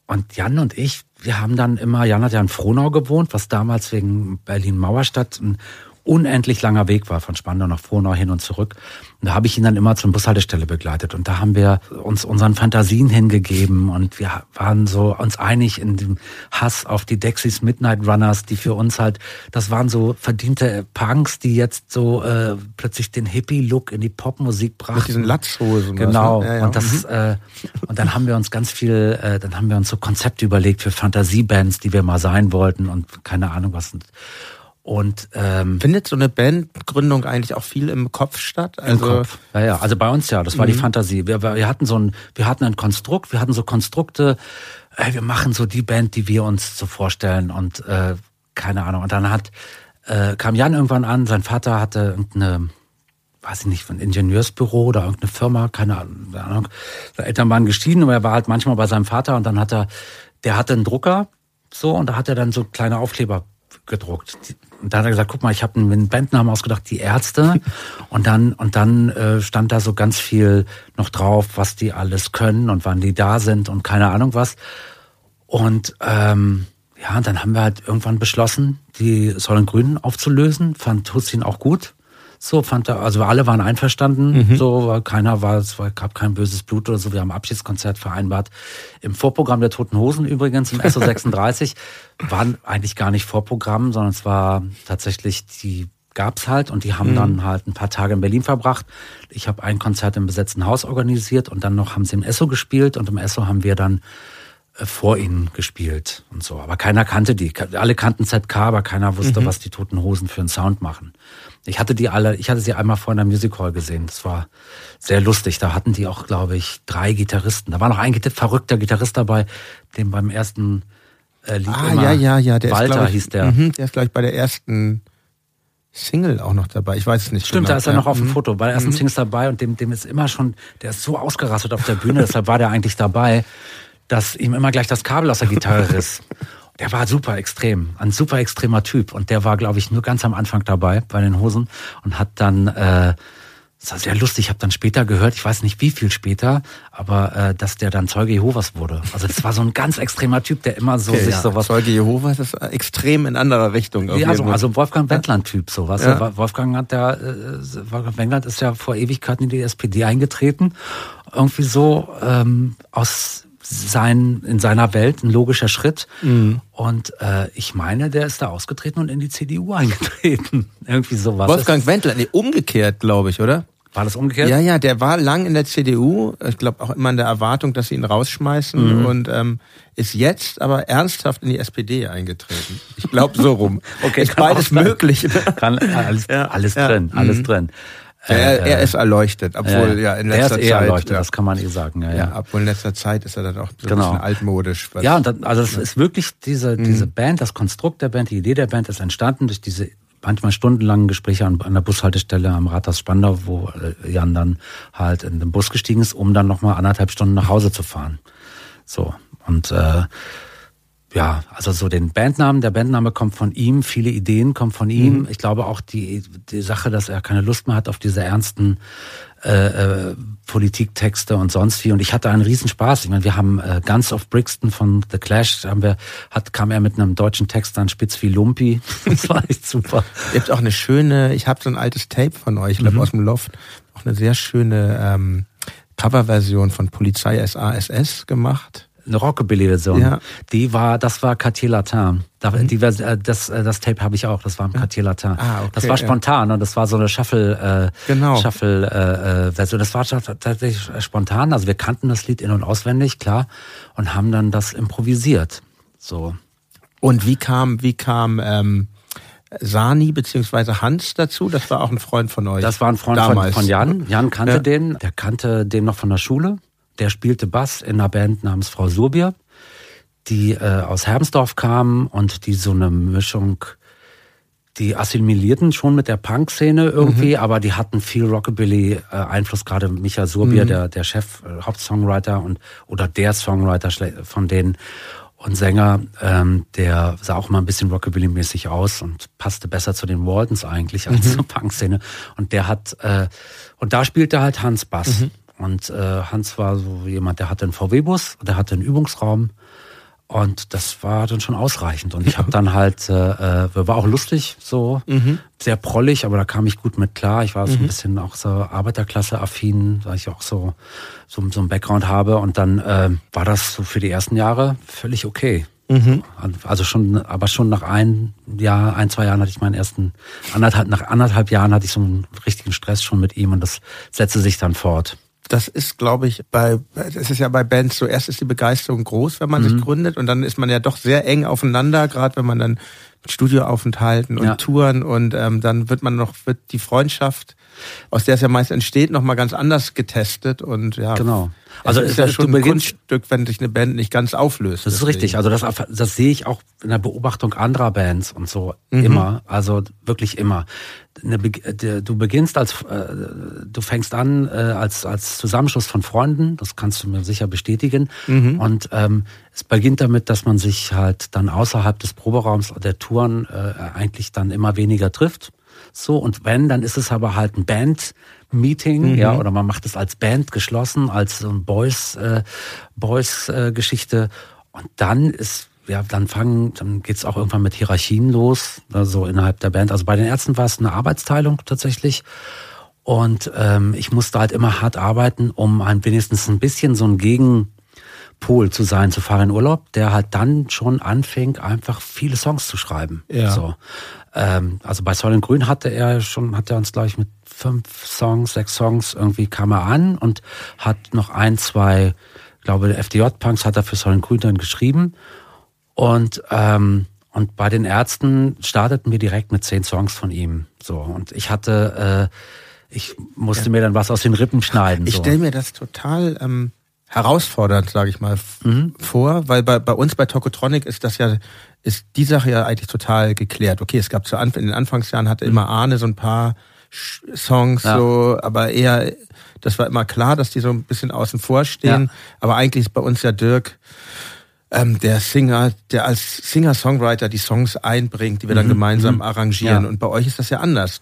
und Jan und ich, wir haben dann immer, Jan hat ja in Frohnau gewohnt, was damals wegen Berlin-Mauerstadt ein unendlich langer Weg war, von Spandau nach Frohnau hin und zurück. Und da habe ich ihn dann immer zur Bushaltestelle begleitet. Und da haben wir uns unseren Fantasien hingegeben und wir waren so uns einig in dem Hass auf die Dexys Midnight Runners, die für uns halt, das waren so verdiente Punks, die jetzt so äh, plötzlich den Hippie-Look in die Popmusik brachten. Mit diesen Latzhosen. Genau. Ja, ja. Und das, mhm. äh, und dann haben wir uns ganz viel, äh, dann haben wir uns so Konzepte überlegt für Fantasiebands, die wir mal sein wollten und keine Ahnung was. Und ähm, findet so eine Bandgründung eigentlich auch viel im Kopf statt? Also im Kopf. Ja, ja. Also bei uns ja. Das war mhm. die Fantasie. Wir, wir hatten so ein, wir hatten ein Konstrukt. Wir hatten so Konstrukte. Ey, wir machen so die Band, die wir uns so vorstellen und äh, keine Ahnung. Und dann hat äh, kam Jan irgendwann an. Sein Vater hatte irgendeine weiß ich nicht, ein Ingenieursbüro oder irgendeine Firma, keine Ahnung. Seine Eltern waren gestiegen, aber er war halt manchmal bei seinem Vater und dann hat er, der hatte einen Drucker, so, und da hat er dann so kleine Aufkleber gedruckt. Und da hat er gesagt, guck mal, ich habe einen Bandnamen ausgedacht, die Ärzte. Und dann, und dann äh, stand da so ganz viel noch drauf, was die alles können und wann die da sind und keine Ahnung was. Und ähm, ja, dann haben wir halt irgendwann beschlossen, die Säulen Grünen aufzulösen. Fand Hussein auch gut. So fand er, also alle waren einverstanden, mhm. so keiner war, es gab kein böses Blut oder so. Wir haben ein Abschiedskonzert vereinbart. Im Vorprogramm der Toten Hosen übrigens, im SO 36, waren eigentlich gar nicht Vorprogramm, sondern es war tatsächlich die gab's halt und die haben mhm. dann halt ein paar Tage in Berlin verbracht. Ich habe ein Konzert im besetzten Haus organisiert und dann noch haben sie im Esso gespielt und im Esso haben wir dann vor ihnen gespielt und so. Aber keiner kannte die. Alle kannten ZK, aber keiner wusste, mhm. was die Toten Hosen für einen Sound machen. Ich hatte die alle, ich hatte sie einmal vor einer Music Hall gesehen. Das war sehr lustig. Da hatten die auch, glaube ich, drei Gitarristen. Da war noch ein verrückter Gitarrist dabei, dem beim ersten äh, Lied ah, ja, ja, ja, der Walter ist, ich, hieß der. Mh, der ist gleich bei der ersten Single auch noch dabei. Ich weiß es nicht. Stimmt, genau. da ist er noch auf dem mhm. Foto. Bei der ersten mhm. Single ist dabei und dem, dem ist immer schon, der ist so ausgerastet auf der Bühne, deshalb war der eigentlich dabei, dass ihm immer gleich das Kabel aus der Gitarre riss. Der war super extrem, ein super extremer Typ. Und der war, glaube ich, nur ganz am Anfang dabei bei den Hosen und hat dann, äh, das war sehr lustig, ich habe dann später gehört, ich weiß nicht wie viel später, aber äh, dass der dann Zeuge Jehovas wurde. Also das war so ein ganz extremer Typ, der immer so okay, sich ja. sowas. Zeuge Jehovas ist extrem in anderer Richtung. Ja, also, also Wolfgang Wendland-Typ, so was. Ja. Wolfgang hat der, äh, Wolfgang Wendland ist ja vor Ewigkeiten in die SPD eingetreten. Irgendwie so ähm, aus sein, in seiner Welt ein logischer Schritt. Mhm. Und äh, ich meine, der ist da ausgetreten und in die CDU eingetreten. Irgendwie sowas. Wolfgang Wendler, nee, umgekehrt, glaube ich, oder? War das umgekehrt? Ja, ja, der war lang in der CDU. Ich glaube auch immer in der Erwartung, dass sie ihn rausschmeißen mhm. und ähm, ist jetzt aber ernsthaft in die SPD eingetreten. Ich glaube so rum. okay, ist beides möglich. Kann alles, ja, alles ja. drin, alles mhm. drin. Ja, er, er, ist erleuchtet, obwohl ja in letzter er ist Zeit. erleuchtet, ja. das kann man eh sagen. Ja, ja. ja, obwohl in letzter Zeit ist er dann auch so genau. ein bisschen altmodisch. ja, und dann, also es ist wirklich diese, mhm. diese Band, das Konstrukt der Band, die Idee der Band ist entstanden durch diese manchmal stundenlangen Gespräche an, an der Bushaltestelle am Rathaus Spandau, wo äh, Jan dann halt in den Bus gestiegen ist, um dann nochmal anderthalb Stunden nach Hause zu fahren. So. Und äh, ja, also so den Bandnamen, der Bandname kommt von ihm, viele Ideen kommen von ihm. Mhm. Ich glaube auch die, die Sache, dass er keine Lust mehr hat auf diese ernsten äh, äh, Politiktexte und sonst wie. Und ich hatte einen Riesenspaß. Ich meine, wir haben äh, Guns of Brixton von The Clash, haben wir, hat, kam er mit einem deutschen Text an Spitz wie Lumpi. Das war echt super. Ihr habt auch eine schöne, ich habe so ein altes Tape von euch, ich glaube mhm. aus dem Loft, auch eine sehr schöne ähm, Coverversion von Polizei SASS gemacht eine Rockabilly-Version. Ja. Die war, das war Cartier Latin. Mhm. Die, äh, das, äh, das Tape habe ich auch, das war im Cartier Latin. Ah, okay, das war spontan und das war so eine Shuffle, äh, genau. Shuffle äh, äh, Version. Das war tatsächlich spontan. Also wir kannten das Lied in- und auswendig, klar, und haben dann das improvisiert. So. Und wie kam, wie kam ähm, Sani beziehungsweise Hans dazu? Das war auch ein Freund von euch. Das war ein Freund von, von Jan. Jan kannte ja. den, der kannte den noch von der Schule. Der spielte Bass in einer Band namens Frau Surbier. die äh, aus Herbensdorf kamen und die so eine Mischung, die assimilierten schon mit der Punk-Szene irgendwie, mhm. aber die hatten viel Rockabilly-Einfluss, äh, gerade Michael Surbier, mhm. der, der Chef, äh, Hauptsongwriter und oder der Songwriter von denen und Sänger, ähm, der sah auch mal ein bisschen Rockabilly-mäßig aus und passte besser zu den Waltons eigentlich als mhm. zur Punk-Szene. Und der hat, äh, und da spielte halt Hans Bass. Mhm. Und äh, Hans war so jemand, der hatte einen VW-Bus, der hatte einen Übungsraum und das war dann schon ausreichend. Und ich habe dann halt, äh, äh, war auch lustig, so mhm. sehr prollig, aber da kam ich gut mit klar. Ich war so ein mhm. bisschen auch so Arbeiterklasse-affin, weil ich auch so, so, so einen Background habe. Und dann äh, war das so für die ersten Jahre völlig okay. Mhm. Also schon, aber schon nach ein Jahr, ein, zwei Jahren hatte ich meinen ersten, anderthalb, nach anderthalb Jahren hatte ich so einen richtigen Stress schon mit ihm und das setzte sich dann fort das ist, glaube ich, bei, es ist ja bei Bands so, erst ist die Begeisterung groß, wenn man mhm. sich gründet und dann ist man ja doch sehr eng aufeinander, gerade wenn man dann Studioaufenthalten und ja. Touren und ähm, dann wird man noch, wird die Freundschaft aus der es ja meist entsteht, nochmal ganz anders getestet und ja. Genau. Also es ist ja schon ein Kunststück, wenn sich eine Band nicht ganz auflöst. Das ist richtig. Also das, das sehe ich auch in der Beobachtung anderer Bands und so mhm. immer. Also wirklich immer. Du beginnst als, äh, du fängst an äh, als als Zusammenschluss von Freunden. Das kannst du mir sicher bestätigen. Mhm. Und ähm, es beginnt damit, dass man sich halt dann außerhalb des Proberaums der Touren äh, eigentlich dann immer weniger trifft so, und wenn, dann ist es aber halt ein Band-Meeting, mhm. ja, oder man macht es als Band geschlossen, als so ein Boys, äh, Boys-Geschichte. Äh, und dann ist ja, dann fangen, dann geht's auch irgendwann mit Hierarchien los, also innerhalb der Band. Also bei den Ärzten war es eine Arbeitsteilung tatsächlich. Und ähm, ich musste halt immer hart arbeiten, um ein wenigstens ein bisschen so ein Gegenpol zu sein zu fahren in Urlaub, der halt dann schon anfing, einfach viele Songs zu schreiben. Ja. So. Ähm, also bei Soll Grün hatte er schon, hat er uns gleich mit fünf Songs, sechs Songs irgendwie kam er an und hat noch ein, zwei, glaube FDJ-Punks hat er für Soll Grün dann geschrieben. Und, ähm, und bei den Ärzten starteten wir direkt mit zehn Songs von ihm. So. Und ich hatte, äh, ich musste ja. mir dann was aus den Rippen schneiden. Ich so. stelle mir das total ähm, herausfordernd, sage ich mal, mhm. vor, weil bei, bei uns bei Tokotronic ist das ja ist die Sache ja eigentlich total geklärt. Okay, es gab zu Anfang, in den Anfangsjahren hatte immer Arne so ein paar Songs ja. so, aber eher, das war immer klar, dass die so ein bisschen außen vor stehen. Ja. Aber eigentlich ist bei uns ja Dirk ähm, der Singer, der als Singer-Songwriter die Songs einbringt, die wir dann mhm. gemeinsam mhm. arrangieren. Ja. Und bei euch ist das ja anders.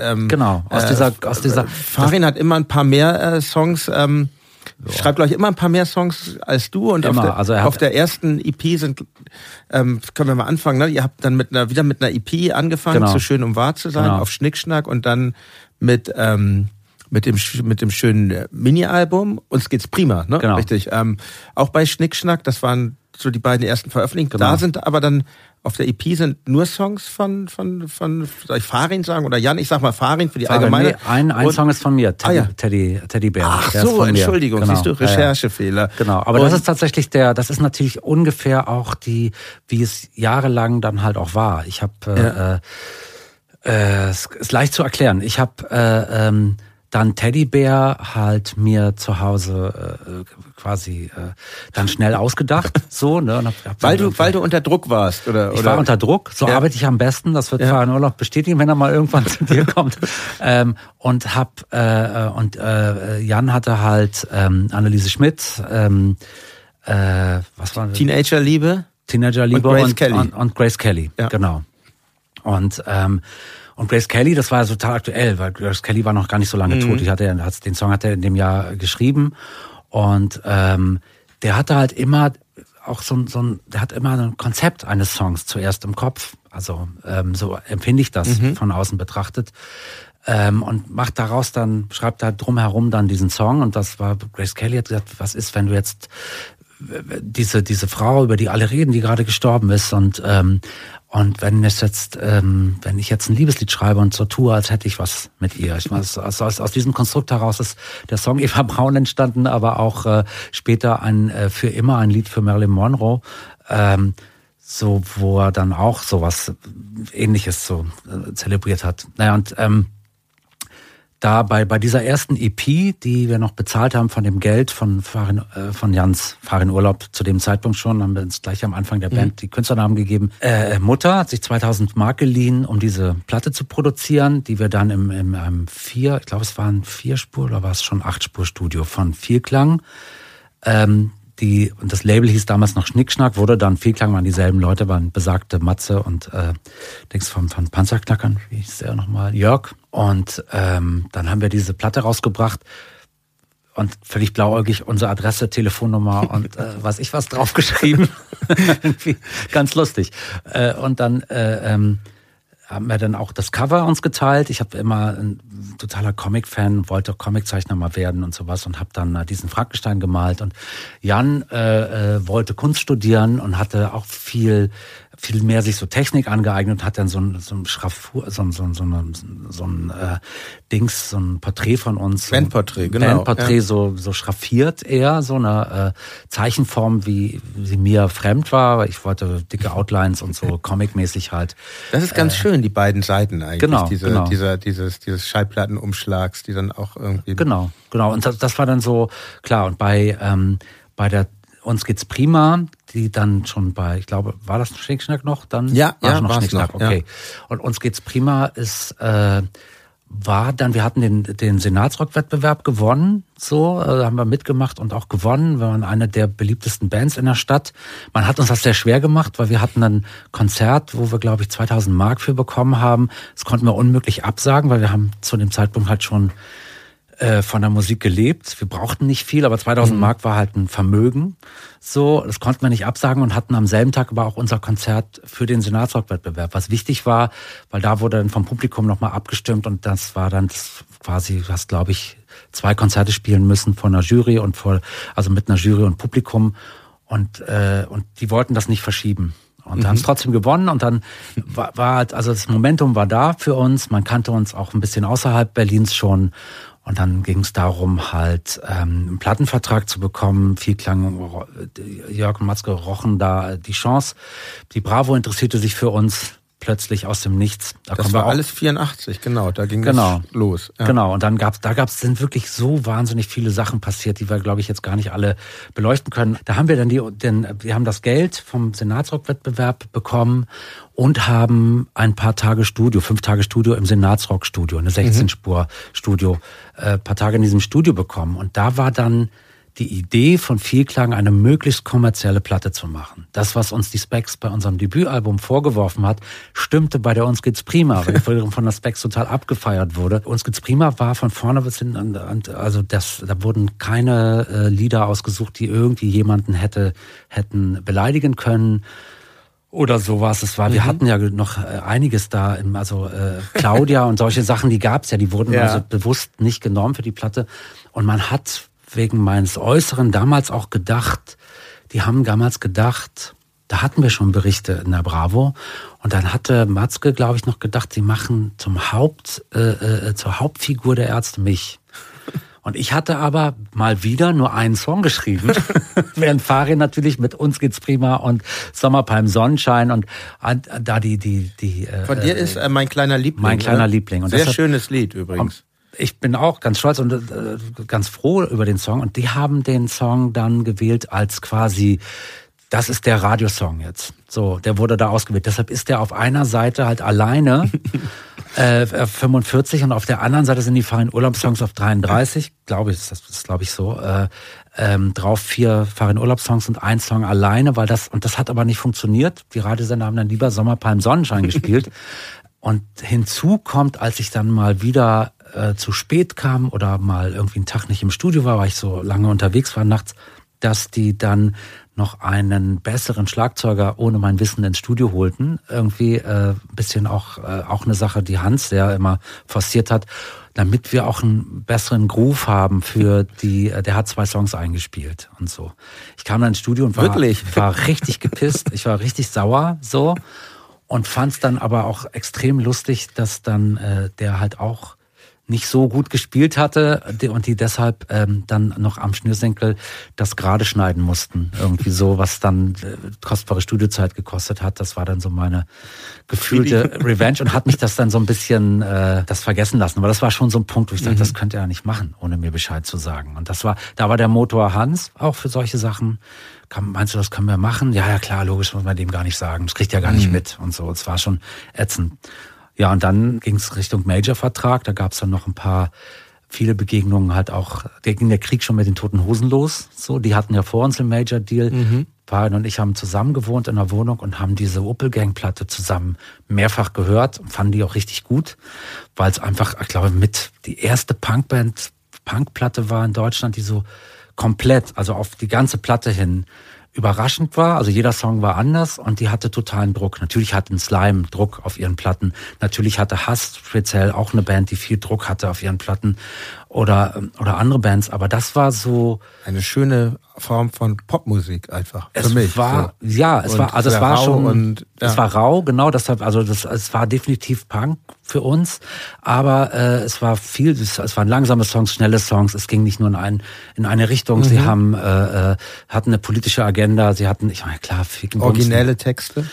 Ähm, genau, aus dieser, aus dieser. Farin hat immer ein paar mehr äh, Songs. Ähm, so. Schreibt euch immer ein paar mehr Songs als du und auf, der, also auf der ersten EP sind, ähm, können wir mal anfangen, ne? Ihr habt dann mit einer, wieder mit einer EP angefangen, genau. zu schön um wahr zu sein, genau. auf Schnickschnack und dann mit, ähm, mit dem mit dem schönen Mini-Album. Uns geht's prima, ne? Genau. Richtig. Ähm, auch bei Schnickschnack, das waren so die beiden ersten Veröffentlichungen. Genau. Da sind aber dann auf der EP sind nur Songs von, von, von, soll ich Farin sagen oder Jan? Ich sag mal Farin für die Sag allgemeine. Nee, ein, ein Song ist von mir, Teddy, ah, ja. Teddy, Teddy Bär. Ach so, Entschuldigung, genau. siehst du, Recherchefehler. Genau, aber Und das ist tatsächlich der, das ist natürlich ungefähr auch die, wie es jahrelang dann halt auch war. Ich habe, äh, ja. äh, äh, es ist leicht zu erklären. Ich habe äh, ähm, dann Teddybär halt mir zu Hause äh, quasi äh, dann schnell ausgedacht, so ne. Und hab, hab weil du weil du unter Druck warst oder ich oder? war unter Druck. So ja. arbeite ich am besten. Das wird ja. Urlaub bestätigen, wenn er mal irgendwann zu dir kommt. ähm, und hab äh, und äh, Jan hatte halt ähm, Anneliese Schmidt. Ähm, äh, was war? Teenagerliebe. Teenagerliebe und Grace und, Kelly. Und, und Grace Kelly. Ja. Genau. Und ähm, und Grace Kelly, das war total aktuell, weil Grace Kelly war noch gar nicht so lange mhm. tot. Ich hatte, den Song hat er in dem Jahr geschrieben. Und ähm, der hatte halt immer auch so, so ein, der hat immer ein Konzept eines Songs zuerst im Kopf. Also ähm, so empfinde ich das mhm. von außen betrachtet. Ähm, und macht daraus dann, schreibt da drumherum dann diesen Song. Und das war, Grace Kelly hat gesagt, was ist, wenn du jetzt diese, diese Frau, über die alle reden, die gerade gestorben ist und ähm, und wenn es jetzt, ähm, wenn ich jetzt ein Liebeslied schreibe und so tue, als hätte ich was mit ihr. Ich meine, aus, aus, aus diesem Konstrukt heraus ist der Song Eva Braun entstanden, aber auch äh, später ein äh, für immer ein Lied für Marilyn Monroe. Ähm, so, wo er dann auch sowas ähnliches so äh, zelebriert hat. Naja, und ähm, da bei, bei dieser ersten EP, die wir noch bezahlt haben von dem Geld von, Farin, äh, von Jans Farin Urlaub zu dem Zeitpunkt schon, haben wir uns gleich am Anfang der Band mhm. die Künstlernamen gegeben. Äh, Mutter hat sich 2000 Mark geliehen, um diese Platte zu produzieren, die wir dann im, im einem vier, ich glaube es waren vier Spur oder war es schon acht Spur Studio von Vielklang. Ähm, die, und das Label hieß damals noch Schnickschnack, wurde dann Vielklang, waren dieselben Leute, waren besagte Matze und äh, denkst von, von Panzerknackern, wie hieß der nochmal, Jörg. Und ähm, dann haben wir diese Platte rausgebracht und völlig blauäugig unsere Adresse, Telefonnummer und äh, was ich was draufgeschrieben. Ganz lustig. Äh, und dann äh, ähm, haben wir dann auch das Cover uns geteilt. Ich habe immer ein totaler Comic-Fan, wollte Comiczeichner mal werden und sowas und habe dann äh, diesen Frankenstein gemalt. Und Jan äh, äh, wollte Kunst studieren und hatte auch viel viel mehr sich so Technik angeeignet und hat dann so ein, so ein Schraffur, so ein, so ein, so ein, so ein äh, Dings, so ein Porträt von uns. Bandporträt, genau. Bandporträt, ja. so, so schraffiert eher, so eine äh, Zeichenform, wie sie mir fremd war, ich wollte dicke Outlines und so comic-mäßig halt. Das ist ganz äh, schön, die beiden Seiten eigentlich. Genau, diese, genau. Dieser, dieses, dieses Schallplattenumschlags, die dann auch irgendwie. Genau, genau. Und das, das war dann so, klar, und bei, ähm, bei der uns geht's prima, die dann schon bei, ich glaube, war das ein Schnickschnack noch? Dann ja, war ja, noch Schnickschnack, noch, okay. Ja. Und uns geht's prima ist äh, war dann, wir hatten den, den Senatsrock-Wettbewerb gewonnen, so, äh, haben wir mitgemacht und auch gewonnen. Wir waren eine der beliebtesten Bands in der Stadt. Man hat uns das sehr schwer gemacht, weil wir hatten ein Konzert, wo wir, glaube ich, 2000 Mark für bekommen haben. Das konnten wir unmöglich absagen, weil wir haben zu dem Zeitpunkt halt schon äh, von der Musik gelebt. Wir brauchten nicht viel, aber 2000 mhm. Mark war halt ein Vermögen. So, das konnten wir nicht absagen und hatten am selben Tag aber auch unser Konzert für den Senatsrock-Wettbewerb, was wichtig war, weil da wurde dann vom Publikum nochmal abgestimmt und das war dann quasi, was glaube ich, zwei Konzerte spielen müssen vor einer Jury und vor, also mit einer Jury und Publikum und, äh, und die wollten das nicht verschieben. Und mhm. haben es trotzdem gewonnen und dann war, war halt, also das Momentum war da für uns. Man kannte uns auch ein bisschen außerhalb Berlins schon und dann ging es darum, halt ähm, einen Plattenvertrag zu bekommen. Viel klang Jörg und Matzke rochen da die Chance. Die Bravo interessierte sich für uns plötzlich aus dem Nichts. Da das war alles 84, genau, da ging genau, es los. Ja. Genau, und dann gab's, da gab's sind wirklich so wahnsinnig viele Sachen passiert, die wir, glaube ich, jetzt gar nicht alle beleuchten können. Da haben wir dann die, denn wir haben das Geld vom Senatsrock-Wettbewerb bekommen und haben ein paar Tage Studio, fünf Tage Studio im Senatsrock-Studio, eine 16-Spur-Studio, äh, paar Tage in diesem Studio bekommen. Und da war dann die Idee von Vielklang, eine möglichst kommerzielle Platte zu machen. Das, was uns die Specs bei unserem Debütalbum vorgeworfen hat, stimmte bei der Uns geht's prima, weil die von der Specs total abgefeiert wurde. Uns geht's prima war von vorne bis hinten, also das, da wurden keine äh, Lieder ausgesucht, die irgendwie jemanden hätte, hätten beleidigen können oder sowas. Es war, mhm. wir hatten ja noch äh, einiges da, im, also äh, Claudia und solche Sachen, die gab's ja, die wurden ja. also bewusst nicht genommen für die Platte. Und man hat wegen meines Äußeren damals auch gedacht, die haben damals gedacht, da hatten wir schon Berichte in der Bravo. Und dann hatte Matzke, glaube ich, noch gedacht, sie machen zum Haupt, äh, äh, zur Hauptfigur der Ärzte mich. Und ich hatte aber mal wieder nur einen Song geschrieben, während Farin natürlich mit uns geht's prima und Sommerpalm Sonnenschein und da die die die. Äh, Von dir ist äh, mein kleiner Liebling. Mein kleiner oder? Liebling. Und Sehr schönes Lied übrigens ich bin auch ganz stolz und äh, ganz froh über den Song. Und die haben den Song dann gewählt als quasi, das ist der Radiosong jetzt. So, der wurde da ausgewählt. Deshalb ist der auf einer Seite halt alleine äh, 45 und auf der anderen Seite sind die Farin Urlaubssongs auf 33. Glaube ich, das ist glaube ich so. Äh, ähm, drauf vier Farin Urlaubssongs und ein Song alleine, weil das und das hat aber nicht funktioniert. Die Radiosender haben dann lieber Sommerpalm Sonnenschein gespielt. Und hinzu kommt, als ich dann mal wieder äh, zu spät kam oder mal irgendwie einen Tag nicht im Studio war, weil ich so lange unterwegs war nachts, dass die dann noch einen besseren Schlagzeuger ohne mein Wissen ins Studio holten. Irgendwie äh, bisschen auch, äh, auch eine Sache, die Hans der immer forciert hat, damit wir auch einen besseren Groove haben für die, äh, der hat zwei Songs eingespielt und so. Ich kam dann ins Studio und war, Wirklich? war richtig gepisst, ich war richtig sauer so und fand es dann aber auch extrem lustig, dass dann äh, der halt auch nicht so gut gespielt hatte und die deshalb ähm, dann noch am Schnürsenkel das gerade schneiden mussten. Irgendwie so, was dann äh, kostbare Studiozeit gekostet hat. Das war dann so meine gefühlte Revenge und hat mich das dann so ein bisschen äh, das vergessen lassen. Aber das war schon so ein Punkt, wo ich mhm. dachte, das könnte er nicht machen, ohne mir Bescheid zu sagen. Und das war, da war der Motor Hans auch für solche Sachen. Kann, meinst du, das können wir machen? Ja, ja klar, logisch, muss man dem gar nicht sagen. Das kriegt er gar mhm. nicht mit und so. Es war schon ätzend. Ja, und dann ging es Richtung Major-Vertrag. Da gab es dann noch ein paar viele Begegnungen halt auch, da ging der Krieg schon mit den Toten Hosen los. So, die hatten ja vor uns den Major Deal. Mhm. Farin und ich haben zusammen gewohnt in der Wohnung und haben diese Opel Gang Platte zusammen mehrfach gehört und fanden die auch richtig gut, weil es einfach, ich glaube, mit die erste Punkband, Punkplatte war in Deutschland, die so komplett, also auf die ganze Platte hin überraschend war. Also jeder Song war anders und die hatte totalen Druck. Natürlich hatten Slime Druck auf ihren Platten. Natürlich hatte Hass speziell auch eine Band, die viel Druck hatte auf ihren Platten oder, oder andere Bands. Aber das war so. Eine schöne Form von Popmusik einfach. Für es mich, war, so. ja, es und war, also es war schon, und, ja. es war rau, genau, deshalb, also das, es war definitiv Punk für uns, aber äh, es war viel, es, es waren langsame Songs, schnelle Songs, es ging nicht nur in, ein, in eine Richtung, mhm. sie haben, äh, äh, hatten eine politische Agenda, sie hatten, ich meine, klar, Ficken, Originelle Texte?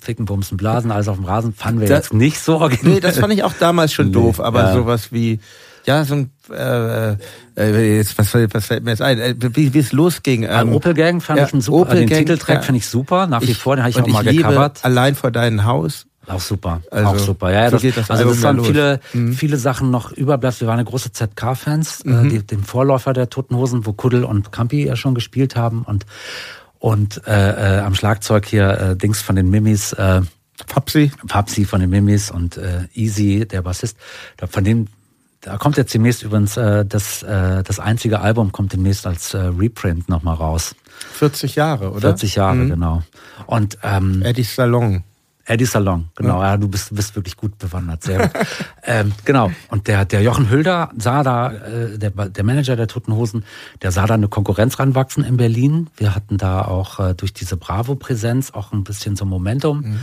Ficken, Bumsen, Blasen, alles auf dem Rasen, fanden wir das, jetzt nicht so originell. Nee, das fand ich auch damals schon nee, doof, aber ja. sowas wie, ja, so ein äh, äh, jetzt, was, was fällt mir jetzt ein? Äh, wie, wie es losging. Ähm, Opel Gang fand ja, ich ein super, Opel den Titeltrack ja. finde ich super, nach wie vor, den habe ich auch mal ich gecovert. Allein vor deinem Haus. Auch super, also, auch super. Ja, das, das also das waren viele, mhm. viele Sachen noch überbleibt. Wir waren eine große ZK-Fans, äh, mhm. äh, dem Vorläufer der Toten Hosen, wo Kuddel und Campi ja schon gespielt haben und und äh, äh, am Schlagzeug hier äh, Dings von den Mimis. Äh, Fapsi. Fapsi von den Mimis und äh, Easy, der Bassist. Von dem da kommt jetzt demnächst übrigens äh, das, äh, das einzige Album kommt demnächst als äh, Reprint nochmal raus. 40 Jahre, oder? 40 Jahre, mhm. genau. Und ähm, Eddie Salon. Eddie Salon, genau. Ja, ja du bist, bist wirklich gut bewandert, sehr gut. ähm, genau. Und der, der Jochen Hülder sah da, äh, der, der Manager der Toten Hosen, der sah da eine Konkurrenz ranwachsen in Berlin. Wir hatten da auch äh, durch diese Bravo-Präsenz auch ein bisschen so Momentum. Mhm.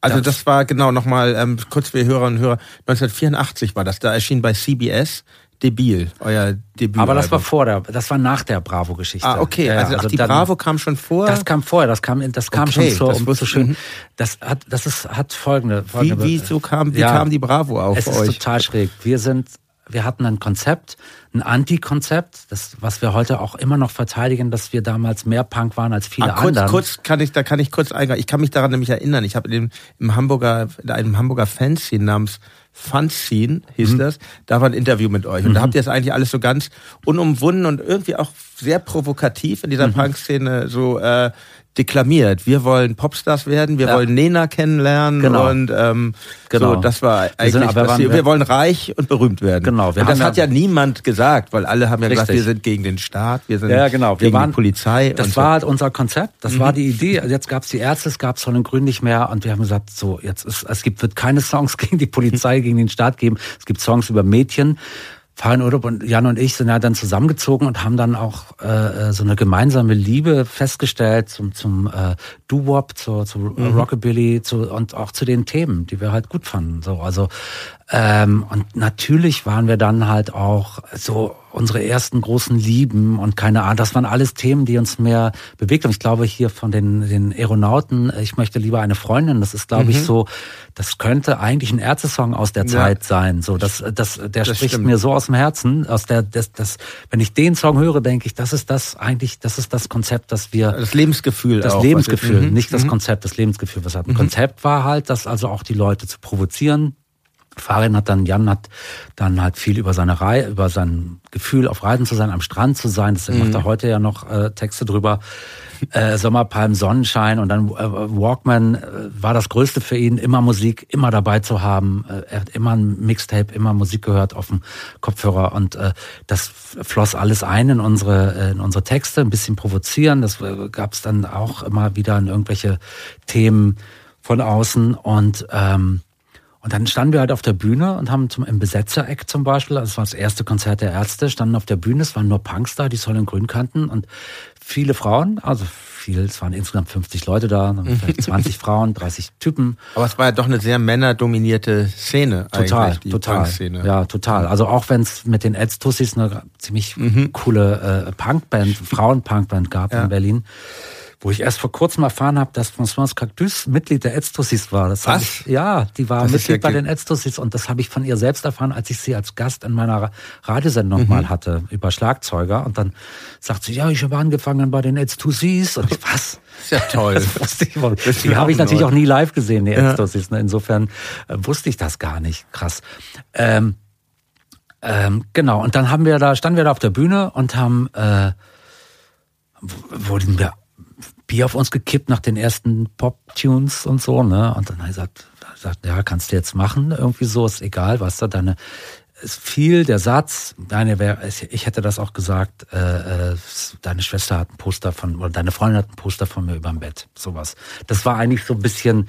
Also das war genau nochmal, ähm, kurz für Hörerinnen und Hörer, 1984 war das, da erschien bei CBS Debil, euer Debüt. Aber das war vor der, das war nach der Bravo-Geschichte. Ah, okay. also, also ach, die dann, Bravo kam schon vor. Das kam vorher, das kam, das kam okay, schon so, um so schön. Das hat, das ist, hat folgende, folgende Wie, wie so kam, wie ja, kam die Bravo auf es euch? Es ist total schräg. Wir sind, wir hatten ein Konzept, ein Anti-Konzept, das, was wir heute auch immer noch verteidigen, dass wir damals mehr Punk waren als viele ah, kurz, andere. Kurz kann ich, da kann ich kurz eingehen. Ich kann mich daran nämlich erinnern. Ich habe im, im Hamburger, in einem Hamburger Fanzine namens Fanzine hieß mhm. das. Da war ein Interview mit euch. Und mhm. da habt ihr das eigentlich alles so ganz unumwunden und irgendwie auch sehr provokativ in dieser mhm. Punk-Szene so äh, deklamiert. Wir wollen Popstars werden, wir ja. wollen Nena kennenlernen genau. und ähm, genau. so, das war eigentlich, wir, sind, was wir, wir, wollen reich und berühmt werden. Genau. Wir und das hat ja, niemand gesagt, weil alle haben ja richtig. gesagt, wir sind gegen den Staat, wir sind ja, genau. wir gegen waren, die Polizei. Das war so. halt unser Konzept, das mhm. war die Idee. Jetzt gab es die Ärzte, es gab Sonnen und Grün nicht mehr und wir haben gesagt, so jetzt ist, es gibt wird keine Songs gegen die Polizei, gegen den Staat geben. Es gibt Songs über Mädchen Farin Urlaub und Jan und ich sind ja dann zusammengezogen und haben dann auch äh, so eine gemeinsame Liebe festgestellt zum, zum äh, Doo-Wop, zu, zu mhm. Rockabilly zu, und auch zu den Themen, die wir halt gut fanden. So, also ähm, und natürlich waren wir dann halt auch so unsere ersten großen Lieben und keine Ahnung. Das waren alles Themen, die uns mehr bewegt haben. Ich glaube hier von den, den Aeronauten, ich möchte lieber eine Freundin. Das ist, glaube mhm. ich, so, das könnte eigentlich ein Ärzte-Song aus der ja. Zeit sein. So, das, das, der das spricht stimmt. mir so aus dem Herzen. Aus der, das, das, wenn ich den Song höre, denke ich, das ist das eigentlich, das ist das Konzept, das wir. Das Lebensgefühl. Das auch, Lebensgefühl, ich, nicht das mhm. Konzept, das Lebensgefühl, was hat. Ein mhm. Konzept war halt, das also auch die Leute zu provozieren, Farin hat dann, Jan hat dann halt viel über seine Reihe, über sein Gefühl, auf Reisen zu sein, am Strand zu sein. Das mhm. macht er heute ja noch äh, Texte drüber. Äh, Sommerpalm, Sonnenschein und dann äh, Walkman äh, war das Größte für ihn, immer Musik, immer dabei zu haben. Äh, er hat immer ein Mixtape, immer Musik gehört auf dem Kopfhörer und äh, das floss alles ein in unsere, äh, in unsere Texte, ein bisschen provozieren. Das äh, gab es dann auch immer wieder in irgendwelche Themen von außen und ähm, und dann standen wir halt auf der Bühne und haben zum, im Besetzereck zum Beispiel, das war das erste Konzert der Ärzte, standen auf der Bühne, es waren nur Punks da, die Soll in Grün kannten und viele Frauen, also viel, es waren insgesamt 50 Leute da, vielleicht 20 Frauen, 30 Typen. Aber es war ja doch eine sehr männerdominierte Szene total, die total, Punk-Szene. Ja, total. Also auch wenn es mit den Edstussis eine ziemlich mhm. coole äh, Punkband, Frauen-Punkband gab ja. in Berlin wo ich erst vor kurzem erfahren habe, dass Françoise Cactus Mitglied der Edstussis war. Das Was? Ich, ja, die war das Mitglied ja bei den Edstussis und das habe ich von ihr selbst erfahren, als ich sie als Gast in meiner Radiosendung mhm. mal hatte über Schlagzeuger und dann sagt sie, ja, ich habe angefangen bei den Edstussis und ich, was? Ist ja toll. Das ich, die habe ich natürlich auch nie live gesehen, die Edstussis. Ne? Insofern äh, wusste ich das gar nicht. Krass. Ähm, ähm, genau, und dann haben wir da, standen wir da auf der Bühne und haben, äh, wurden wir Bier auf uns gekippt nach den ersten Pop-Tunes und so, ne? Und dann hat er gesagt, gesagt, ja, kannst du jetzt machen, irgendwie so, ist egal, was da deine, es fiel der Satz, deine, ich hätte das auch gesagt, äh, äh, deine Schwester hat ein Poster von, oder deine Freundin hat ein Poster von mir überm Bett, sowas. Das war eigentlich so ein bisschen,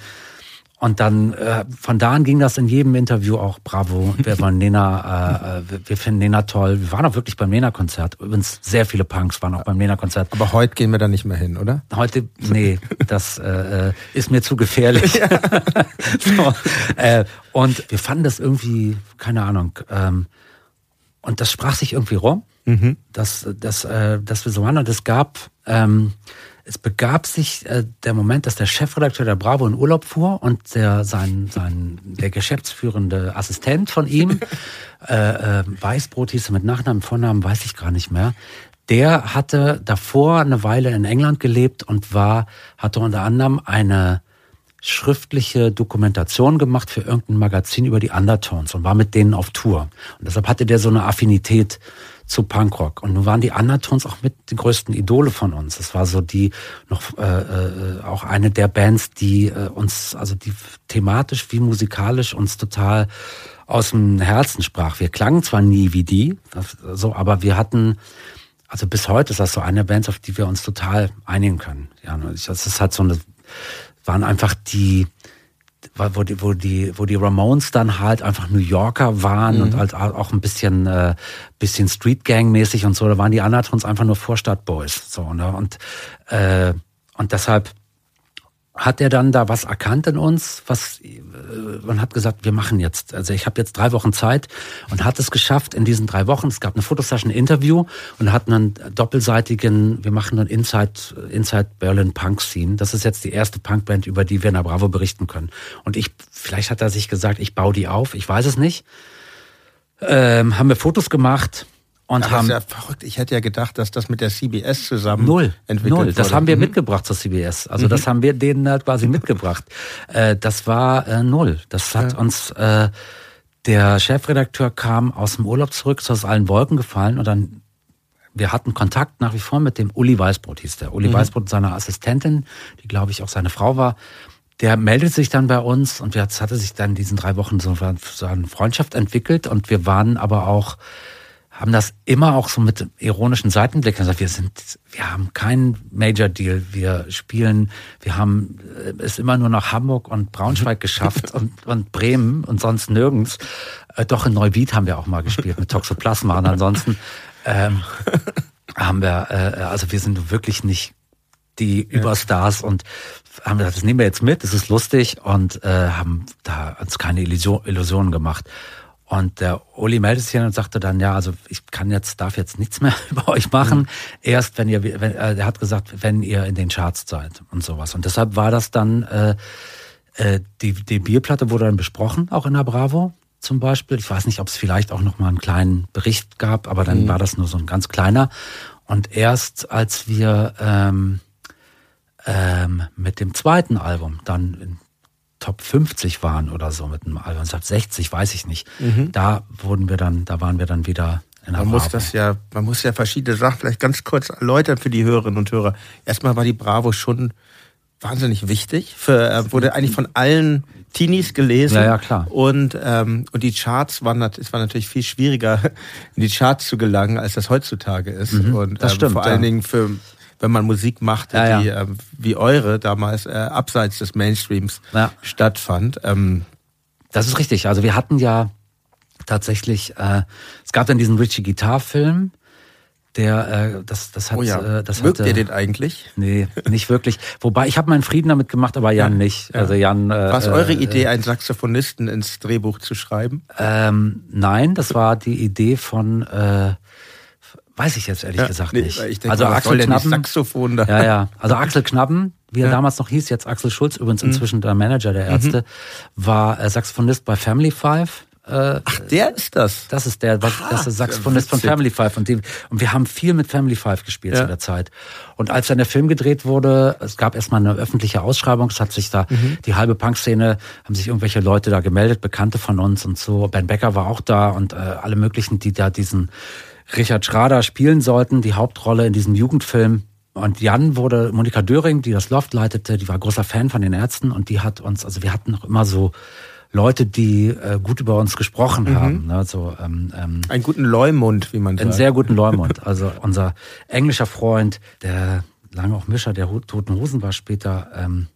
und dann äh, von da an ging das in jedem Interview auch Bravo. Wir wollen Nena, äh, wir, wir finden Nena toll. Wir waren auch wirklich beim Nena-Konzert. Übrigens sehr viele Punks waren auch beim Nena-Konzert. Aber heute gehen wir da nicht mehr hin, oder? Heute, nee, das äh, ist mir zu gefährlich. Ja. so, äh, und wir fanden das irgendwie, keine Ahnung. Ähm, und das sprach sich irgendwie rum, mhm. dass, dass, äh, dass wir so waren. Und es gab ähm, es begab sich äh, der Moment, dass der Chefredakteur der Bravo in Urlaub fuhr und der, sein, sein, der geschäftsführende Assistent von ihm, äh, äh, Weißbrot hieß er mit Nachnamen, Vornamen weiß ich gar nicht mehr, der hatte davor eine Weile in England gelebt und war, hatte unter anderem eine schriftliche Dokumentation gemacht für irgendein Magazin über die Undertones und war mit denen auf Tour. Und deshalb hatte der so eine Affinität zu Punkrock. Und nun waren die Undertones auch mit die größten Idole von uns. Es war so die noch äh, äh, auch eine der Bands, die äh, uns, also die thematisch wie musikalisch uns total aus dem Herzen sprach. Wir klangen zwar nie wie die, das, so, aber wir hatten, also bis heute ist das so eine Band, auf die wir uns total einigen können. Ja, das ist halt so eine, waren einfach die, wo die, wo die, wo die Ramones dann halt einfach New Yorker waren mhm. und halt auch ein bisschen, äh, bisschen Street Gang mäßig und so, da waren die Anatrons einfach nur Vorstadtboys, so, ne, und, äh, und deshalb hat er dann da was erkannt in uns, was äh, man hat gesagt, wir machen jetzt. Also ich habe jetzt drei Wochen Zeit und hat es geschafft in diesen drei Wochen. Es gab eine Fotosession, ein Interview und hatten einen doppelseitigen, wir machen einen Inside, Inside Berlin Punk Scene. Das ist jetzt die erste Punkband, über die wir in der Bravo berichten können. Und ich, vielleicht hat er sich gesagt, ich baue die auf, ich weiß es nicht. Ähm, haben wir Fotos gemacht und Aber haben. Das ist ja verrückt. Ich hätte ja gedacht, dass das mit der CBS zusammen null, entwickelt null. Das wurde. haben wir mhm. mitgebracht zur CBS. Also mhm. das haben wir denen halt quasi mitgebracht. Äh, das war äh, null. Das hat ja. uns äh, der Chefredakteur kam aus dem Urlaub zurück, ist aus allen Wolken gefallen und dann wir hatten Kontakt nach wie vor mit dem Uli Weißbrot, hieß der. Uli mhm. Weißbrot, seiner Assistentin, die glaube ich auch seine Frau war. Der meldet sich dann bei uns und es hatte sich dann in diesen drei Wochen so eine Freundschaft entwickelt und wir waren aber auch haben das immer auch so mit ironischen Seitenblick gesagt, wir sind, wir haben keinen Major Deal, wir spielen, wir haben äh, es immer nur nach Hamburg und Braunschweig geschafft und, und Bremen und sonst nirgends. Äh, doch in Neuwied haben wir auch mal gespielt mit Toxoplasma und ansonsten ähm, haben wir, äh, also wir sind wirklich nicht die Überstars und haben gesagt, das nehmen wir jetzt mit, das ist lustig und äh, haben da uns keine Illusion, Illusionen gemacht. Und der Uli meldet sich und sagte dann, ja, also ich kann jetzt, darf jetzt nichts mehr über euch machen. Mhm. Erst wenn ihr, wenn, äh, er hat gesagt, wenn ihr in den Charts seid und sowas. Und deshalb war das dann, äh, äh, die, die Bierplatte wurde dann besprochen, auch in der Bravo zum Beispiel. Ich weiß nicht, ob es vielleicht auch noch mal einen kleinen Bericht gab, aber dann mhm. war das nur so ein ganz kleiner. Und erst als wir ähm, ähm, mit dem zweiten Album dann Top 50 waren oder so mit einem Album, Top 60, weiß ich nicht. Mhm. Da wurden wir dann, da waren wir dann wieder in der Man muss das ja, man muss ja verschiedene Sachen vielleicht ganz kurz erläutern für die Hörerinnen und Hörer. Erstmal war die Bravo schon wahnsinnig wichtig. Für, äh, wurde eigentlich von allen Teenies gelesen. Ja, ja, klar. Und, ähm, und die Charts waren, es war natürlich viel schwieriger, in die Charts zu gelangen, als das heutzutage ist. Mhm, und das ähm, stimmt, vor allen Dingen für wenn man Musik macht, ja, die ja. Äh, wie eure damals äh, abseits des Mainstreams ja. stattfand. Ähm, das ist richtig. Also wir hatten ja tatsächlich, äh, es gab dann diesen Richie Guitar Film, Der, äh, das, das hat, oh ja. äh, das Mögt hatte, ihr den eigentlich? Nee, nicht wirklich. Wobei ich habe meinen Frieden damit gemacht, aber Jan Ja. nicht. Ja. Also Jan. Äh, War es eure äh, Idee, einen Saxophonisten ins Drehbuch zu schreiben? Ähm, nein, das war die Idee von, äh, weiß ich jetzt ehrlich Ja, gesagt nee, nicht. denke, also Axel Knappen. Saxophon da? Ja, ja. Also Axel Knappen, wie er Ja. Mhm. damals noch hieß, jetzt Axel Schulz, übrigens inzwischen der Manager der Ärzte, war äh, Saxophonist bei Family Five. Äh, Ach, der ist das. das ist der, was, das ist der Saxophonist von. Family Five. Und, die, und wir haben viel mit Family Five gespielt Ja. zu der Zeit. Und als dann der Film gedreht wurde, es gab erstmal eine öffentliche Ausschreibung, es hat sich da Mhm. die halbe Punk-Szene, haben sich irgendwelche Leute da gemeldet, Bekannte von uns und so. Ben Becker war auch da und äh, alle möglichen, die da diesen Richard Schrader spielen sollten, die Hauptrolle in diesem Jugendfilm. Und Jan wurde, Monika Döring, die das Loft leitete, die war großer Fan von den Ärzten und die hat uns, also wir hatten noch immer so Leute, die äh, gut über uns gesprochen haben. Ne? So, ähm, ähm, Einen guten Leumund, wie man einen sagt. sehr guten Leumund. Also unser englischer Freund, der lange auch Mischer der Toten Hosen war später, ähm,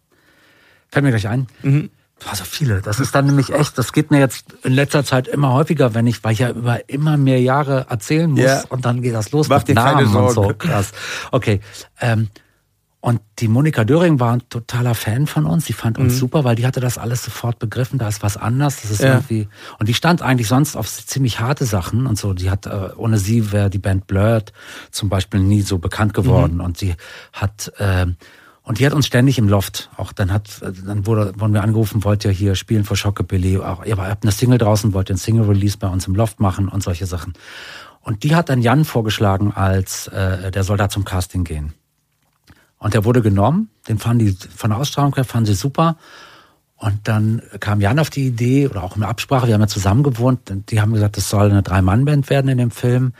fällt mir gleich ein. Mhm. War so viele. Das ist dann nämlich echt, das geht mir jetzt in letzter Zeit immer häufiger, wenn ich, weil ich ja über immer mehr Jahre erzählen muss Ja. und dann geht das los Mach mit dir keine Namen und so. Sorgen. Krass. Okay. Ähm, und die Monika Döring war ein totaler Fan von uns. Die fand uns super, weil die hatte das alles sofort begriffen. Da ist was anders. Das ist Mhm. Ja. irgendwie. Und die stand eigentlich sonst auf ziemlich harte Sachen und so. Die hat, äh, ohne sie wäre die Band Blurred zum Beispiel nie so bekannt geworden. Und sie hat, ähm, und die hat uns ständig im Loft. Auch dann hat, dann wurde, wurden wir angerufen, wollt ihr hier spielen für Schockabilly? Auch, ihr habt eine Single draußen, wollt ihr ein Single-Release bei uns im Loft machen und solche Sachen. Und die hat dann Jan vorgeschlagen, als äh, der soll da zum Casting gehen. Und der wurde genommen, den fanden die von der Ausstrahlung her, fanden sie super. Und dann kam Jan auf die Idee, oder auch in der Absprache, wir haben ja zusammen gewohnt, die haben gesagt, es soll eine Drei-Mann-Band werden in dem Film.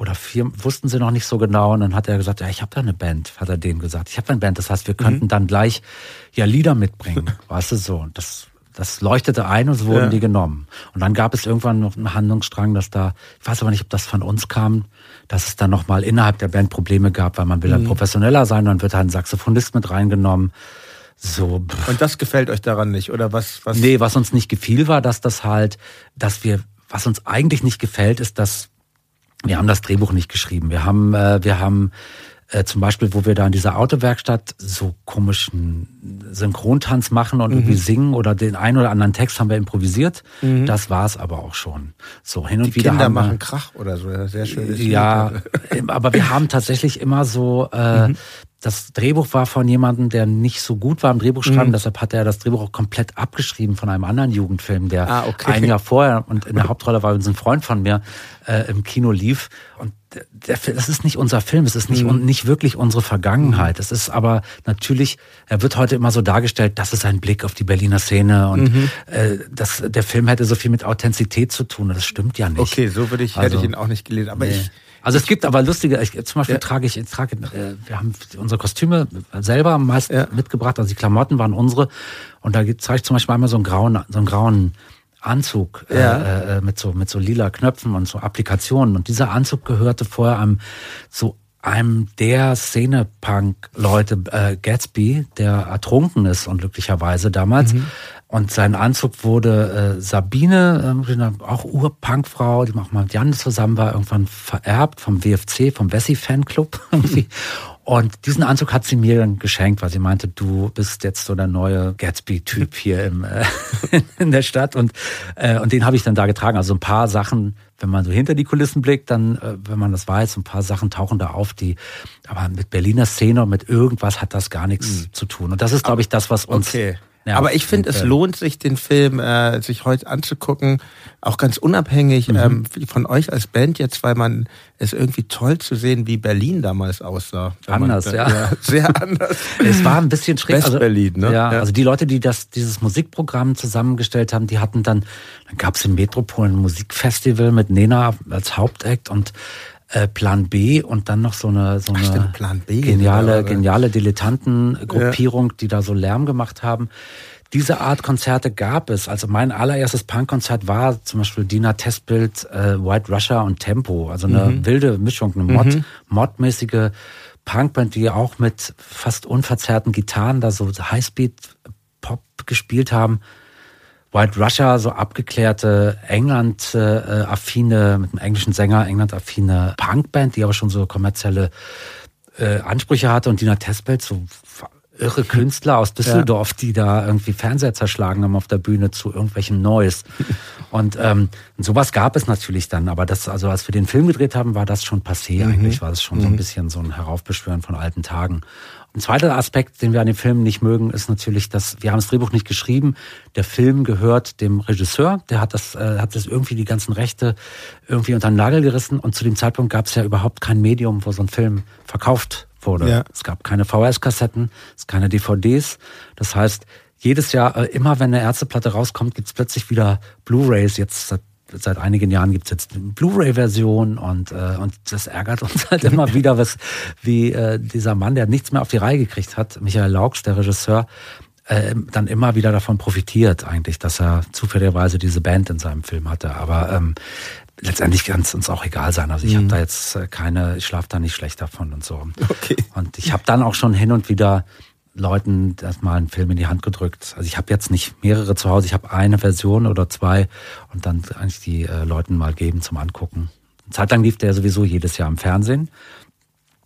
Oder vier, wussten sie noch nicht so genau. Und dann hat er gesagt, ja, ich habe da eine Band, hat er denen gesagt. Ich habe eine Band, das heißt, wir könnten dann gleich ja Lieder mitbringen, weißt du so. Und das, das leuchtete ein und so wurden Ja. die genommen. Und dann gab es irgendwann noch einen Handlungsstrang, dass da, ich weiß aber nicht, ob das von uns kam, dass es dann nochmal innerhalb der Band Probleme gab, weil man will dann professioneller sein, dann wird halt ein Saxophonist mit reingenommen. So, pff. Und das gefällt euch daran nicht, oder was? was? Nee, was uns nicht gefiel, war, dass das halt, dass wir, was uns eigentlich nicht gefällt, ist, dass wir haben das Drehbuch nicht geschrieben. Wir haben, äh, wir haben äh, zum Beispiel, wo wir da in dieser Autowerkstatt so komischen Synchrontanz machen und irgendwie singen oder den einen oder anderen Text haben wir improvisiert. Das war's aber auch schon. So hin und Die wieder Kinder haben wir, machen Krach oder so. Sehr schön. ja, aber wir haben tatsächlich immer so, äh, Mhm. das Drehbuch war von jemandem, der nicht so gut war im Drehbuchschreiben, Mhm. deshalb hat er das Drehbuch auch komplett abgeschrieben von einem anderen Jugendfilm, der Ah, okay. ein Jahr vorher und in der Hauptrolle war ein Freund von mir äh, im Kino lief. Und das ist nicht unser Film, es ist nicht, Mhm. nicht wirklich unsere Vergangenheit. Es ist aber natürlich, er wird heute immer so dargestellt, das ist ein Blick auf die Berliner Szene und Mhm. äh, das, der Film hätte so viel mit Authentizität zu tun das stimmt ja nicht. Okay, so würde ich, hätte Also, ich ihn auch nicht gelesen. Aber Nee. ich, Also es gibt aber lustige, ich, zum Beispiel Ja. trage ich, ich trage, äh, wir haben unsere Kostüme selber meist Ja. mitgebracht, also die Klamotten waren unsere und da trage ich zum Beispiel einmal so einen grauen, so einen grauen Anzug Ja. äh, äh, mit so mit so lila Knöpfen und so Applikationen und dieser Anzug gehörte vorher einem so einem der Szene-Punk-Leute, äh, Gatsby, der ertrunken ist unglücklicherweise damals. Und sein Anzug wurde äh, Sabine, äh, auch Ur-Punk-Frau, die auch mal mit Jan zusammen war, irgendwann vererbt vom WFC, vom Wessi-Fanclub. Und diesen Anzug hat sie mir dann geschenkt, weil sie meinte, du bist jetzt so der neue Gatsby-Typ hier im, äh, in der Stadt. Und, äh, und den habe ich dann da getragen. Also ein paar Sachen, wenn man so hinter die Kulissen blickt, dann, äh, wenn man das weiß, ein paar Sachen tauchen da auf, die, aber mit Berliner Szene und mit irgendwas hat das gar nichts zu tun. Und das ist, glaube ich, das, was uns. okay. Ja, Aber ich finde, es lohnt sich, den Film äh, sich heute anzugucken, auch ganz unabhängig Mhm. ähm, von euch als Band jetzt, weil man es irgendwie toll zu sehen, wie Berlin damals aussah. Anders, man, ja. Sehr anders. Es war ein bisschen schräg. West-Berlin, ne? Ja, Ja. also die Leute, die das, dieses Musikprogramm zusammengestellt haben, die hatten dann, dann gab es im Metropol ein Musikfestival mit Nena als Hauptakt und äh, Plan B und dann noch so eine, so Ach, eine stimmt, Plan B, geniale, ja. geniale Dilettantengruppierung, die da so Lärm gemacht haben. Diese Art Konzerte gab es. Also mein allererstes Punkkonzert war zum Beispiel Dina Testbild, äh, White Russia und Tempo. Also eine Mhm. wilde Mischung, eine Mod, Mod-mäßige Punkband, die auch mit fast unverzerrten Gitarren da so Highspeed-Pop gespielt haben White Russia, so abgeklärte England-affine, mit einem englischen Sänger, England-affine Punkband, die aber schon so kommerzielle äh, Ansprüche hatte und Dina Tespelt, so irre Künstler aus Düsseldorf, ja. die da irgendwie Fernseher zerschlagen haben auf der Bühne zu irgendwelchem Neues. Und ähm, sowas gab es natürlich dann, aber das, also als wir den Film gedreht haben, war das schon passé mhm. eigentlich, war das schon mhm. so ein mhm. bisschen so ein Heraufbeschwören von alten Tagen. Ein zweiter Aspekt, den wir an dem Film nicht mögen, ist natürlich, dass wir haben das Drehbuch nicht geschrieben. Der Film gehört dem Regisseur. Der hat das, äh, hat das irgendwie die ganzen Rechte irgendwie unter den Nagel gerissen. Und zu dem Zeitpunkt gab es ja überhaupt kein Medium, wo so ein Film verkauft wurde. Ja. Es gab keine VHS-Kassetten, es keine DVDs. Das heißt, jedes Jahr, äh, immer wenn eine Ärzteplatte rauskommt, gibt's plötzlich wieder Blu-rays. Jetzt seit, seit einigen Jahren gibt's jetzt eine Blu-ray-Version und, äh, und das ärgert uns halt immer wieder, was wie äh, dieser Mann, der nichts mehr auf die Reihe gekriegt hat, Michael Laux, der Regisseur, äh, dann immer wieder davon profitiert eigentlich, dass er zufälligerweise diese Band in seinem Film hatte. Aber ähm, letztendlich kann es uns auch egal sein. Also ich mhm. habe da jetzt äh, keine, ich schlafe da nicht schlecht davon und so. Okay. Und ich habe dann auch schon hin und wieder Leuten erstmal einen Film in die Hand gedrückt. Also ich habe jetzt nicht mehrere zu Hause, ich habe eine Version oder zwei und dann eigentlich die äh, Leuten mal geben zum Angucken. Zeitlang lief der sowieso jedes Jahr im Fernsehen.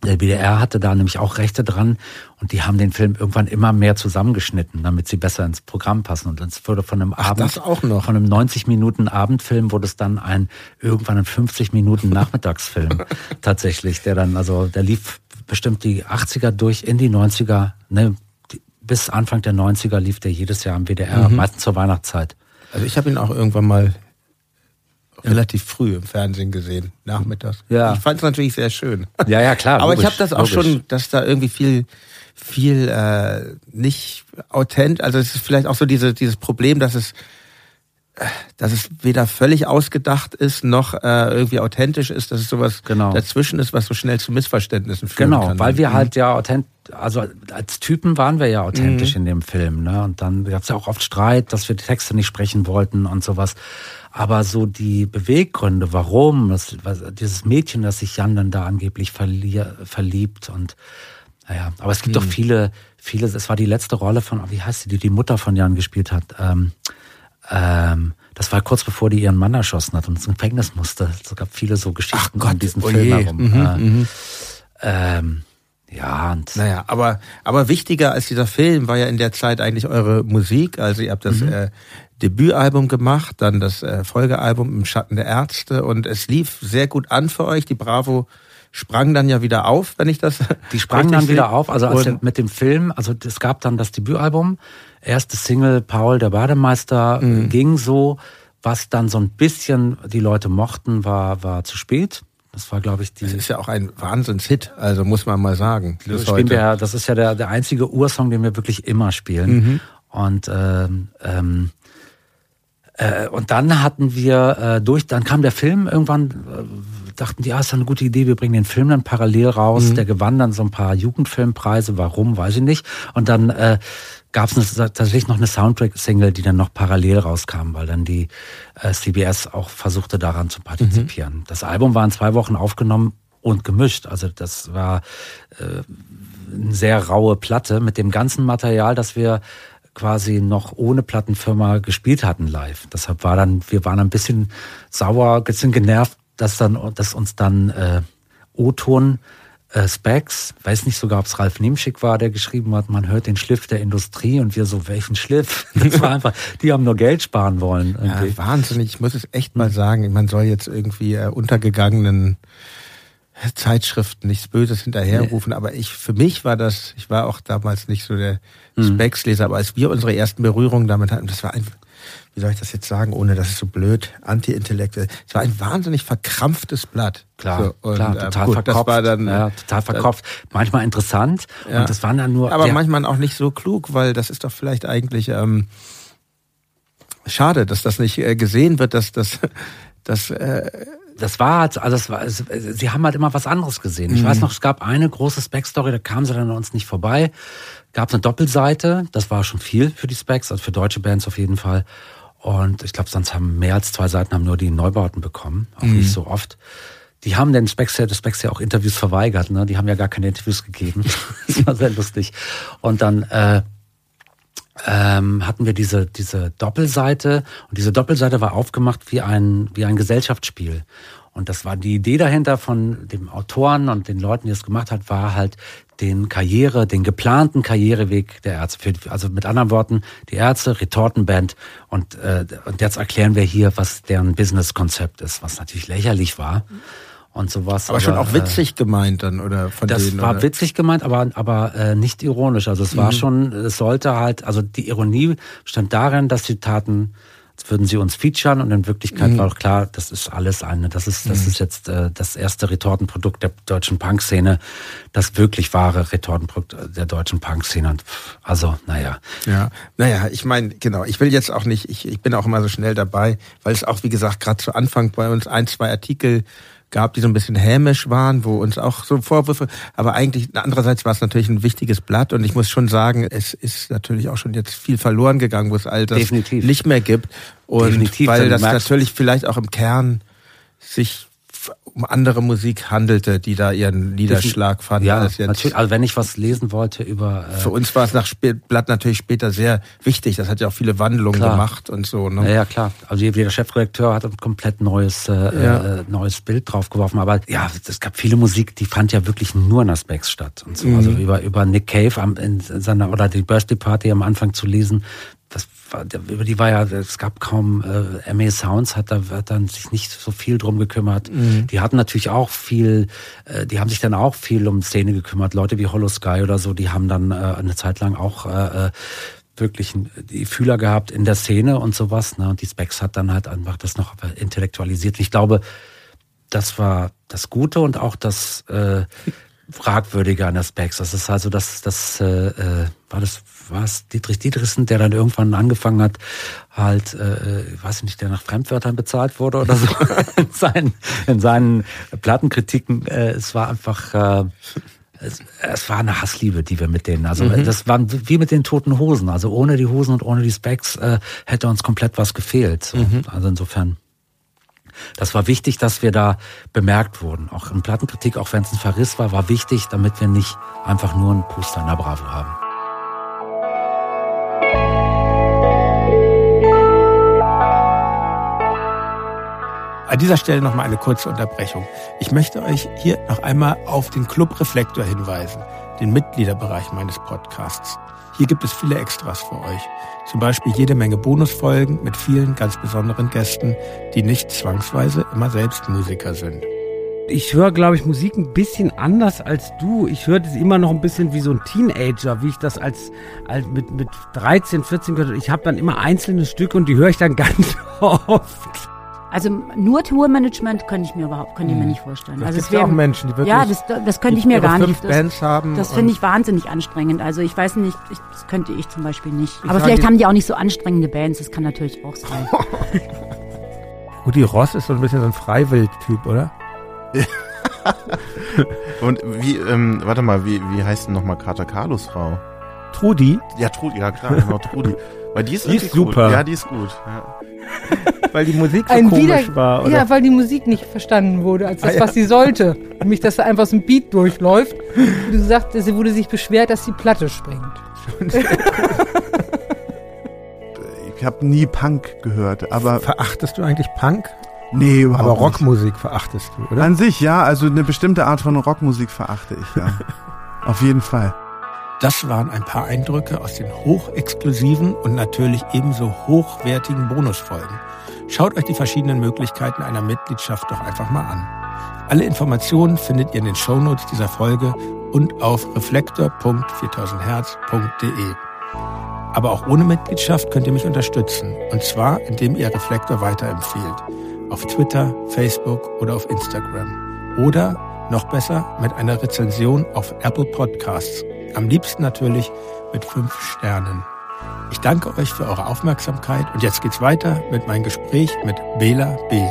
Der BDR hatte da nämlich auch Rechte dran und die haben den Film irgendwann immer mehr zusammengeschnitten, damit sie besser ins Programm passen. Und es wurde von einem Ach, Abend, das auch noch. von einem 90 Minuten Abendfilm wurde es dann ein irgendwann ein 50 Minuten Nachmittagsfilm tatsächlich, der dann also der lief bestimmt die 80er durch in die 90er, ne, bis Anfang der 90er lief der jedes Jahr am WDR, mhm. meistens zur Weihnachtszeit. Also ich habe ihn auch irgendwann mal relativ früh im Fernsehen gesehen, nachmittags. Ja. Ich fand es natürlich sehr schön. Ja, ja, klar. Aber logisch, ich habe das auch logisch. schon, dass da irgendwie viel, viel äh, nicht authent, also es ist vielleicht auch so diese, dieses Problem, dass es dass es weder völlig ausgedacht ist noch äh, irgendwie authentisch ist, dass es sowas genau. dazwischen ist, was so schnell zu Missverständnissen führen genau, kann. Genau, weil wir mhm. halt ja authent, also als Typen waren wir ja authentisch mhm. in dem Film, ne? Und dann gab es ja auch oft Streit, dass wir die Texte nicht sprechen wollten und sowas. Aber so die Beweggründe, warum, das, dieses Mädchen, das sich Jan dann da angeblich verliebt und naja, aber es gibt mhm. doch viele, viele, es war die letzte Rolle von, wie heißt sie, die die Mutter von Jan gespielt hat. Ähm, ähm, das war kurz bevor die ihren Mann erschossen hat und ins Gefängnis musste. Es gab viele so Geschichten Ach Gott, diesen oh Film herum. Mhm, äh, mhm. ähm, ja, und naja, aber aber wichtiger als dieser Film war ja in der Zeit eigentlich eure Musik. Also ihr habt das mhm. äh, Debütalbum gemacht, dann das äh, Folgealbum im Schatten der Ärzte und es lief sehr gut an für euch. Die Bravo sprang dann ja wieder auf, wenn ich das. Die sprang dann wieder auf, also als mit dem Film, also es gab dann das Debütalbum, erste Single Paul der Bademeister mhm. ging so, was dann so ein bisschen die Leute mochten, war war zu spät. Das war, glaube ich, die. Das ist ja auch ein Wahnsinnshit, also muss man mal sagen. Das, spielen wir, das ist ja der, der einzige Ursong, den wir wirklich immer spielen. Mhm. Und ähm, ähm, äh, und dann hatten wir äh, durch, dann kam der Film irgendwann, äh, dachten die, ah, ist eine gute Idee, wir bringen den Film dann parallel raus. Mhm. Der gewann dann so ein paar Jugendfilmpreise, warum, weiß ich nicht. Und dann äh, gab es tatsächlich noch eine Soundtrack-Single, die dann noch parallel rauskam, weil dann die äh, CBS auch versuchte daran zu partizipieren. Mhm. Das Album war in zwei Wochen aufgenommen und gemischt. Also das war äh, eine sehr raue Platte mit dem ganzen Material, das wir quasi noch ohne Plattenfirma gespielt hatten live. Deshalb war dann, wir waren ein bisschen sauer, ein bisschen genervt, dass dann, dass uns dann äh, O-Ton äh, Specs, weiß nicht sogar, ob es Ralf Niemschick war, der geschrieben hat, man hört den Schliff der Industrie und wir so, welchen Schliff? Das war einfach, die haben nur Geld sparen wollen. Irgendwie. Ja, wahnsinnig, ich muss es echt mal sagen, man soll jetzt irgendwie äh, untergegangenen Zeitschriften nichts Böses hinterherrufen, nee. aber ich, für mich war das, ich war auch damals nicht so der mhm. Specs-Leser, aber als wir unsere ersten Berührungen damit hatten, das war ein, wie soll ich das jetzt sagen, ohne dass es so blöd, anti-intellektuell, es war ein wahnsinnig verkrampftes Blatt. Klar, so, und, klar, äh, total gut, verkopft. Das war dann, ja, total verkopft. manchmal interessant ja. und das waren dann nur. Aber manchmal auch nicht so klug, weil das ist doch vielleicht eigentlich, ähm, schade, dass das nicht äh, gesehen wird, dass das, dass, äh, das war halt, also das war, sie haben halt immer was anderes gesehen. Ich mhm. weiß noch, es gab eine große Spec-Story, da kamen sie dann an uns nicht vorbei. Gab es eine Doppelseite, das war schon viel für die Specs, also für deutsche Bands auf jeden Fall. Und ich glaube, sonst haben mehr als zwei Seiten haben nur die Neubauten bekommen, auch mhm. nicht so oft. Die haben den der Specs ja auch Interviews verweigert, ne? Die haben ja gar keine Interviews gegeben. das war sehr lustig. Und dann äh, ähm, hatten wir diese, diese Doppelseite und diese Doppelseite war aufgemacht wie ein, wie ein Gesellschaftsspiel. Und das war die Idee dahinter von dem Autoren und den Leuten, die es gemacht hat, war halt den Karriere, den geplanten Karriereweg der Ärzte. Also mit anderen Worten, die Ärzte, Retortenband und, äh, und jetzt erklären wir hier, was deren Businesskonzept ist, was natürlich lächerlich war. Und sowas. Aber, aber schon auch äh, witzig gemeint dann, oder von Das denen, war oder? witzig gemeint, aber, aber äh, nicht ironisch. Also es war mhm. schon, es sollte halt, also die Ironie stand darin, dass die Taten Jetzt würden sie uns featuren und in Wirklichkeit mhm. war auch klar, das ist alles eine, das ist, das mhm. ist jetzt äh, das erste Retortenprodukt der deutschen Punk-Szene, das wirklich wahre Retortenprodukt der deutschen Punk-Szene. Also, naja. Ja, naja, ich meine, genau, ich will jetzt auch nicht, ich, ich bin auch immer so schnell dabei, weil es auch, wie gesagt, gerade zu Anfang bei uns ein, zwei Artikel gab, die so ein bisschen hämisch waren, wo uns auch so Vorwürfe, aber eigentlich andererseits war es natürlich ein wichtiges Blatt und ich muss schon sagen, es ist natürlich auch schon jetzt viel verloren gegangen, wo es all das Definitiv. nicht mehr gibt und Definitiv, weil das natürlich vielleicht auch im Kern sich um andere Musik handelte, die da ihren Niederschlag fanden. Ja, natürlich. Also wenn ich was lesen wollte über... Äh Für uns war es nach Blatt natürlich später sehr wichtig. Das hat ja auch viele Wandlungen klar. gemacht und so. Ne? Ja, ja, klar. Also jeder Chefredakteur hat ein komplett neues, äh, ja. äh, neues Bild draufgeworfen. Aber ja, es gab viele Musik, die fand ja wirklich nur in Aspects statt. Und so. Mhm. Also über, über Nick Cave am, in seiner, oder die Birthday Party am Anfang zu lesen, war, über die war ja, es gab kaum, äh, MA Sounds hat da hat dann sich nicht so viel drum gekümmert. Mhm. Die hatten natürlich auch viel, äh, die haben sich dann auch viel um Szene gekümmert. Leute wie Hollow Sky oder so, die haben dann äh, eine Zeit lang auch äh, äh wirklich die Fühler gehabt in der Szene und sowas. Ne? Und die Specs hat dann halt einfach das noch intellektualisiert. Und ich glaube, das war das Gute und auch das äh, Fragwürdige an der Specs. Das ist also das, das äh, äh war das war es Dietrich Dietrichsen, der dann irgendwann angefangen hat, halt, äh, äh weiß ich nicht, der nach Fremdwörtern bezahlt wurde oder so in seinen, in seinen Plattenkritiken. Äh, es war einfach, äh, es, es war eine Hassliebe, die wir mit denen, also mhm. das waren wie mit den toten Hosen. Also ohne die Hosen und ohne die Specs äh, hätte uns komplett was gefehlt. So. Mhm. Also insofern. Das war wichtig, dass wir da bemerkt wurden. Auch in Plattenkritik, auch wenn es ein Verriss war, war wichtig, damit wir nicht einfach nur ein Poster in der Bravo haben. An dieser Stelle noch mal eine kurze Unterbrechung. Ich möchte euch hier noch einmal auf den Club Reflektor hinweisen, den Mitgliederbereich meines Podcasts. Hier gibt es viele Extras für euch. Zum Beispiel jede Menge Bonusfolgen mit vielen ganz besonderen Gästen, die nicht zwangsweise immer selbst Musiker sind. Ich höre, glaube ich, Musik ein bisschen anders als du. Ich höre das immer noch ein bisschen wie so ein Teenager, wie ich das als, als mit, mit 13, 14 gehört Ich habe dann immer einzelne Stücke und die höre ich dann ganz oft. Also nur Tourmanagement könnte ich mir überhaupt, könnte ich mir hm. nicht vorstellen. Das also es wäre auch Menschen, die wirklich ja, das, das könnte ich mir gar nicht. Das, Bands haben das finde ich wahnsinnig anstrengend. Also ich weiß nicht, ich, das könnte ich zum Beispiel nicht. Ich Aber vielleicht haben die auch nicht so anstrengende Bands. Das kann natürlich auch sein. Rudi Ross ist so ein bisschen so ein Freiwild-Typ, oder? Und wie, ähm, warte mal, wie, wie heißt denn nochmal Kater Carlos Frau? Trudi? Ja, Trudi, ja klar, genau, Trudi. Weil die ist, die ist super. Gut. Ja, die ist gut. Ja. weil die Musik so Ein komisch Wieder war. Oder? Ja, weil die Musik nicht verstanden wurde als das, ah, ja. was sie sollte. Nämlich, dass da einfach so ein Beat durchläuft. Und du sagst, sie wurde sich beschwert, dass die Platte springt. ich habe nie Punk gehört, aber. Verachtest du eigentlich Punk? Nee, überhaupt Aber Rockmusik nicht. verachtest du, oder? An sich, ja. Also eine bestimmte Art von Rockmusik verachte ich, ja. Auf jeden Fall. Das waren ein paar Eindrücke aus den hochexklusiven und natürlich ebenso hochwertigen Bonusfolgen. Schaut euch die verschiedenen Möglichkeiten einer Mitgliedschaft doch einfach mal an. Alle Informationen findet ihr in den Shownotes dieser Folge und auf reflektor.4000herz.de. Aber auch ohne Mitgliedschaft könnt ihr mich unterstützen. Und zwar, indem ihr Reflektor weiterempfehlt. Auf Twitter, Facebook oder auf Instagram. Oder, noch besser, mit einer Rezension auf Apple Podcasts am liebsten natürlich mit fünf Sternen. Ich danke euch für eure Aufmerksamkeit und jetzt geht's weiter mit meinem Gespräch mit Bela B.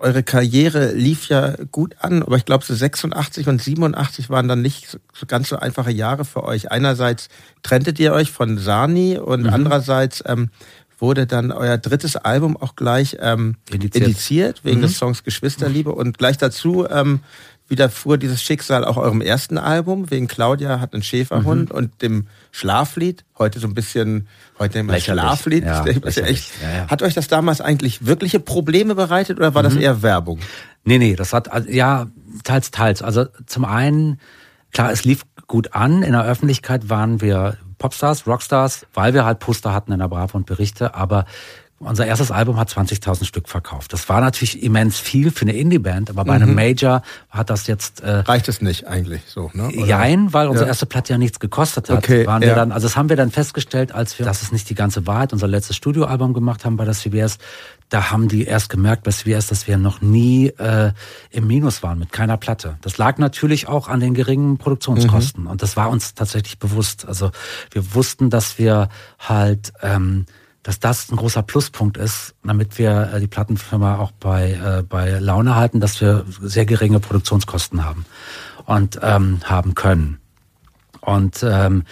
Eure Karriere lief ja gut an, aber ich glaube, so 86 und 87 waren dann nicht so ganz so einfache Jahre für euch. Einerseits trenntet ihr euch von Sani und mhm. andererseits ähm, wurde dann euer drittes Album auch gleich ähm, indiziert. indiziert wegen mhm. des Songs Geschwisterliebe und gleich dazu ähm, widerfuhr dieses Schicksal auch eurem ersten Album, wegen Claudia hat einen Schäferhund mhm. und dem Schlaflied, heute so ein bisschen, heute immer Schlaflied. Ja, echt, ja, ja. Hat euch das damals eigentlich wirkliche Probleme bereitet oder war mhm. das eher Werbung? Nee, nee, das hat, ja, teils, teils. Also zum einen, klar, es lief gut an. In der Öffentlichkeit waren wir Popstars, Rockstars, weil wir halt Poster hatten in der Bravo und Berichte, aber unser erstes Album hat 20.000 Stück verkauft. Das war natürlich immens viel für eine Indie-Band, aber bei mhm. einem Major hat das jetzt... Äh, Reicht es nicht eigentlich so, ne? Oder? Jein, weil unsere ja. erste Platte ja nichts gekostet hat. Okay, waren wir dann, also das haben wir dann festgestellt, als wir, das ist nicht die ganze Wahrheit, unser letztes Studioalbum gemacht haben bei der CBS, da haben die erst gemerkt bei CBS, dass wir noch nie äh, im Minus waren mit keiner Platte. Das lag natürlich auch an den geringen Produktionskosten mhm. und das war uns tatsächlich bewusst. Also wir wussten, dass wir halt... Ähm, dass das ein großer Pluspunkt ist, damit wir äh, die Plattenfirma auch bei, äh, bei Laune halten, dass wir sehr geringe Produktionskosten haben und ähm, haben können. Und ähm,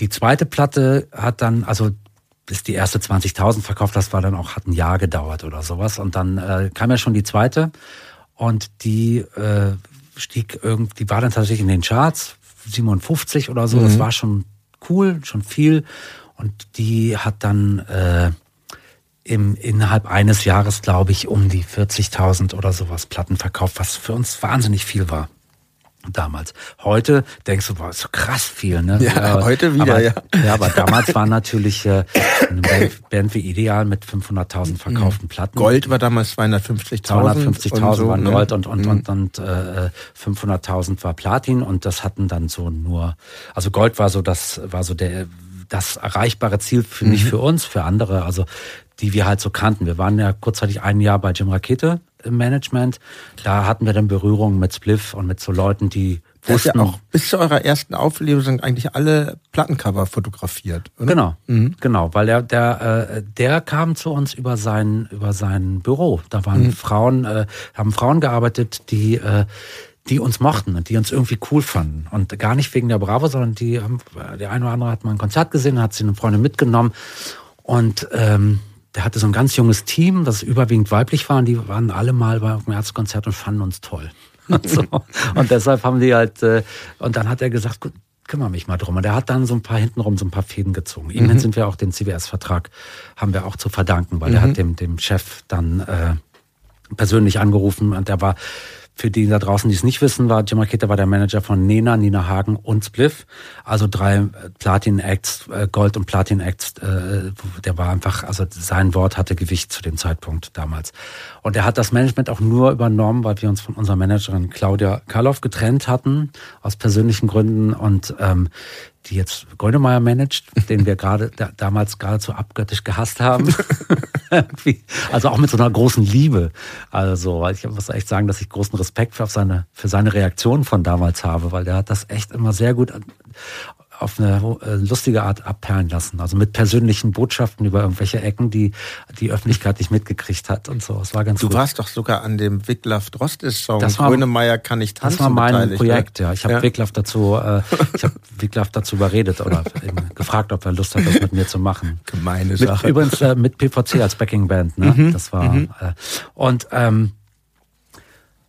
die zweite Platte hat dann, also bis die erste 20.000 verkauft, das war dann auch, hat ein Jahr gedauert oder sowas. Und dann äh, kam ja schon die zweite und die äh, stieg irgendwie, die war dann tatsächlich in den Charts, 57 oder so, mhm. das war schon cool, schon viel. Und die hat dann äh, im, innerhalb eines Jahres, glaube ich, um die 40.000 oder sowas Platten verkauft, was für uns wahnsinnig viel war damals. Heute denkst du, boah, ist so krass viel, ne? Ja, aber, heute wieder, aber, ja. Ja, aber damals war natürlich äh, eine Band, wie Ideal mit 500.000 verkauften mhm. Platten. Gold war damals 250.000. 250.000 so, waren ne? Gold und, und, mhm. und, und äh, 500.000 war Platin und das hatten dann so nur, also Gold war so das, war so der das erreichbare Ziel für mhm. nicht für uns, für andere, also die wir halt so kannten. Wir waren ja kurzzeitig ein Jahr bei Jim Rakete im Management. Da hatten wir dann Berührungen mit Spliff und mit so Leuten, die wussten. Ja auch bis zu eurer ersten Auflösung sind eigentlich alle Plattencover fotografiert, oder? Genau, mhm. genau, weil der, der, äh, der kam zu uns über sein, über sein Büro. Da waren mhm. Frauen, äh, haben Frauen gearbeitet, die, äh, die uns mochten und die uns irgendwie cool fanden. Und gar nicht wegen der Bravo, sondern die haben, der eine oder andere hat mal ein Konzert gesehen, hat sie eine Freundin mitgenommen und ähm, der hatte so ein ganz junges Team, das überwiegend weiblich war und die waren alle mal beim Märzkonzert und fanden uns toll. Und, so. und deshalb haben die halt, äh, und dann hat er gesagt, gut, kümmere mich mal drum. Und er hat dann so ein paar hintenrum so ein paar Fäden gezogen. Ihm mhm. sind wir auch den CBS-Vertrag haben wir auch zu verdanken, weil mhm. er hat dem, dem Chef dann äh, persönlich angerufen und der war für die da draußen, die es nicht wissen, war Jim Raketa war der Manager von Nena, Nina Hagen und Spliff. Also drei äh, Platin-Acts, äh, Gold- und Platin-Acts. Äh, der war einfach, also sein Wort hatte Gewicht zu dem Zeitpunkt damals. Und er hat das Management auch nur übernommen, weil wir uns von unserer Managerin Claudia Karloff getrennt hatten, aus persönlichen Gründen. Und ähm, die jetzt Goldemeyer managt, den wir gerade da, damals geradezu abgöttisch gehasst haben. also auch mit so einer großen Liebe. Also, weil ich muss echt sagen, dass ich großen Respekt für, seine, für seine Reaktion von damals habe, weil der hat das echt immer sehr gut auf eine äh, lustige Art abperlen lassen. Also mit persönlichen Botschaften über irgendwelche Ecken, die die Öffentlichkeit nicht mitgekriegt hat und so. Es war ganz Du gut. warst doch sogar an dem Wiglaf Drostes Song das war, Grönemeyer kann ich tanzen. Das war mein ne? Projekt, ja. Ich habe ja. Wiglaf dazu, äh, ich habe Wiglaf dazu überredet oder gefragt, ob er Lust hat, das mit mir zu machen. Gemeine Sache. Mit, übrigens äh, mit PVC als Backingband. Ne? Mhm. Das war mhm. äh, und ähm,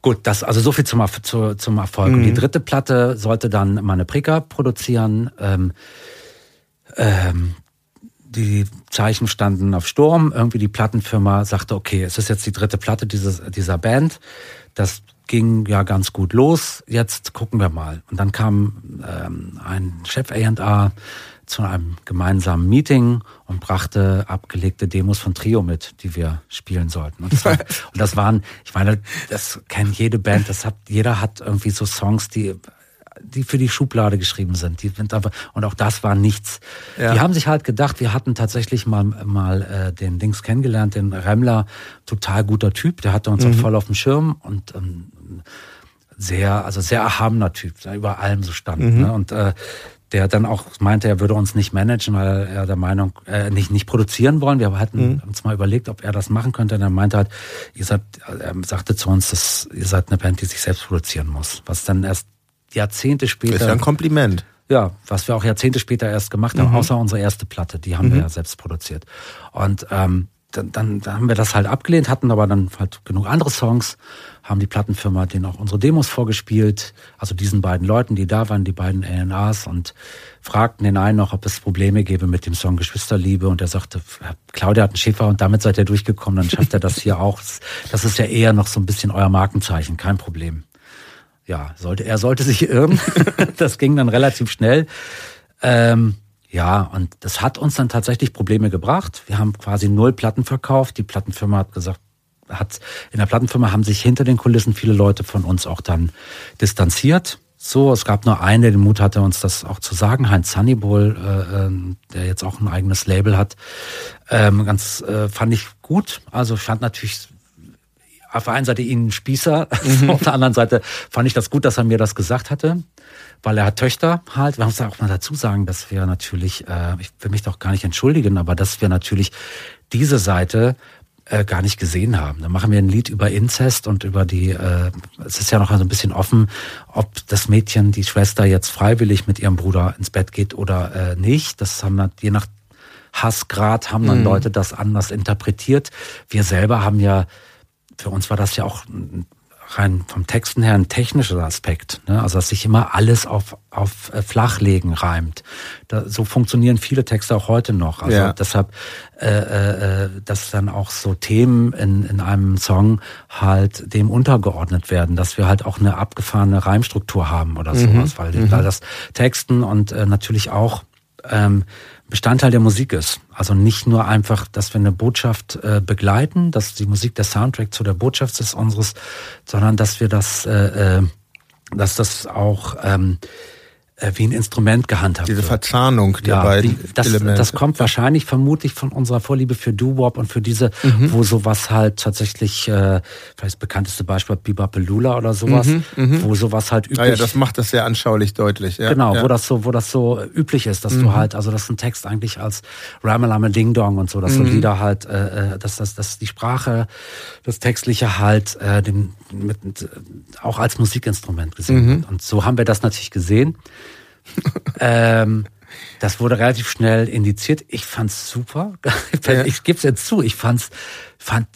Gut, das also so viel zum, zu, zum Erfolg. Mhm. Und die dritte Platte sollte dann Maneprika produzieren. Ähm, ähm, die Zeichen standen auf Sturm. Irgendwie die Plattenfirma sagte, okay, es ist jetzt die dritte Platte dieses, dieser Band. Das ging ja ganz gut los. Jetzt gucken wir mal. Und dann kam ähm, ein Chef A&R zu einem gemeinsamen Meeting und brachte abgelegte Demos von Trio mit, die wir spielen sollten. Und das, war, und das waren, ich meine, das kennt jede Band, das hat, jeder hat irgendwie so Songs, die die für die Schublade geschrieben sind. Die sind aber, und auch das war nichts. Ja. Die haben sich halt gedacht, wir hatten tatsächlich mal, mal äh, den Dings kennengelernt, den Remmler, total guter Typ, der hatte uns mhm. auch voll auf dem Schirm und ähm, sehr, also sehr erhabener Typ, der über allem so stand. Mhm. Ne? Und äh, der dann auch meinte, er würde uns nicht managen, weil er der Meinung, äh, nicht, nicht produzieren wollen. Wir hatten mhm. uns mal überlegt, ob er das machen könnte. Und er meinte halt, ihr seid, er sagte zu uns, dass ihr seid eine Band, die sich selbst produzieren muss. Was dann erst Jahrzehnte später. ist ja ein Kompliment. Ja, was wir auch Jahrzehnte später erst gemacht haben, mhm. außer unsere erste Platte, die haben mhm. wir ja selbst produziert. Und ähm, dann, dann, dann haben wir das halt abgelehnt, hatten aber dann halt genug andere Songs, haben die Plattenfirma denen auch unsere Demos vorgespielt, also diesen beiden Leuten, die da waren, die beiden ANAs und fragten den einen noch, ob es Probleme gäbe mit dem Song Geschwisterliebe und er sagte, Claudia hat einen Schäfer und damit seid ihr durchgekommen, dann schafft er das hier auch. Das ist ja eher noch so ein bisschen euer Markenzeichen, kein Problem. Ja, sollte, er sollte sich irren. das ging dann relativ schnell. Ähm, ja, und das hat uns dann tatsächlich Probleme gebracht. Wir haben quasi null Platten verkauft. Die Plattenfirma hat gesagt, hat in der Plattenfirma haben sich hinter den Kulissen viele Leute von uns auch dann distanziert. So, es gab nur einen, der den Mut hatte, uns das auch zu sagen, Heinz Sunnyball, äh, ähm, der jetzt auch ein eigenes Label hat. Ähm, ganz äh, fand ich gut. Also ich fand natürlich auf der einen Seite ihn Spießer, mhm. auf der anderen Seite fand ich das gut, dass er mir das gesagt hatte weil er hat Töchter halt. Wir müssen auch mal dazu sagen, dass wir natürlich, äh, ich will mich doch gar nicht entschuldigen, aber dass wir natürlich diese Seite äh, gar nicht gesehen haben. Da machen wir ein Lied über Inzest und über die, äh, es ist ja noch so ein bisschen offen, ob das Mädchen, die Schwester jetzt freiwillig mit ihrem Bruder ins Bett geht oder äh, nicht. Das haben wir, je nach Hassgrad haben dann mhm. Leute das anders interpretiert. Wir selber haben ja, für uns war das ja auch rein vom Texten her ein technischer Aspekt. Ne? Also dass sich immer alles auf, auf äh, Flachlegen reimt. Da, so funktionieren viele Texte auch heute noch. Also ja. deshalb, äh, äh, dass dann auch so Themen in, in einem Song halt dem untergeordnet werden, dass wir halt auch eine abgefahrene Reimstruktur haben oder mhm. sowas, weil, mhm. weil das Texten und äh, natürlich auch ähm, Bestandteil der Musik ist. Also nicht nur einfach, dass wir eine Botschaft äh, begleiten, dass die Musik der Soundtrack zu der Botschaft ist unseres, sondern dass wir das, äh, äh, dass das auch ähm, äh, wie ein Instrument gehandhabt Diese Verzahnung der ja, beiden die, das, Elemente. Das kommt wahrscheinlich vermutlich von unserer Vorliebe für Doo-Wop und für diese, mhm. wo sowas halt tatsächlich, äh, vielleicht das bekannteste Beispiel Bebopelula oder sowas, mhm, mhm, wo sowas halt üblich... Ah ja, das macht das sehr anschaulich deutlich. Ja, genau, ja. wo das so wo das so üblich ist, dass du mhm. halt, also dass ein Text eigentlich als Ramalame Ding Dong und so, dass so mhm. Lieder halt, äh, äh, dass, dass, dass die Sprache, das Textliche halt äh, den, mit, auch als Musikinstrument gesehen mhm. wird. Und so haben wir das natürlich gesehen. ähm, das wurde relativ schnell indiziert. Ich fand's super. Ja. Ich gebe es jetzt zu. Ich fand's, fand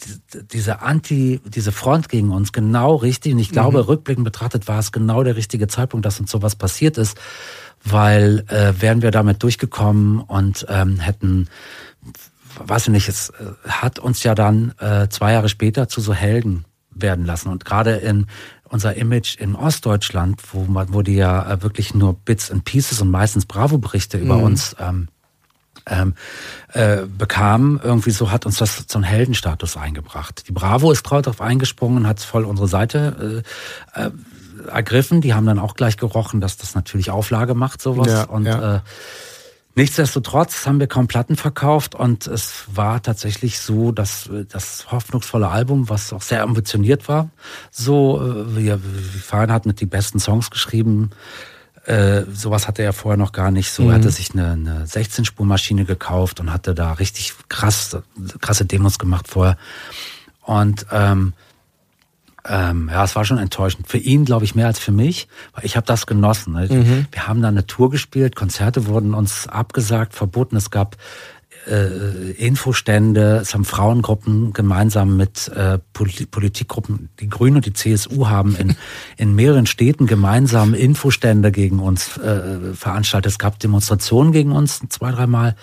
diese Anti, diese Front gegen uns genau richtig. Und ich glaube, mhm. rückblickend betrachtet war es genau der richtige Zeitpunkt, dass uns sowas passiert ist, weil äh, wären wir damit durchgekommen und ähm, hätten weiß ich nicht, es äh, hat uns ja dann äh, zwei Jahre später zu so Helden werden lassen. Und gerade in unser Image in Ostdeutschland, wo, man, wo die ja äh, wirklich nur Bits and Pieces und meistens Bravo-Berichte über mhm. uns ähm, ähm, äh, bekamen, irgendwie so hat uns das einen Heldenstatus eingebracht. Die Bravo ist darauf eingesprungen, hat voll unsere Seite äh, äh, ergriffen. Die haben dann auch gleich gerochen, dass das natürlich Auflage macht, sowas. Ja, und ja. Äh, Nichtsdestotrotz haben wir kaum Platten verkauft und es war tatsächlich so, dass das hoffnungsvolle Album, was auch sehr ambitioniert war, so, äh, wir, Farin hat mit die besten Songs geschrieben, äh, sowas hatte er vorher noch gar nicht. So, mhm. er hatte sich eine, eine 16-Spur-Maschine gekauft und hatte da richtig krass, krasse Demos gemacht vorher. Und ähm, ähm, ja, es war schon enttäuschend. Für ihn, glaube ich, mehr als für mich, weil ich habe das genossen. Ne? Mhm. Wir haben da eine Tour gespielt, Konzerte wurden uns abgesagt, verboten. Es gab äh, Infostände, es haben Frauengruppen gemeinsam mit äh, Politikgruppen, die Grünen und die CSU haben in, in mehreren Städten gemeinsam Infostände gegen uns äh, veranstaltet. Es gab Demonstrationen gegen uns zwei, dreimal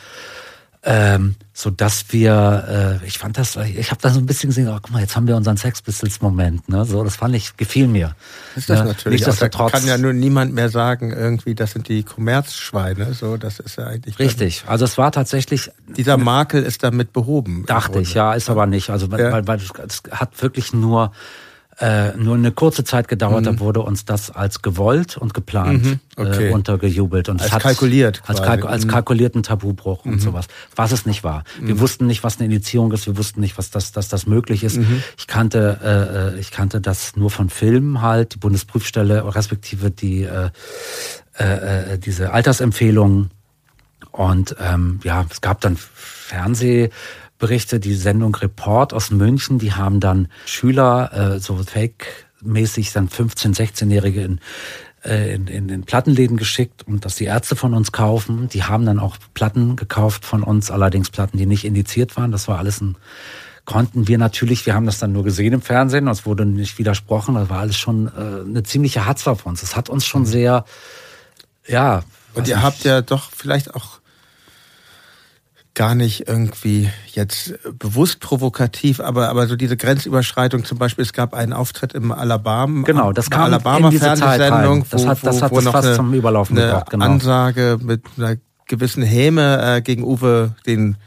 ähm, so dass wir, äh, ich fand das, ich habe da so ein bisschen gesehen, oh, guck mal, jetzt haben wir unseren Sex Pistols Moment, ne? So, das fand ich, gefiel mir. Ist das ja, natürlich. Auch, da kann ja nur niemand mehr sagen, irgendwie, das sind die Kommerzschweine. So, das ist ja eigentlich. Richtig. Also es war tatsächlich. Dieser Makel ist damit behoben. Dachte ich, ja, ist aber nicht. Also ja. weil, weil es hat wirklich nur äh, nur eine kurze Zeit gedauert, mhm. da wurde uns das als gewollt und geplant mhm. okay. äh, untergejubelt. Und als hat, kalkuliert. Als, kalk als mhm. kalkulierten Tabubruch und mhm. sowas. Was es nicht war. Wir mhm. wussten nicht, was eine Indizierung ist, wir wussten nicht, was das, dass das möglich ist. Mhm. Ich kannte, äh, äh, ich kannte das nur von Filmen halt, die Bundesprüfstelle, respektive die äh, äh, äh diese Altersempfehlungen. Und ähm, ja, es gab dann Fernseh Berichte, die Sendung Report aus München, die haben dann Schüler, äh, so Fake-mäßig, dann 15-, 16-Jährige in äh, in, in den Plattenläden geschickt und dass die Ärzte von uns kaufen. Die haben dann auch Platten gekauft von uns, allerdings Platten, die nicht indiziert waren. Das war alles ein konnten wir natürlich, wir haben das dann nur gesehen im Fernsehen, es wurde nicht widersprochen, das war alles schon äh, eine ziemliche Hatzler von uns. Das hat uns schon sehr, ja. Und ihr habt ja doch vielleicht auch gar nicht irgendwie jetzt bewusst provokativ, aber aber so diese Grenzüberschreitung zum Beispiel, es gab einen Auftritt im Alabama, genau, das kam Alabama in diese Fernsehsendung, Zeit rein. Das hat, das hat wo das noch fast eine, zum Überlaufen eine gebracht, genau. Ansage mit einer gewissen Häme äh, gegen Uwe, den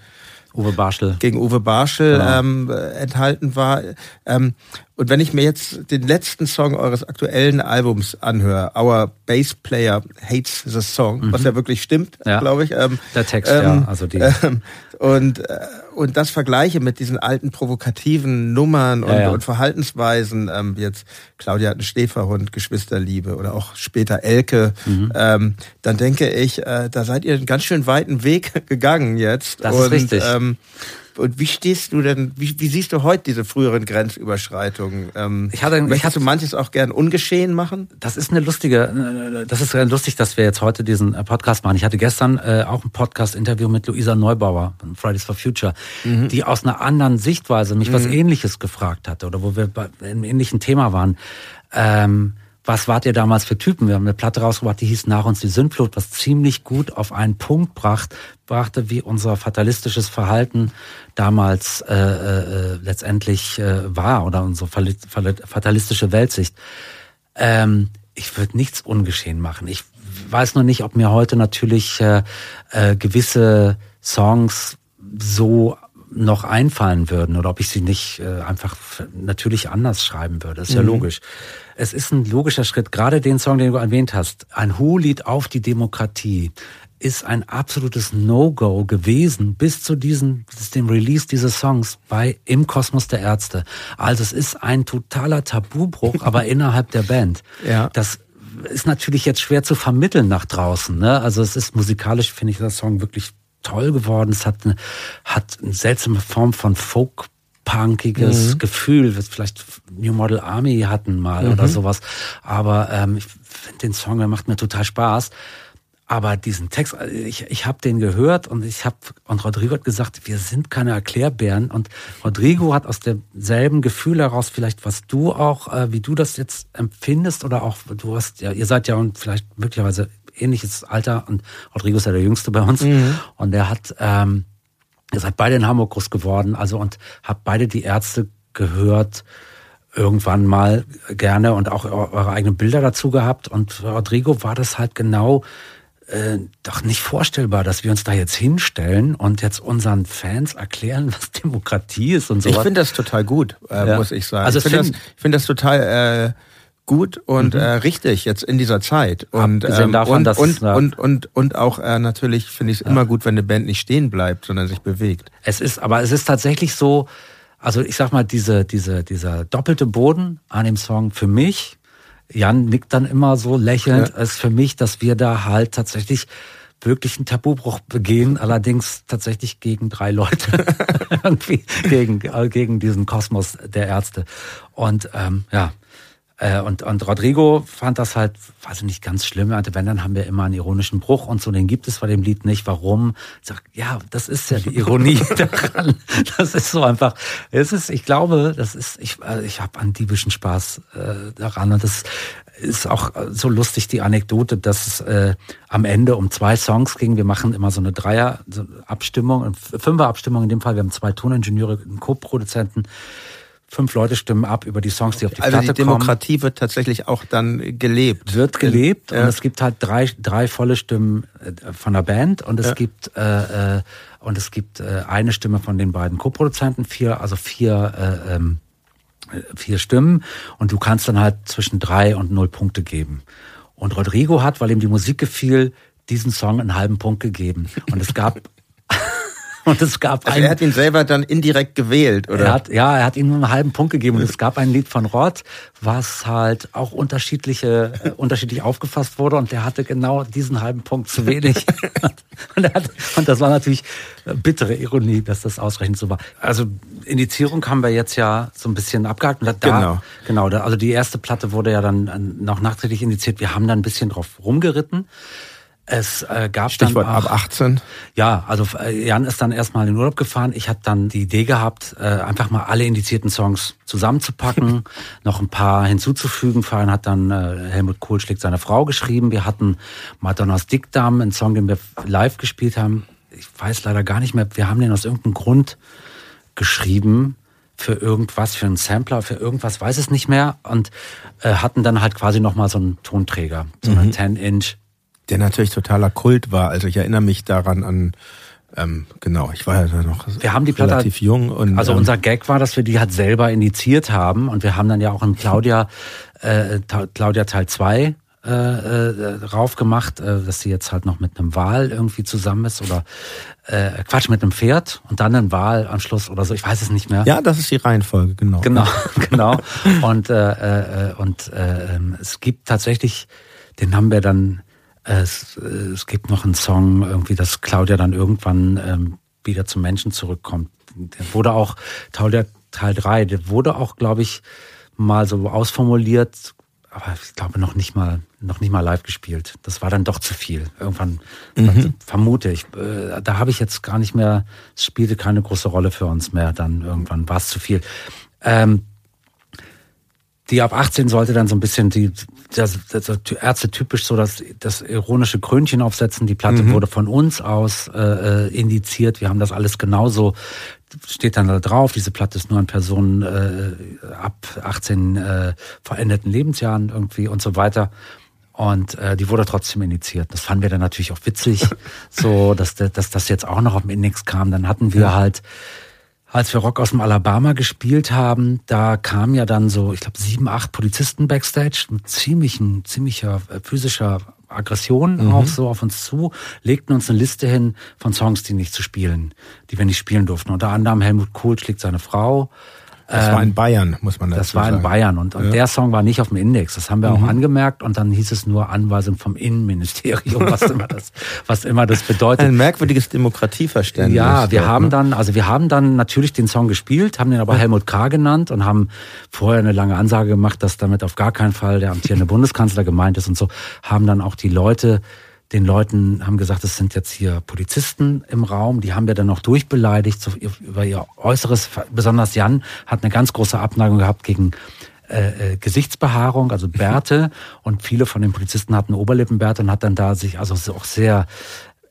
Uwe Barschel. Gegen Uwe Barschel genau. ähm, enthalten war. Ähm, und wenn ich mir jetzt den letzten Song eures aktuellen Albums anhöre, Our Bass Player Hates the Song, mhm. was ja wirklich stimmt, ja. glaube ich. Ähm, Der Text, ähm, ja. Also die. Ähm, und, äh, und das vergleiche mit diesen alten provokativen Nummern und, ja, ja. und Verhaltensweisen, ähm, jetzt Claudia hat einen Schäferhund, Geschwisterliebe oder auch später Elke, mhm. ähm, dann denke ich, äh, da seid ihr einen ganz schön weiten Weg gegangen jetzt. Das und, ist richtig. Ähm, und wie stehst du denn, wie, wie siehst du heute diese früheren Grenzüberschreitungen? Ähm, ich hatte, möchtest ich hatte, du manches auch gern ungeschehen machen? Das ist eine lustige, das ist lustig, dass wir jetzt heute diesen äh, Podcast machen. Ich hatte gestern äh, auch ein Podcast-Interview mit Luisa Neubauer von Fridays for Future, mhm. die aus einer anderen Sichtweise mich mhm. was Ähnliches gefragt hatte oder wo wir bei einem ähnlichen Thema waren. Ähm, was wart ihr damals für Typen? Wir haben eine Platte rausgebracht, die hieß Nach uns die Sündflut, was ziemlich gut auf einen Punkt bracht, brachte, wie unser fatalistisches Verhalten damals äh, äh, letztendlich äh, war oder unsere fatalistische Weltsicht. Ähm, ich würde nichts ungeschehen machen. Ich weiß nur nicht, ob mir heute natürlich äh, äh, gewisse Songs so noch einfallen würden oder ob ich sie nicht äh, einfach natürlich anders schreiben würde. Das ist mhm. ja logisch. Es ist ein logischer Schritt. Gerade den Song, den du erwähnt hast, ein Hu-Lied auf die Demokratie, ist ein absolutes No-Go gewesen bis zu diesem, bis dem Release dieses Songs bei Im Kosmos der Ärzte. Also es ist ein totaler Tabubruch, aber innerhalb der Band. Ja. Das ist natürlich jetzt schwer zu vermitteln nach draußen. Ne? Also es ist musikalisch, finde ich, das Song wirklich toll geworden. Es hat eine, hat eine seltsame Form von Folk punkiges mhm. Gefühl, was vielleicht New Model Army hatten mal mhm. oder sowas. Aber ähm, ich finde den Song, der macht mir total Spaß. Aber diesen Text, ich, ich habe den gehört und ich habe und Rodrigo hat gesagt, wir sind keine Erklärbären. Und Rodrigo hat aus demselben Gefühl heraus, vielleicht was du auch, äh, wie du das jetzt empfindest oder auch du hast ja, ihr seid ja und vielleicht möglicherweise ähnliches Alter und Rodrigo ist ja der Jüngste bei uns mhm. und der hat, ähm, ihr seid beide in Hamburg groß geworden, also und habt beide die Ärzte gehört irgendwann mal gerne und auch eure eigenen Bilder dazu gehabt und Rodrigo war das halt genau äh, doch nicht vorstellbar, dass wir uns da jetzt hinstellen und jetzt unseren Fans erklären, was Demokratie ist und so. Ich finde das total gut, äh, ja. muss ich sagen. Also ich finde das, find das total äh, gut und mhm. äh, richtig jetzt in dieser Zeit. Und, ähm, davon, und, dass, und, ja. und, und, und auch äh, natürlich finde ich es ja. immer gut, wenn eine Band nicht stehen bleibt, sondern sich bewegt. Es ist, aber es ist tatsächlich so, also ich sag mal, diese, diese, dieser doppelte Boden an dem Song für mich, Jan nickt dann immer so lächelnd, ja. ist für mich, dass wir da halt tatsächlich wirklich einen Tabubruch begehen, allerdings tatsächlich gegen drei Leute, irgendwie gegen, äh, gegen diesen Kosmos der Ärzte. Und ähm, ja, äh, und, und Rodrigo fand das halt, weiß ich nicht, ganz schlimm. Er meinte, wenn, dann haben wir immer einen ironischen Bruch und so, den gibt es bei dem Lied nicht. Warum? Ich sag, ja, das ist ja die Ironie daran. Das ist so einfach. Es ist, ich glaube, das ist, ich, äh, ich habe einen diebischen Spaß äh, daran. Und das ist auch so lustig, die Anekdote, dass es äh, am Ende um zwei Songs ging. Wir machen immer so eine Dreier-Abstimmung, Fünfer-Abstimmung in dem Fall. Wir haben zwei Toningenieure, einen Co-Produzenten fünf Leute stimmen ab über die Songs, die auf die also Platte kommen. Also die Demokratie kommen. wird tatsächlich auch dann gelebt. Wird gelebt ja. und es gibt halt drei, drei volle Stimmen äh, von der Band und es ja. gibt äh, äh, und es gibt äh, eine Stimme von den beiden Co-Produzenten, vier, also vier äh, ähm, vier Stimmen und du kannst dann halt zwischen drei und null Punkte geben. Und Rodrigo hat, weil ihm die Musik gefiel, diesen Song einen halben Punkt gegeben. Und es gab Und es gab also ein, er hat ihn selber dann indirekt gewählt, oder? Er hat, ja, er hat ihm nur einen halben Punkt gegeben. Und es gab ein Lied von Roth, was halt auch unterschiedliche, äh, unterschiedlich aufgefasst wurde. Und der hatte genau diesen halben Punkt zu wenig. und, hat, und das war natürlich bittere Ironie, dass das ausreichend so war. Also Indizierung haben wir jetzt ja so ein bisschen abgehakt. Da, genau. Genau. Da, also die erste Platte wurde ja dann äh, noch nachträglich indiziert. Wir haben da ein bisschen drauf rumgeritten. Es äh, gab Stichwort dann auch, ab 18. Ja, also äh, Jan ist dann erstmal in den Urlaub gefahren. Ich hatte dann die Idee gehabt, äh, einfach mal alle indizierten Songs zusammenzupacken, noch ein paar hinzuzufügen. Farin hat dann äh, Helmut Kohl schlägt seine Frau geschrieben. Wir hatten Madonnas Dickdarm, einen Song, den wir live gespielt haben. Ich weiß leider gar nicht mehr. Wir haben den aus irgendeinem Grund geschrieben für irgendwas, für einen Sampler, für irgendwas, weiß es nicht mehr. Und äh, hatten dann halt quasi nochmal so einen Tonträger, so einen mhm. 10-Inch der natürlich totaler Kult war. Also ich erinnere mich daran an, ähm, genau, ich war ja da noch wir haben die Platte, relativ jung. Und, also ähm, unser Gag war, dass wir die halt selber indiziert haben und wir haben dann ja auch in Claudia, äh, Claudia Teil 2 äh, äh, drauf gemacht, äh, dass sie jetzt halt noch mit einem Wal irgendwie zusammen ist oder äh, Quatsch mit einem Pferd und dann ein Wal am Schluss oder so, ich weiß es nicht mehr. Ja, das ist die Reihenfolge, genau. Genau, genau. Und äh, äh, und äh, ähm, es gibt tatsächlich, den haben wir dann es, es gibt noch einen Song, irgendwie, dass Claudia dann irgendwann ähm, wieder zum Menschen zurückkommt. Der wurde auch, Claudia Teil 3, der wurde auch, glaube ich, mal so ausformuliert, aber ich glaube noch nicht mal, noch nicht mal live gespielt. Das war dann doch zu viel. Irgendwann, mhm. vermute ich. Äh, da habe ich jetzt gar nicht mehr, es spielte keine große Rolle für uns mehr. Dann irgendwann war es zu viel. Ähm, die ab 18 sollte dann so ein bisschen die das, das, das Ärzte typisch so das, das ironische Krönchen aufsetzen. Die Platte mhm. wurde von uns aus äh, äh, indiziert. Wir haben das alles genauso steht dann da drauf. Diese Platte ist nur an Personen äh, ab 18 äh, veränderten Lebensjahren irgendwie und so weiter. Und äh, die wurde trotzdem indiziert. Das fanden wir dann natürlich auch witzig, so dass, dass das jetzt auch noch auf dem Index kam. Dann hatten wir ja. halt als wir Rock aus dem Alabama gespielt haben, da kamen ja dann so, ich glaube, sieben, acht Polizisten backstage mit ziemlichen, ziemlicher äh, physischer Aggression mhm. auch so auf uns zu, legten uns eine Liste hin von Songs, die nicht zu spielen, die wir nicht spielen durften. Unter anderem Helmut Kohl schlägt seine Frau, das war in ähm, Bayern, muss man dazu Das war in sagen. Bayern und, und ja. der Song war nicht auf dem Index. Das haben wir mhm. auch angemerkt und dann hieß es nur Anweisung vom Innenministerium, was immer das, was immer das bedeutet. Ein merkwürdiges Demokratieverständnis. Ja, wir dort, haben ne? dann, also wir haben dann natürlich den Song gespielt, haben den aber ja. Helmut K. genannt und haben vorher eine lange Ansage gemacht, dass damit auf gar keinen Fall der amtierende Bundeskanzler gemeint ist und so, haben dann auch die Leute den Leuten haben gesagt, es sind jetzt hier Polizisten im Raum, die haben wir dann noch durchbeleidigt über ihr Äußeres. Besonders Jan hat eine ganz große Abneigung gehabt gegen äh, äh Gesichtsbehaarung, also Bärte. und viele von den Polizisten hatten Oberlippenbärte und hat dann da sich also auch sehr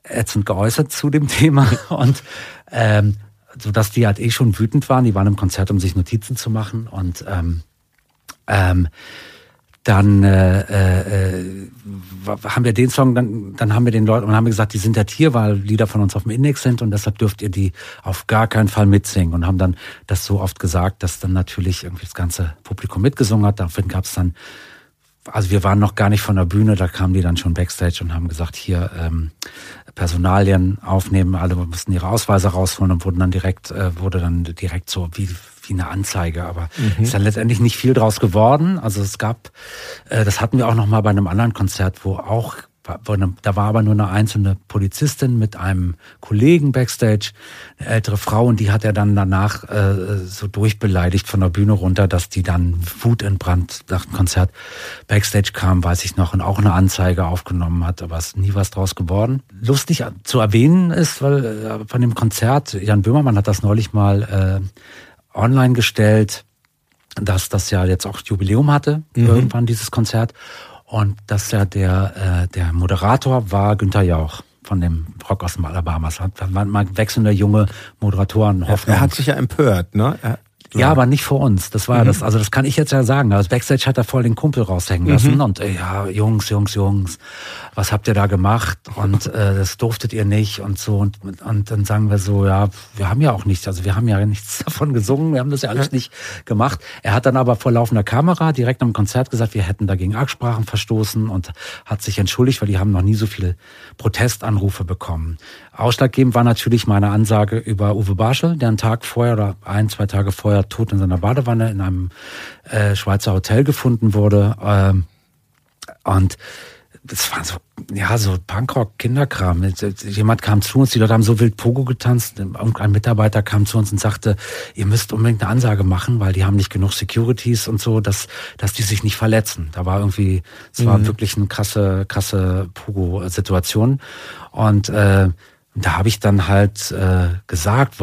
ätzend geäußert zu dem Thema. Und ähm, so dass die halt eh schon wütend waren. Die waren im Konzert, um sich Notizen zu machen. Und ähm, ähm, dann äh, äh, haben wir den Song, dann, dann haben wir den Leuten und haben gesagt, die sind ja hier, weil Lieder von uns auf dem Index sind und deshalb dürft ihr die auf gar keinen Fall mitsingen und haben dann das so oft gesagt, dass dann natürlich irgendwie das ganze Publikum mitgesungen hat. Daraufhin gab es dann, also wir waren noch gar nicht von der Bühne, da kamen die dann schon backstage und haben gesagt, hier ähm, Personalien aufnehmen, alle mussten ihre Ausweise rausholen und wurden dann direkt, äh, wurde dann direkt so wie wie eine Anzeige, aber mhm. ist dann letztendlich nicht viel draus geworden. Also es gab, äh, das hatten wir auch noch mal bei einem anderen Konzert, wo auch da war aber nur eine einzelne Polizistin mit einem Kollegen backstage, eine ältere Frau, und die hat er dann danach äh, so durchbeleidigt von der Bühne runter, dass die dann wutentbrannt nach dem Konzert backstage kam, weiß ich noch, und auch eine Anzeige aufgenommen hat, aber es ist nie was draus geworden. Lustig zu erwähnen ist, weil äh, von dem Konzert, Jan Böhmermann hat das neulich mal äh, online gestellt, dass das ja jetzt auch Jubiläum hatte, mhm. irgendwann dieses Konzert. Und dass ja der, äh, der Moderator war Günther Jauch von dem Rock aus dem Alabamas. Hat waren mal wechselnde junge Moderatoren. Hoffnung. Er hat sich ja empört, ne? Er Ja, aber nicht vor uns. Das war mhm. das. Also das kann ich jetzt ja sagen. Also Backstage hat er voll den Kumpel raushängen lassen mhm. und äh, ja, Jungs, Jungs, Jungs, was habt ihr da gemacht? Und äh, das durftet ihr nicht und so. Und, und dann sagen wir so, ja, wir haben ja auch nichts. Also wir haben ja nichts davon gesungen. Wir haben das ja alles nicht gemacht. Er hat dann aber vor laufender Kamera direkt am Konzert gesagt, wir hätten dagegen Absprachen verstoßen und hat sich entschuldigt, weil die haben noch nie so viele Protestanrufe bekommen. Ausschlaggebend war natürlich meine Ansage über Uwe Barschel, der einen Tag vorher oder ein, zwei Tage vorher tot in seiner Badewanne in einem äh, Schweizer Hotel gefunden wurde. Ähm, und das war so, ja, so Punkrock, Kinderkram. Jemand kam zu uns, die Leute haben so wild Pogo getanzt. Ein Mitarbeiter kam zu uns und sagte, ihr müsst unbedingt eine Ansage machen, weil die haben nicht genug Securities und so, dass, dass die sich nicht verletzen. Da war irgendwie, es war mhm. wirklich eine krasse, krasse Pogo-Situation. Und äh, da habe ich dann halt äh, gesagt,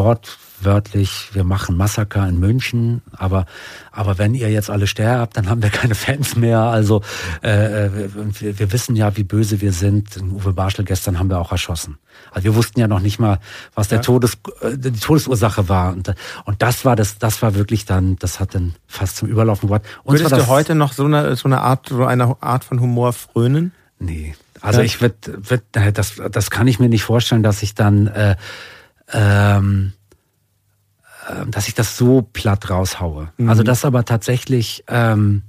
wortwörtlich, wir machen Massaker in München, aber, aber wenn ihr jetzt alle sterbt, dann haben wir keine Fans mehr. Also äh, äh wir, wir wissen ja, wie böse wir sind. Uwe Barschel gestern haben wir auch erschossen. Also wir wussten ja noch nicht mal, was der ja. Todes, äh, die Todesursache war. Und, und das war das, das war wirklich dann, das hat dann fast zum Überlaufen gebracht. Würdest du heute noch so eine, so eine Art, so eine Art von Humor frönen? Nee, also ich würde, würd, das, das kann ich mir nicht vorstellen, dass ich dann, äh, ähm, äh, dass ich das so platt raushaue. Mhm. Also das aber tatsächlich, ähm,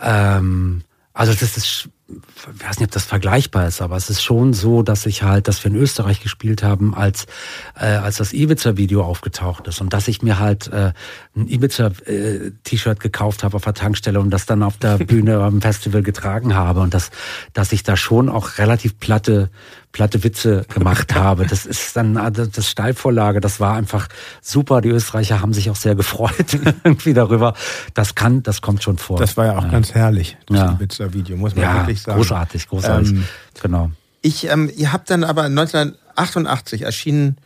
ähm, also das ist ich weiß nicht, ob das vergleichbar ist, aber es ist schon so, dass ich halt, dass wir in Österreich gespielt haben, als äh, als das Ibiza-Video aufgetaucht ist und dass ich mir halt äh, ein Ibiza-T-Shirt gekauft habe auf der Tankstelle und das dann auf der Bühne am Festival getragen habe und dass dass ich da schon auch relativ platte platte Witze gemacht habe. Das ist dann also das Steilvorlage, das war einfach super. Die Österreicher haben sich auch sehr gefreut irgendwie darüber. Das kann, das kommt schon vor. Das war ja auch ja. ganz herrlich, das ja. Ibiza-Video, muss man ja, wirklich sagen. Großartig, großartig. Ähm, genau. Ich, ähm, ihr habt dann aber 1988 erschienen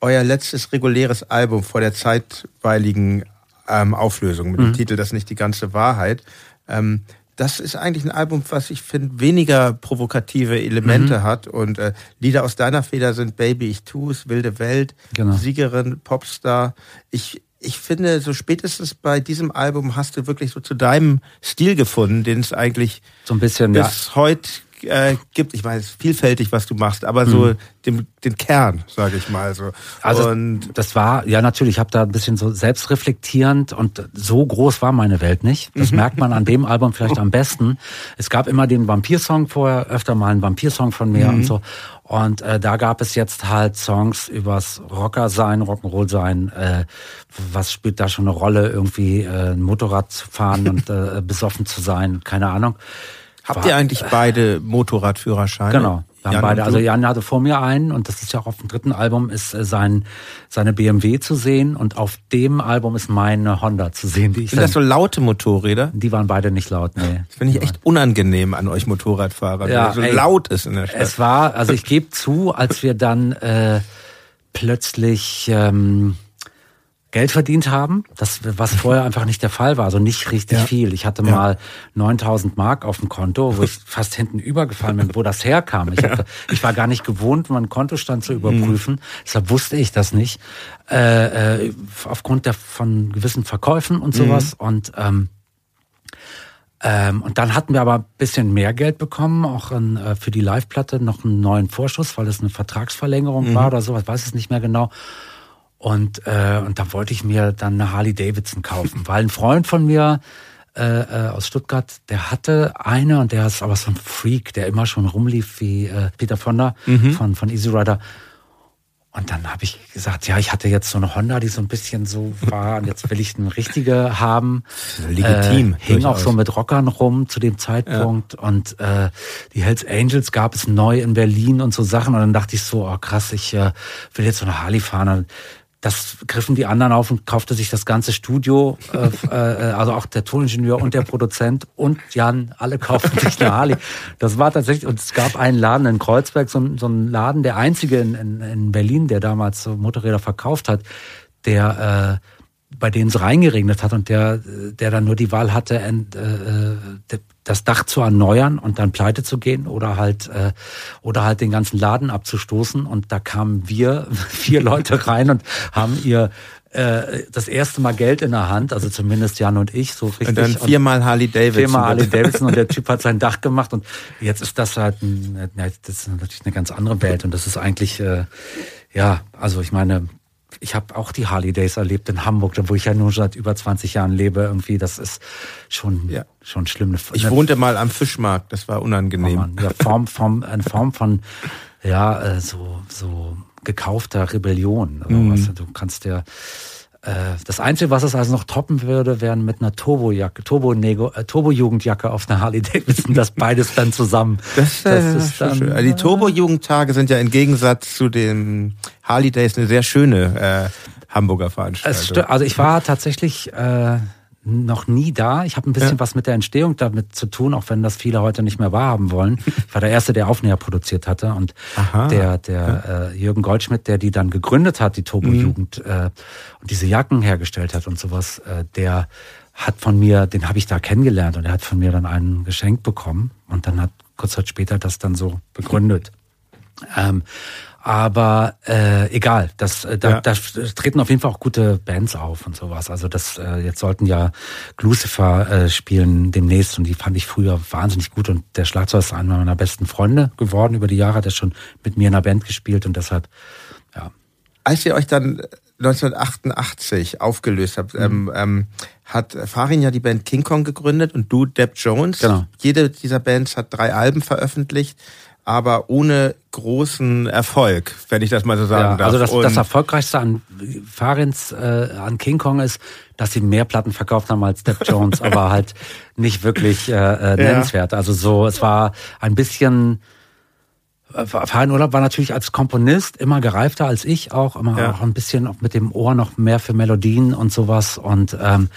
euer letztes reguläres Album vor der zeitweiligen ähm, Auflösung mit mhm. dem Titel Das nicht die ganze Wahrheit. Ähm, das ist eigentlich ein Album, was ich finde, weniger provokative Elemente mhm. hat. Und äh, Lieder aus deiner Feder sind Baby, ich tu's, Wilde Welt, genau. Siegerin, Popstar. Ich, ich finde, so spätestens bei diesem Album hast du wirklich so zu deinem Stil gefunden, den es eigentlich so ein bisschen bis ja. heute äh, gibt. Ich weiß, vielfältig, was du machst, aber so mhm. den, den Kern, sage ich mal so. Also und das war, ja natürlich, ich habe da ein bisschen so selbstreflektierend und so groß war meine Welt nicht. Das mhm. merkt man an dem Album vielleicht am besten. Es gab immer den Vampir-Song vorher, öfter mal einen Vampir-Song von mir mhm. und so. Und äh, da gab es jetzt halt Songs übers Rocker sein, Rock'n'Roll sein. Äh, was spielt da schon eine Rolle? Irgendwie äh, ein Motorrad zu fahren und äh, besoffen zu sein, keine Ahnung. Habt ihr eigentlich beide Motorradführerscheine? Genau. Wir haben Jan beide, also Jan hatte vor mir einen und das ist ja auch auf dem dritten Album ist äh, sein seine BMW zu sehen und auf dem Album ist meine Honda zu sehen. Die ich Sind das so laute Motorräder? Die waren beide nicht laut, nee. Das finde ich echt unangenehm an euch Motorradfahrern, ja, weil so ey, laut ist in der Stadt. Es war, also ich gebe zu, als wir dann äh, plötzlich ähm, Geld verdient haben, das was vorher einfach nicht der Fall war, also nicht richtig ja. viel. Ich hatte ja. mal 9000 Mark auf dem Konto, wo ich fast hinten übergefallen bin, wo das herkam. Ich, hatte, ich war gar nicht gewohnt, meinen Kontostand zu überprüfen, mhm. deshalb wusste ich das nicht. Äh, äh, aufgrund der von gewissen Verkäufen und sowas mhm. und ähm, ähm, und dann hatten wir aber ein bisschen mehr Geld bekommen, auch in, äh, für die Live-Platte noch einen neuen Vorschuss, weil es eine Vertragsverlängerung mhm. war oder so, ich weiß es nicht mehr genau. Und, äh, und da wollte ich mir dann eine Harley Davidson kaufen, weil ein Freund von mir äh, äh, aus Stuttgart, der hatte eine und der ist aber so ein Freak, der immer schon rumlief wie äh, Peter Fonda mhm. von, von Easy Rider. Und dann habe ich gesagt, ja, ich hatte jetzt so eine Honda, die so ein bisschen so war, und jetzt will ich eine richtige haben. Legitim. Äh, hing auch so mit Rockern rum zu dem Zeitpunkt. Ja. Und äh, die Hells Angels gab es neu in Berlin und so Sachen. Und dann dachte ich so, oh krass, ich äh, will jetzt so eine Harley fahren. Und das griffen die anderen auf und kaufte sich das ganze Studio, äh, äh, also auch der Toningenieur und der Produzent und Jan, alle kauften sich eine Harley. Das war tatsächlich, und es gab einen Laden in Kreuzberg, so, so einen Laden, der einzige in, in, in Berlin, der damals Motorräder verkauft hat, der äh, bei denen es reingeregnet hat und der, der dann nur die Wahl hatte, äh, äh das Dach zu erneuern und dann pleite zu gehen oder halt äh, oder halt den ganzen Laden abzustoßen und da kamen wir vier Leute rein und haben ihr das erste Mal Geld in der Hand, also zumindest Jan und ich, so richtig. Und dann viermal Harley Davidson. Viermal Harley Davidson und der Typ hat sein Dach gemacht und jetzt ist das halt, ein, das ist natürlich eine ganz andere Welt und das ist eigentlich, ja, also ich meine, ich habe auch die Harley Days erlebt in Hamburg, wo ich ja nur seit über 20 Jahren lebe. Irgendwie, das ist schon ja. schon schlimm. Ich wohnte mal am Fischmarkt, das war unangenehm. Ja, Form, Form, eine Form von ja äh, so so gekaufter Rebellion. Also, mhm. du, kannst ja das Einzige, was es also noch toppen würde, wären mit einer Turbo-Jacke, Turbo-Nego, äh, Turbo-Jugendjacke auf einer Harley Davidson, das beides dann zusammen. Das, das äh, ist dann, schön. Also die Turbo-Jugendtage sind ja im Gegensatz zu den Harley Days eine sehr schöne äh, Hamburger Veranstaltung. also ich war tatsächlich äh, noch nie da. Ich habe ein bisschen ja. was mit der Entstehung damit zu tun, auch wenn das viele heute nicht mehr wahrhaben wollen. Ich war der Erste, der Aufnäher produziert hatte und Aha. der, der ja. äh, Jürgen Goldschmidt, der die dann gegründet hat, die Turbo-Jugend, mhm. äh, und diese Jacken hergestellt hat und sowas, äh, der hat von mir, den habe ich da kennengelernt und er hat von mir dann ein Geschenk bekommen und dann hat kurz Zeit später das dann so begründet. Ähm, aber äh, egal, das, äh, da, ja. da treten auf jeden Fall auch gute Bands auf und sowas. Also das äh, jetzt sollten ja Lucifer äh, spielen demnächst und die fand ich früher wahnsinnig gut und der Schlagzeuger ist einer meiner besten Freunde geworden über die Jahre, hat er schon mit mir in einer Band gespielt und deshalb, ja. Als ihr euch dann 1988 aufgelöst habt, mhm. ähm, ähm, hat Farin ja die Band King Kong gegründet und du Deb Jones. Genau. Jede dieser Bands hat drei Alben veröffentlicht aber ohne großen Erfolg, wenn ich das mal so sagen ja, darf. Also das, das erfolgreichste an Fahrins, äh, an King Kong ist, dass sie mehr Platten verkauft haben als Step Jones, aber halt nicht wirklich äh, äh, nennenswert. Ja. Also so, es war ein bisschen äh, Farin Urlaub war natürlich als Komponist immer gereifter als ich auch, immer ja. auch ein bisschen mit dem Ohr noch mehr für Melodien und sowas und ähm,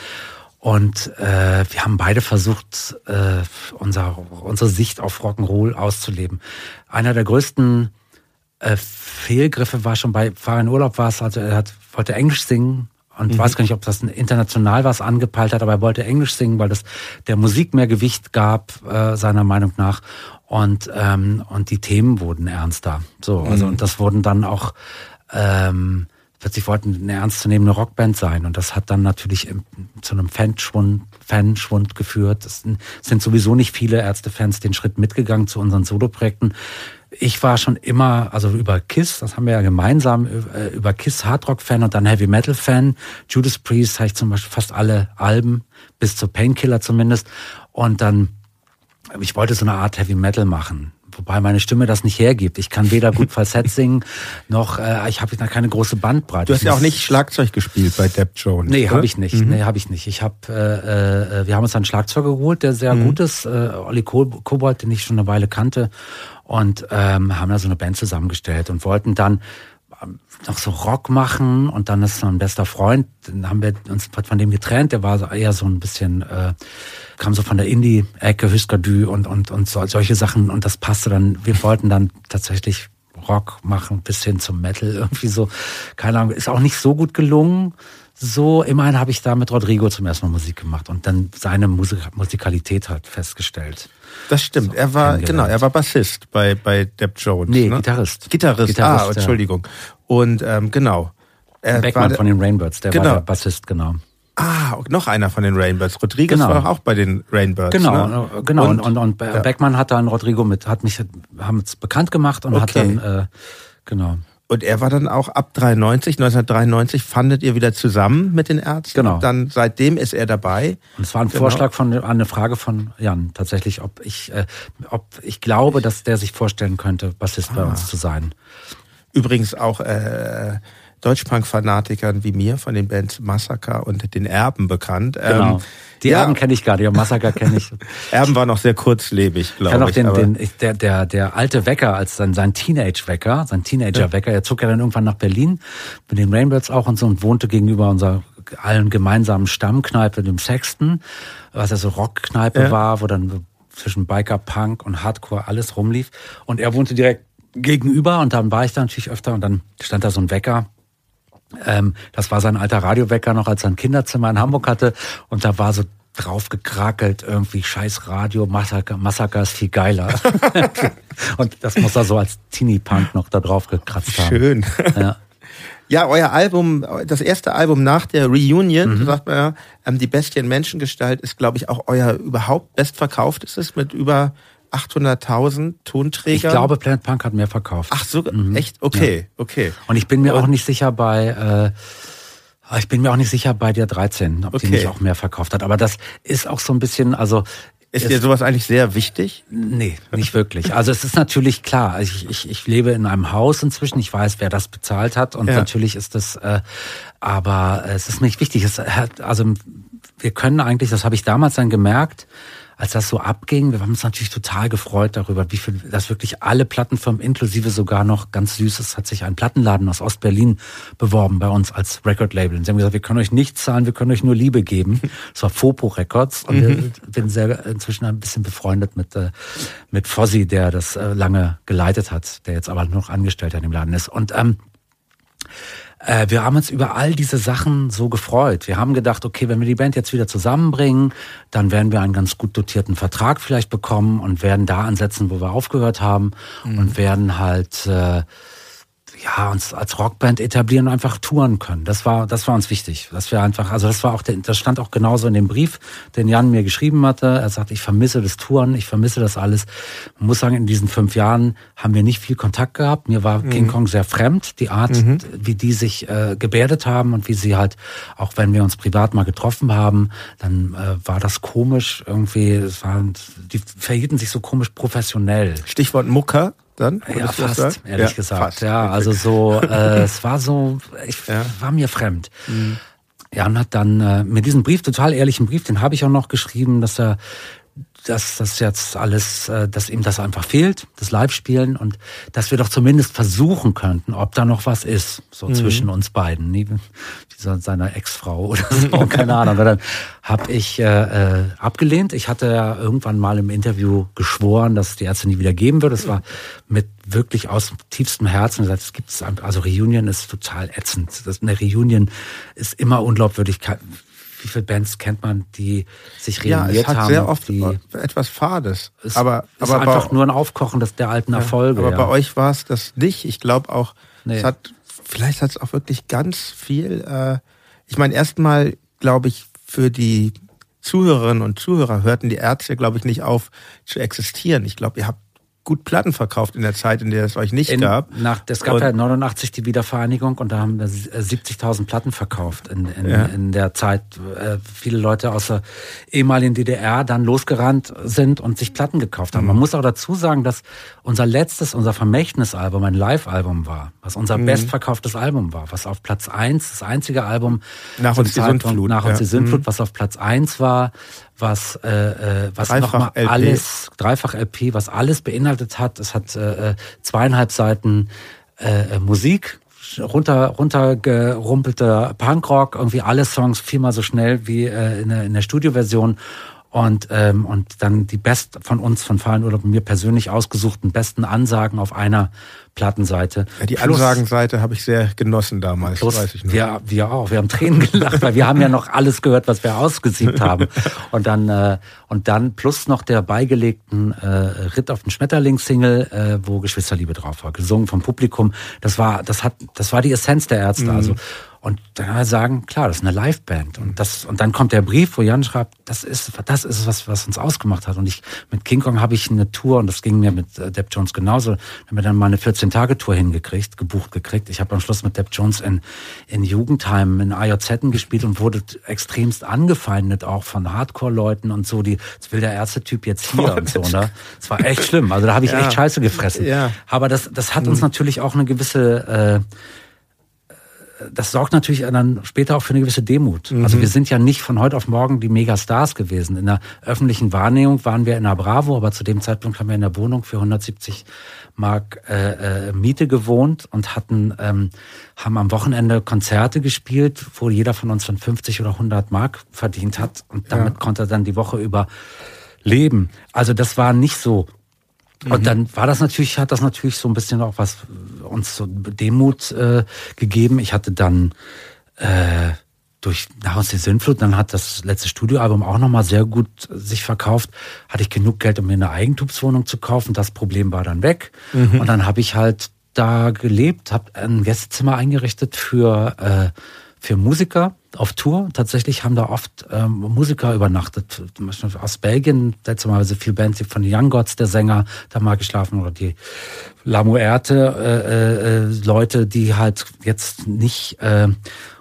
und äh, wir haben beide versucht, äh, unser, unsere Sicht auf Rock'n'Roll auszuleben. Einer der größten äh, Fehlgriffe war schon bei Fahr in Urlaub war es, also er hat, wollte Englisch singen und mhm. weiß gar nicht, ob das international was angepeilt hat, aber er wollte Englisch singen, weil das der Musik mehr Gewicht gab, äh, seiner Meinung nach. Und, ähm, und die Themen wurden ernster. So, also mhm. und das wurden dann auch ähm, plötzlich wollten eine ernstzunehmende Rockband sein. Und das hat dann natürlich zu einem Fanschwund, Fanschwund geführt. Es sind sowieso nicht viele Ärztefans den Schritt mitgegangen zu unseren Soloprojekten. Ich war schon immer, also über Kiss, das haben wir ja gemeinsam, äh, über Kiss Hardrock-Fan und dann Heavy Metal-Fan. Judas Priest habe ich zum Beispiel fast alle Alben, bis zu Painkiller zumindest. Und dann, ich wollte so eine Art Heavy Metal machen wobei meine Stimme das nicht hergibt. Ich kann weder gut Falsett singen, noch äh, ich habe da keine große Bandbreite. Du hast ja auch nicht Schlagzeug gespielt bei Depp Jones. Nee, habe ich nicht. Mhm. Nee, habe ich nicht. Ich habe äh, äh, wir haben uns einen Schlagzeuger geholt, der sehr mhm. gut ist, äh, Olli Kobold, den ich schon eine Weile kannte und ähm, haben da so eine Band zusammengestellt und wollten dann noch so Rock machen und dann ist so ein bester Freund, dann haben wir uns von dem getrennt, der war eher so ein bisschen äh, kam so von der Indie-Ecke, Husker Du und, und, und so, solche Sachen und das passte dann, wir wollten dann tatsächlich Rock machen bis hin zum Metal irgendwie so, keine Ahnung, ist auch nicht so gut gelungen. So, immerhin habe ich da mit Rodrigo zum ersten Mal Musik gemacht und dann seine Musik Musikalität halt festgestellt. Das stimmt. So, er war, genau, er war Bassist bei, bei Depp Jones. Nee, ne? Gitarrist. Gitarrist. Gitarrist. Ah, Entschuldigung. Und ähm, genau. Er Beckmann von den Rainbirds, der genau. war der Bassist, genau. Ah, noch einer von den Rainbirds. Rodriguez genau. war auch bei den Rainbirds. Genau, ne? genau. Und, und, und, ja. Beckmann hat dann Rodrigo mit, hat mich, haben bekannt gemacht und okay. hat dann, äh, genau. Und er war dann auch ab 93, 1993 fandet ihr wieder zusammen mit den Ärzten. Genau. Dann seitdem ist er dabei. Und es war ein genau. Vorschlag von, eine Frage von Jan tatsächlich, ob ich, äh, ob ich glaube, dass der sich vorstellen könnte, Bassist ah. bei uns zu sein. Übrigens auch äh, Deutschpunk-Fanatikern wie mir von den Bands Massaker und den Erben bekannt. Genau. Ähm, die ja. Erben kenne ich gar nicht, aber Massaker kenne ich. Erben war noch sehr kurzlebig, glaube ich. Kann auch den, den, der, der, der alte Wecker, als sein, sein Teenage-Wecker, sein Teenager-Wecker, er zog ja dann irgendwann nach Berlin mit den Rainbirds auch und so und wohnte gegenüber unserer allen gemeinsamen Stammkneipe, dem Sexton, was ja so Rockkneipe ja. war, wo dann zwischen Biker, Punk und Hardcore alles rumlief. Und er wohnte direkt gegenüber und dann war ich da natürlich öfter und dann stand da so ein Wecker ähm, das war sein alter Radiowecker noch, als er ein Kinderzimmer in Hamburg hatte. Und da war so drauf gekrakelt, irgendwie scheiß Radio, Massaker, Massaker ist viel geiler. und das muss er so als Teenie-Punk noch da drauf gekratzt haben. Schön. Ja. Ja, euer Album, das erste Album nach der Reunion, mhm. sagt man ja, ähm, die Bestien Menschengestalt ist, glaube ich, auch euer überhaupt bestverkauftestes mit über 800.000 Tonträger. Ich glaube, Planet Punk hat mehr verkauft. Ach so, mhm. echt? Okay, ja. okay. Und ich bin mir Und auch nicht sicher bei, äh, ich bin mir auch nicht sicher bei der 13, ob okay. die nicht auch mehr verkauft hat. Aber das ist auch so ein bisschen, also ist dir sowas eigentlich sehr wichtig? Nee, nicht wirklich. Also es ist natürlich klar, ich, ich, ich lebe in einem Haus inzwischen, ich weiß, wer das bezahlt hat und ja. natürlich ist das, äh, aber es ist nicht wichtig. Es hat, also wir können eigentlich, das habe ich damals dann gemerkt, als das so abging, wir haben uns natürlich total gefreut darüber, wie viel, dass wirklich alle Plattenfirmen, inklusive sogar noch ganz Süßes, hat sich ein Plattenladen aus Ostberlin beworben bei uns als Record-Label. Und sie haben gesagt, wir können euch nichts zahlen, wir können euch nur Liebe geben. Das war Fopo Records und mhm. wir bin sehr inzwischen ein bisschen befreundet mit, äh, mit Fossi, der das äh, lange geleitet hat, der jetzt aber noch Angestellter in dem Laden ist. Und ähm, äh, wir haben uns über all diese Sachen so gefreut. Wir haben gedacht, okay, wenn wir die Band jetzt wieder zusammenbringen, dann werden wir einen ganz gut dotierten Vertrag vielleicht bekommen und werden da ansetzen, wo wir aufgehört haben mhm. und werden halt äh, ja, uns als Rockband etablieren und einfach touren können. Das war, das war uns wichtig. Dass wir einfach, also das war auch, der, das stand auch genauso in dem Brief, den Jan mir geschrieben hatte. Er sagt, ich vermisse das Touren, ich vermisse das alles. Man muss sagen, in diesen fünf Jahren haben wir nicht viel Kontakt gehabt. Mir war mhm. King Kong sehr fremd, die Art, mhm. wie die sich äh, gebärdet haben und wie sie halt, auch wenn wir uns privat mal getroffen haben, dann äh, war das komisch irgendwie, es waren, die verhielten sich so komisch professionell. Stichwort Mucker dann? Ja, fast, ehrlich ja, gesagt. Fast. Ja, also so, äh, es war so, ich ja. war mir fremd. Mhm. Ja, und hat dann äh, mit diesem Brief, total ehrlichen Brief, den habe ich auch noch geschrieben, dass er dass das jetzt alles, äh, dass ihm das einfach fehlt, das Live-Spielen und dass wir doch zumindest versuchen könnten, ob da noch was ist, so mhm. zwischen uns beiden, wie seiner Ex-Frau oder so, keine Ahnung. Aber dann habe ich äh, äh, abgelehnt. Ich hatte ja irgendwann mal im Interview geschworen, dass es die Ärzte nie wieder geben würde. Es war mit wirklich aus tiefstem Herzen gesagt, es gibt also Reunion ist total ätzend. Das, eine Reunion ist immer unglaubwürdig wie viele Bands kennt man, die sich reuniert ja, es hat haben? sehr oft etwas Fades. Es aber, ist aber einfach nur ein Aufkochen des, der alten Erfolge. aber ja. bei euch war es das nicht. Ich glaube auch, nee. es hat, vielleicht hat es auch wirklich ganz viel, äh, ich meine, erstmal glaube ich, für die Zuhörerinnen und Zuhörer hörten die Ärzte, glaube ich, nicht auf zu existieren. Ich glaube, ihr habt gut Platten verkauft in der Zeit, in der es euch nicht in, gab. Nach, es gab und, ja 89 die Wiedervereinigung und da haben wir 70.000 Platten verkauft in, in, ja. in der Zeit. Äh, viele Leute aus der ehemaligen DDR dann losgerannt sind und sich Platten gekauft haben. Mhm. Man muss auch dazu sagen, dass unser letztes, unser Vermächtnisalbum ein Live-Album war, was unser mhm. bestverkauftes Album war, was auf Platz eins, das einzige Album nach uns die Sintflut, nach uns die Sintflut, mhm. was auf Platz eins war, was äh, äh was nochmal alles dreifach LP, was alles beinhaltet hat. Es hat äh, äh, zweieinhalb Seiten äh, äh Musik, runter runtergerumpelte Punkrock, irgendwie alle Songs viermal so schnell wie äh, in, der, in der Studioversion und ähm, und dann die best von uns von Fallenurlaub und mir persönlich ausgesuchten besten Ansagen auf einer Plattenseite. Ja, die plus, Ansagenseite habe ich sehr genossen damals, plus, weiß ich noch. Wir, wir auch, wir haben Tränen gelacht, weil wir haben ja noch alles gehört, was wir ausgesiebt haben. Und dann äh, und dann plus noch der beigelegten äh, Ritt auf den Schmetterling-Single, äh, wo Geschwisterliebe drauf war, gesungen vom Publikum. Das war das hat das war die Essenz der Ärzte. Mhm. Also und dann sagen, klar, das ist eine Liveband. Und das, und dann kommt der Brief, wo Jan schreibt, das ist, das ist was, was uns ausgemacht hat. Und ich, mit King Kong habe ich eine Tour, und das ging mir mit äh, Depp Jones genauso, haben wir dann mal eine 14-Tage-Tour hingekriegt, gebucht gekriegt. Ich habe am Schluss mit Depp Jones in, in Jugendheimen, in AJZ gespielt und wurde extremst angefeindet auch von Hardcore-Leuten und so, die, das will der erste Typ jetzt hier oh, und so, ne? Das war echt schlimm. Also da habe ich ja. echt Scheiße gefressen. Ja. Aber das, das hat uns mhm. natürlich auch eine gewisse, äh, das sorgt natürlich dann später auch für eine gewisse Demut. Mhm. Also wir sind ja nicht von heute auf morgen die Megastars gewesen. In der öffentlichen Wahrnehmung waren wir in der Bravo, aber zu dem Zeitpunkt haben wir in der Wohnung für 170 Mark äh, äh, Miete gewohnt und hatten ähm, haben am Wochenende Konzerte gespielt, wo jeder von uns von 50 oder 100 Mark verdient hat und damit ja. konnte er dann die Woche über leben. Also das war nicht so und mhm. dann war das natürlich, hat das natürlich so ein bisschen auch was uns so Demut äh, gegeben. Ich hatte dann äh, durch nach uns die Sinnflut, dann hat das letzte Studioalbum auch nochmal sehr gut sich verkauft. Hatte ich genug Geld, um mir eine Eigentumswohnung zu kaufen. Das Problem war dann weg. Mhm. Und dann habe ich halt da gelebt, habe ein Gästezimmer eingerichtet für, äh, für Musiker auf Tour. Tatsächlich haben da oft ähm, Musiker übernachtet. Zum Beispiel aus Belgien, letztes Mal viel Bands von Young Gods, der Sänger, da mal geschlafen oder die La Muerte, äh, äh, Leute, die halt jetzt nicht äh,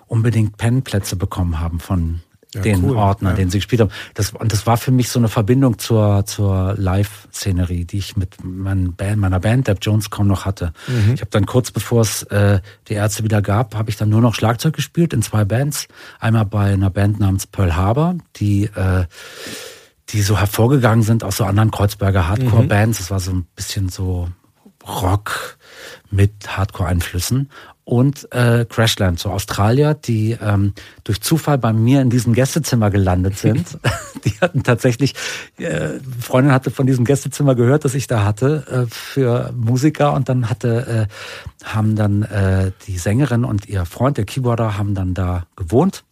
unbedingt Pennplätze bekommen haben von ja, den cool. Ordner, ja. den sie gespielt haben. Das, und das war für mich so eine Verbindung zur, zur Live-Szenerie, die ich mit mein Band, meiner Band, Deb Jones, kaum noch hatte. Mhm. Ich habe dann kurz bevor es äh, die Ärzte wieder gab, habe ich dann nur noch Schlagzeug gespielt in zwei Bands. Einmal bei einer Band namens Pearl Harbor, die äh, die so hervorgegangen sind aus so anderen Kreuzberger Hardcore-Bands. Es mhm. war so ein bisschen so Rock mit Hardcore-Einflüssen und äh, Crashland, so Australier, die ähm, durch Zufall bei mir in diesem Gästezimmer gelandet sind. die hatten tatsächlich, äh, Freundin hatte von diesem Gästezimmer gehört, das ich da hatte äh, für Musiker. Und dann hatte, äh, haben dann äh, die Sängerin und ihr Freund, der Keyboarder, haben dann da gewohnt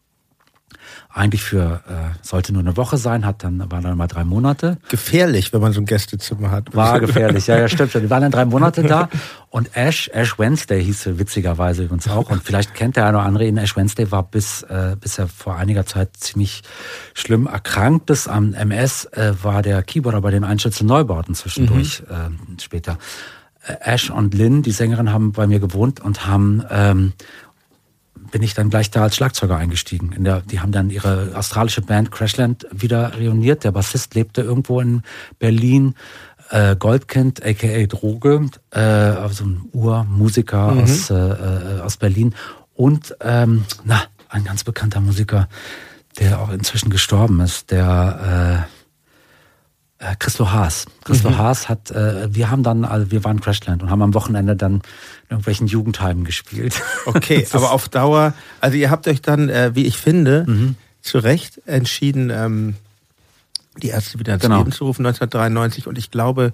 eigentlich für, äh, sollte nur eine Woche sein, hat dann, waren dann mal drei Monate. Gefährlich, wenn man so ein Gästezimmer hat. War gefährlich, ja, ja, stimmt. Die waren dann drei Monate da und Ash, Ash Wednesday hieß sie witzigerweise übrigens auch und vielleicht kennt der eine oder andere ihn. Ash Wednesday war bis, äh, bis er vor einiger Zeit ziemlich schlimm erkrankt ist am MS, äh, war der Keyboarder bei den Einschätzen Neubauten zwischendurch mhm. äh, später. Äh, Ash und Lynn, die Sängerin, haben bei mir gewohnt und haben ähm, bin ich dann gleich da als Schlagzeuger eingestiegen. In der, die haben dann ihre australische Band Crashland wieder reuniert. Der Bassist lebte irgendwo in Berlin. Äh, Goldkind, aka Droge, äh, also ein Urmusiker mhm. aus, äh, äh, aus Berlin. Und ähm, na, ein ganz bekannter Musiker, der auch inzwischen gestorben ist, der äh, äh, Christo Haas. Christo mhm. Haas hat, äh, wir haben dann, also wir waren Crashland und haben am Wochenende dann in irgendwelchen Jugendheimen gespielt. Okay, aber auf Dauer, also ihr habt euch dann, äh, wie ich finde, mhm. zu Recht entschieden, ähm, die Ärzte wieder ins genau. Leben zu rufen 1993 und ich glaube,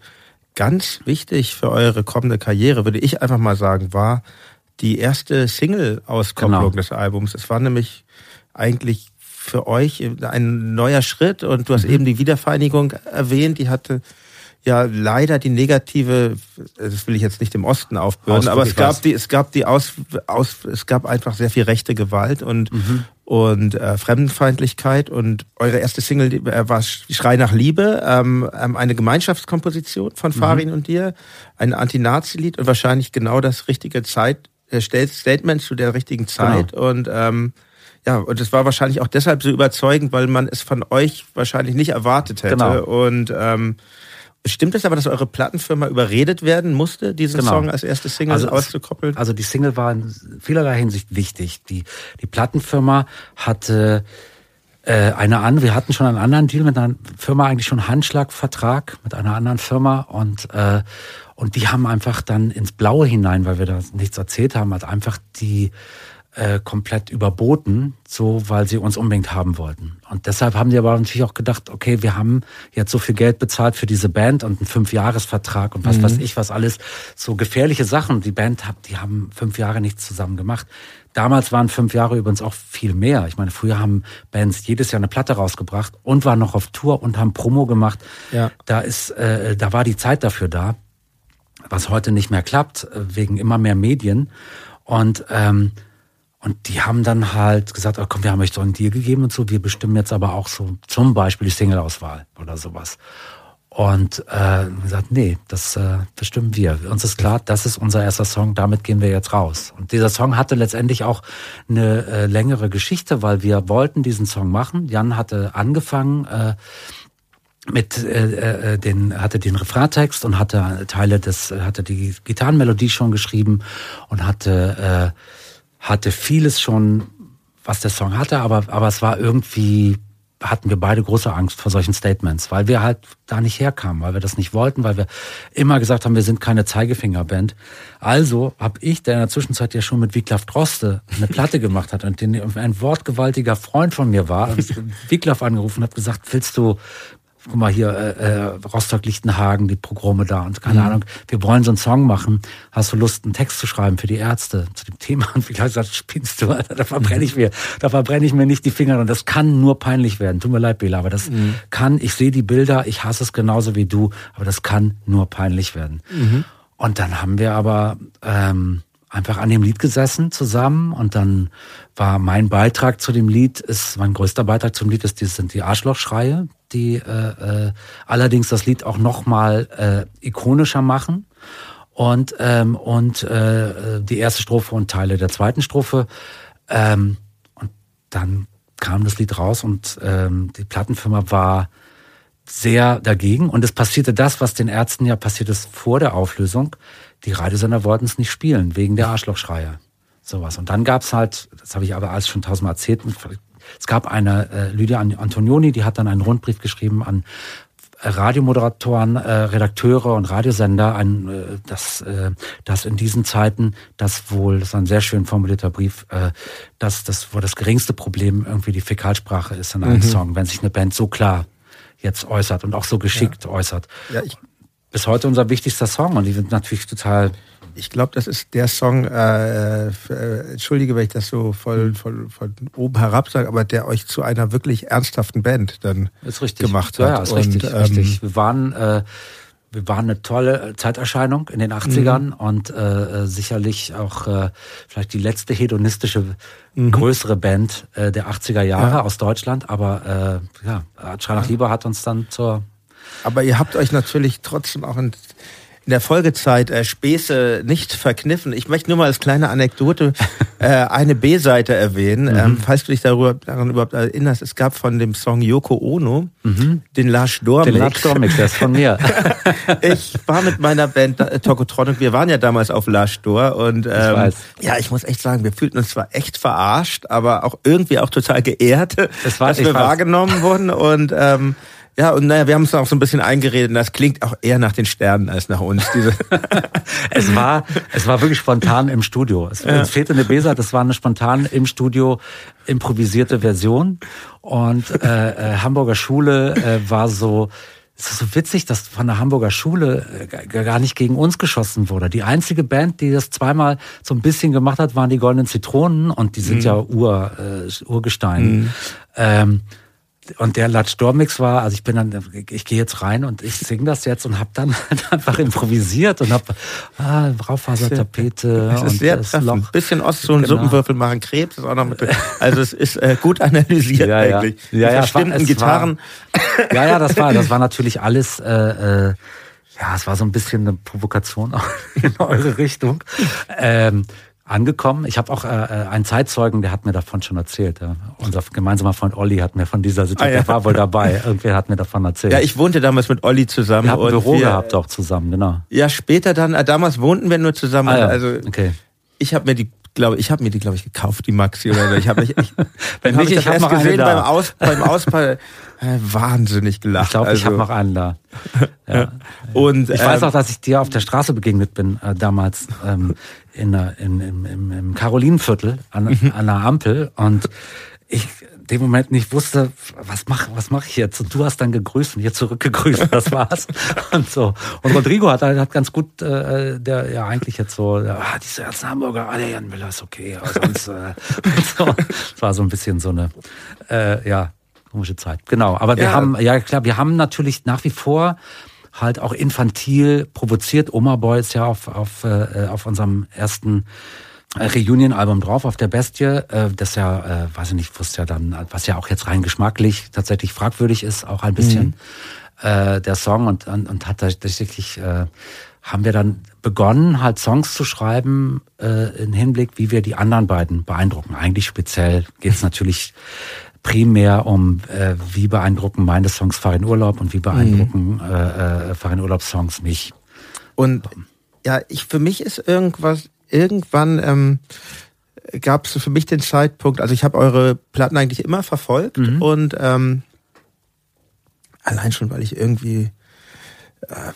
ganz wichtig für eure kommende Karriere, würde ich einfach mal sagen, war die erste Single-Auskopplung genau. des Albums. Es war nämlich eigentlich für euch ein neuer Schritt und du hast mhm. eben die Wiedervereinigung erwähnt, die hatte ja leider die negative, das will ich jetzt nicht im Osten aufbürden, aber es gab die, es gab die aus, aus, es gab einfach sehr viel rechte Gewalt und mhm. und äh, Fremdenfeindlichkeit und eure erste Single äh, war Schrei nach Liebe, ähm, ähm eine Gemeinschaftskomposition von mhm. Farin und dir, ein Anti-Nazi-Lied und wahrscheinlich genau das richtige Zeit äh, Statement zu der richtigen Zeit genau. und ähm, ja, und es war wahrscheinlich auch deshalb so überzeugend, weil man es von euch wahrscheinlich nicht erwartet hätte. Genau. Und ähm, Stimmt es aber, dass eure Plattenfirma überredet werden musste, diesen genau. Song als erste Single also, auszukoppeln? Also die Single war in vielerlei Hinsicht wichtig. Die, die Plattenfirma hatte äh, eine an, wir hatten schon einen anderen Deal mit einer Firma, eigentlich schon einen Handschlagvertrag mit einer anderen Firma und äh, und die haben einfach dann ins Blaue hinein, weil wir da nichts erzählt haben, hat einfach die äh, komplett überboten, so weil sie uns unbedingt haben wollten. Und deshalb haben die aber natürlich auch gedacht, okay, wir haben jetzt so viel Geld bezahlt für diese Band und einen Fünfjahresvertrag und was mhm. weiß ich, was alles, so gefährliche Sachen. Die Band, die haben fünf Jahre nichts zusammen gemacht. Damals waren fünf Jahre übrigens auch viel mehr. Ich meine, früher haben Bands jedes Jahr eine Platte rausgebracht und waren noch auf Tour und haben Promo gemacht. Ja. Da ist, äh, da war die Zeit dafür da, was heute nicht mehr klappt, äh, wegen immer mehr Medien. Und ähm, und die haben dann halt gesagt, oh komm, wir haben euch so einen Deal gegeben und so, wir bestimmen jetzt aber auch so zum Beispiel die Single-Auswahl oder sowas. Und äh, gesagt, nee, das äh, bestimmen wir. Uns ist klar, das ist unser erster Song, damit gehen wir jetzt raus. Und dieser Song hatte letztendlich auch eine äh, längere Geschichte, weil wir wollten diesen Song machen. Jan hatte angefangen äh, mit äh, äh, den hatte den Refraintext und hatte Teile des hatte die Gitarrenmelodie schon geschrieben und hatte äh, hatte vieles schon, was der Song hatte, aber, aber es war irgendwie, hatten wir beide große Angst vor solchen Statements, weil wir halt da nicht herkamen, weil wir das nicht wollten, weil wir immer gesagt haben, wir sind keine Zeigefingerband. Also habe ich, der in der Zwischenzeit ja schon mit Wiglaf Droste eine Platte gemacht hat und den, ein wortgewaltiger Freund von mir war, Wiglaf angerufen und hat gesagt, willst du guck mal hier, äh, äh, Rostock-Lichtenhagen, die Programme da und keine mhm. Ahnung, wir wollen so einen Song machen. Hast du Lust, einen Text zu schreiben für die Ärzte zu dem Thema? Und wie gesagt, spinnst du, Alter, da verbrenne ich mir, da verbrenne ich mir nicht die Finger und das kann nur peinlich werden. Tut mir leid, Bela, aber das mhm. kann, ich sehe die Bilder, ich hasse es genauso wie du, aber das kann nur peinlich werden. Mhm. Und dann haben wir aber ähm, einfach an dem Lied gesessen zusammen und dann war mein Beitrag zu dem Lied, ist mein größter Beitrag zum Lied ist, die sind die Arschlochschreie, die äh, äh, allerdings das Lied auch nochmal äh, ikonischer machen und ähm, und äh, die erste Strophe und Teile der zweiten Strophe ähm, und dann kam das Lied raus und ähm, die Plattenfirma war sehr dagegen und es passierte das, was den Ärzten ja passiert ist vor der Auflösung. Die Radiosender wollten es nicht spielen, wegen der Arschlochschreier. Sowas. Und dann gab's halt, das habe ich aber alles schon tausendmal erzählt, es gab eine äh, Lydia Antonioni, die hat dann einen Rundbrief geschrieben an Radiomoderatoren, äh, Redakteure und Radiosender, ein, äh, das, äh, das in diesen Zeiten, das wohl, das ist ein sehr schön formulierter Brief, äh, dass das wohl das geringste Problem irgendwie die Fäkalsprache ist in einem mhm. Song, wenn sich eine Band so klar jetzt äußert und auch so geschickt ja. äußert. Ja, ich bis heute unser wichtigster Song und die sind natürlich total. Ich glaube, das ist der Song, äh, äh, entschuldige, wenn ich das so voll, voll von oben herab sage, aber der euch zu einer wirklich ernsthaften Band dann gemacht hat. Ja, ja ist und, richtig, ähm, richtig. Wir waren, äh, wir waren eine tolle Zeiterscheinung in den 80ern mhm. und äh, sicherlich auch äh, vielleicht die letzte hedonistische mhm. größere Band äh, der 80er Jahre ja. aus Deutschland, aber äh, ja, Schrei nach Liebe hat uns dann zur aber ihr habt euch natürlich trotzdem auch in, in der Folgezeit äh, Späße nicht verkniffen. Ich möchte nur mal als kleine Anekdote äh, eine B-Seite erwähnen, mhm. ähm, falls du dich darüber, daran überhaupt erinnerst. Es gab von dem Song Yoko Ono mhm. den Lars Dormix. Den Lars Dormix, der ist von mir. ich war mit meiner Band äh, Tokotronic, wir waren ja damals auf Lars Dor und ähm, ich weiß. ja, ich muss echt sagen, wir fühlten uns zwar echt verarscht, aber auch irgendwie auch total geehrt, das war, dass wir wahrgenommen wurden und ähm, ja, und naja, wir haben es auch so ein bisschen eingeredet und das klingt auch eher nach den Sternen als nach uns. Diese es war, es war wirklich spontan im Studio. Es, ja. es fehlte eine Besa, das war eine spontan im Studio improvisierte Version. Und äh, äh, Hamburger Schule äh, war so, es ist so witzig, dass von der Hamburger Schule äh, gar nicht gegen uns geschossen wurde. Die einzige Band, die das zweimal so ein bisschen gemacht hat, waren die Goldenen Zitronen und die sind mhm. ja Ur, äh, Urgestein. Mhm. Ähm, und der Latsch Dormix war, also ich bin dann, ich gehe jetzt rein und ich singe das jetzt und habe dann halt einfach improvisiert und habe ah, Raufasertapete das ist und sehr das. Loch. Bisschen Ost und genau. Suppenwürfel machen Krebs, ist auch noch mit, also es ist äh, gut analysiert ja, eigentlich. Ja, ja, ja verschiedenen Gitarren. War, ja, ja, das war, das war natürlich alles. Äh, äh, ja, es war so ein bisschen eine Provokation in eure Richtung. Ähm, angekommen. Ich habe auch äh, äh, einen Zeitzeugen, der hat mir davon schon erzählt. Ja. Unser gemeinsamer Freund Olli hat mir von dieser Situation, ah, ja. der war wohl dabei. Irgendwer hat mir davon erzählt. Ja, ich wohnte damals mit Olli zusammen. Wir haben ein Büro wir, gehabt auch zusammen, genau. Ja, später dann, äh, damals wohnten wir nur zusammen. Ah, ja. Also okay. ich habe mir die glaube, ich habe mir die, glaube ich, gekauft, die Maxi oder so. Ich habe mich, ich, wenn nicht, ich, ich habe gesehen beim Aus, beim Ausfall, äh, wahnsinnig gelacht. Ich glaube, also. ich habe noch einen da. Ja. Und ich ähm, weiß auch, dass ich dir auf der Straße begegnet bin äh, damals ähm, in, in, in, im, im Karolinenviertel an, mhm. an einer Ampel und ich dem Moment nicht wusste, was mache was mach ich jetzt? Und du hast dann gegrüßt und ihr zurückgegrüßt, das war's. und so. Und Rodrigo hat, hat ganz gut, äh, der ja eigentlich jetzt so, ah, diese ganzen Hamburger, ah, der Jan Müller ist okay, aber sonst, äh, so. Das war so ein bisschen so eine, äh, ja, komische Zeit. Genau. Aber wir ja. haben, ja klar, wir haben natürlich nach wie vor halt auch infantil provoziert. Oma Boy ist ja auf, auf, äh, auf unserem ersten Reunion-Album drauf auf der Bestie, äh, das ja, äh, weiß ich nicht, wusste ja dann, was ja auch jetzt rein geschmacklich tatsächlich fragwürdig ist, auch ein bisschen mhm. äh, der Song und, und, und hat tatsächlich, haben wir dann begonnen, halt Songs zu schreiben äh, im Hinblick, wie wir die anderen beiden beeindrucken. Eigentlich speziell geht es natürlich primär um, äh, wie beeindrucken meine Songs Farin Urlaub und wie beeindrucken mhm. äh, Farin Urlaub Songs mich. Und ja, ich für mich ist irgendwas irgendwann ähm, gab es für mich den Zeitpunkt, also ich habe eure Platten eigentlich immer verfolgt mhm. und ähm, allein schon, weil ich irgendwie äh,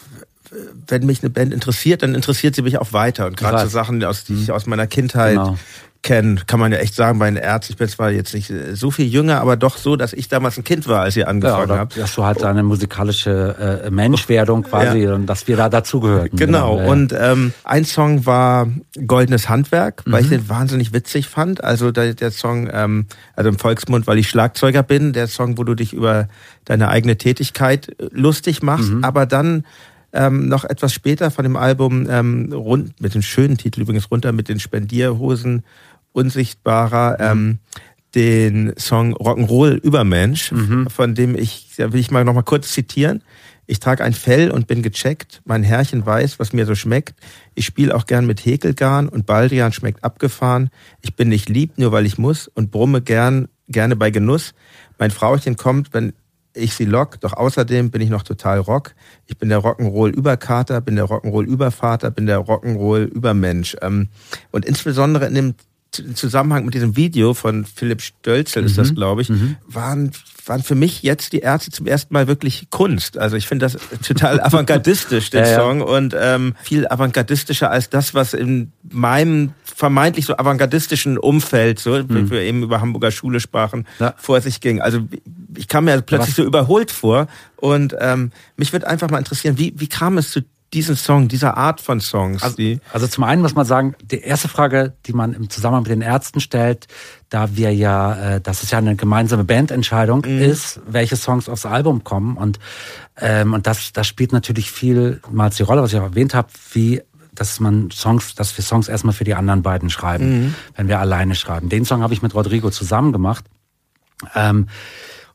wenn mich eine Band interessiert, dann interessiert sie mich auch weiter. Und gerade so Sachen, aus, die ich mhm. aus meiner Kindheit genau kennen, kann man ja echt sagen, bei den Ärzten. Ich bin zwar jetzt nicht so viel jünger, aber doch so, dass ich damals ein Kind war, als ihr angefangen ja, habt. Dass du halt eine musikalische äh, Menschwerdung quasi ja. und dass wir da dazugehörten. Genau. genau. Und ähm, ein Song war Goldenes Handwerk, weil mhm. ich den wahnsinnig witzig fand. Also der, der Song, ähm, also im Volksmund, weil ich Schlagzeuger bin, der Song, wo du dich über deine eigene Tätigkeit lustig machst, mhm. aber dann ähm, noch etwas später von dem Album ähm, rund mit dem schönen Titel übrigens runter mit den Spendierhosen unsichtbarer. Ähm, den Song Rock'n'Roll Übermensch, mhm. von dem ich, da will ich mal noch mal kurz zitieren. Ich trage ein Fell und bin gecheckt. Mein Herrchen weiß, was mir so schmeckt. Ich spiele auch gern mit Häkelgarn und Baldrian schmeckt abgefahren. Ich bin nicht lieb, nur weil ich muss und brumme gern, gerne bei Genuss. Mein Frauchen kommt, wenn ich sie lock, doch außerdem bin ich noch total Rock. Ich bin der Rock'n'Roll-Überkater, bin der Rock'n'Roll-Übervater, bin der Rock'n'Roll-Übermensch. Ähm, und insbesondere in dem Zusammenhang mit diesem Video von Philipp Stölzel ist das, mhm. glaube ich, mhm. waren, waren für mich jetzt die Ärzte zum ersten Mal wirklich Kunst. Also ich finde das total avantgardistisch, den ja, Song, ja. und ähm, viel avantgardistischer als das, was in meinem vermeintlich so avantgardistischen Umfeld, so mhm. wir eben über Hamburger Schule sprachen, ja. vor sich ging. Also ich kam mir plötzlich was? so überholt vor und ähm, mich würde einfach mal interessieren, wie, wie kam es zu diesen Song, dieser Art von Songs? Also, also, zum einen muss man sagen, die erste Frage, die man im Zusammenhang mit den Ärzten stellt, da wir ja, äh, dass es ja eine gemeinsame Bandentscheidung mhm. ist, welche Songs aufs Album kommen und ähm, und das das spielt natürlich vielmals die Rolle, was ich auch erwähnt habe, wie dass man Songs, dass wir Songs erstmal für die anderen beiden schreiben, mhm. wenn wir alleine schreiben. Den Song habe ich mit Rodrigo zusammen gemacht. Ähm,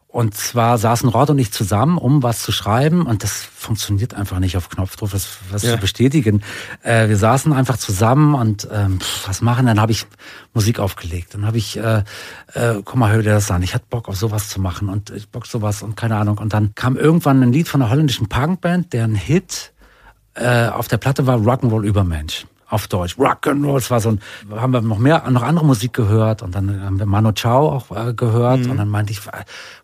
und zwar saßen Rod und ich zusammen, um was zu schreiben. Und das funktioniert einfach nicht auf Knopfdruck, was, was ja. zu bestätigen. Äh, wir saßen einfach zusammen und ähm, was machen. Dann habe ich Musik aufgelegt. Dann habe ich, äh, äh, guck mal, hör dir das an. Ich hatte Bock auf sowas zu machen und ich Bock sowas und keine Ahnung. Und dann kam irgendwann ein Lied von einer holländischen Punkband, deren Hit äh, auf der Platte war Rock'n'Roll Übermensch auf Deutsch. Rock'n'Roll, es war so ein, haben wir noch mehr, noch andere Musik gehört und dann haben wir Mano Chao auch äh, gehört mhm. und dann meinte ich,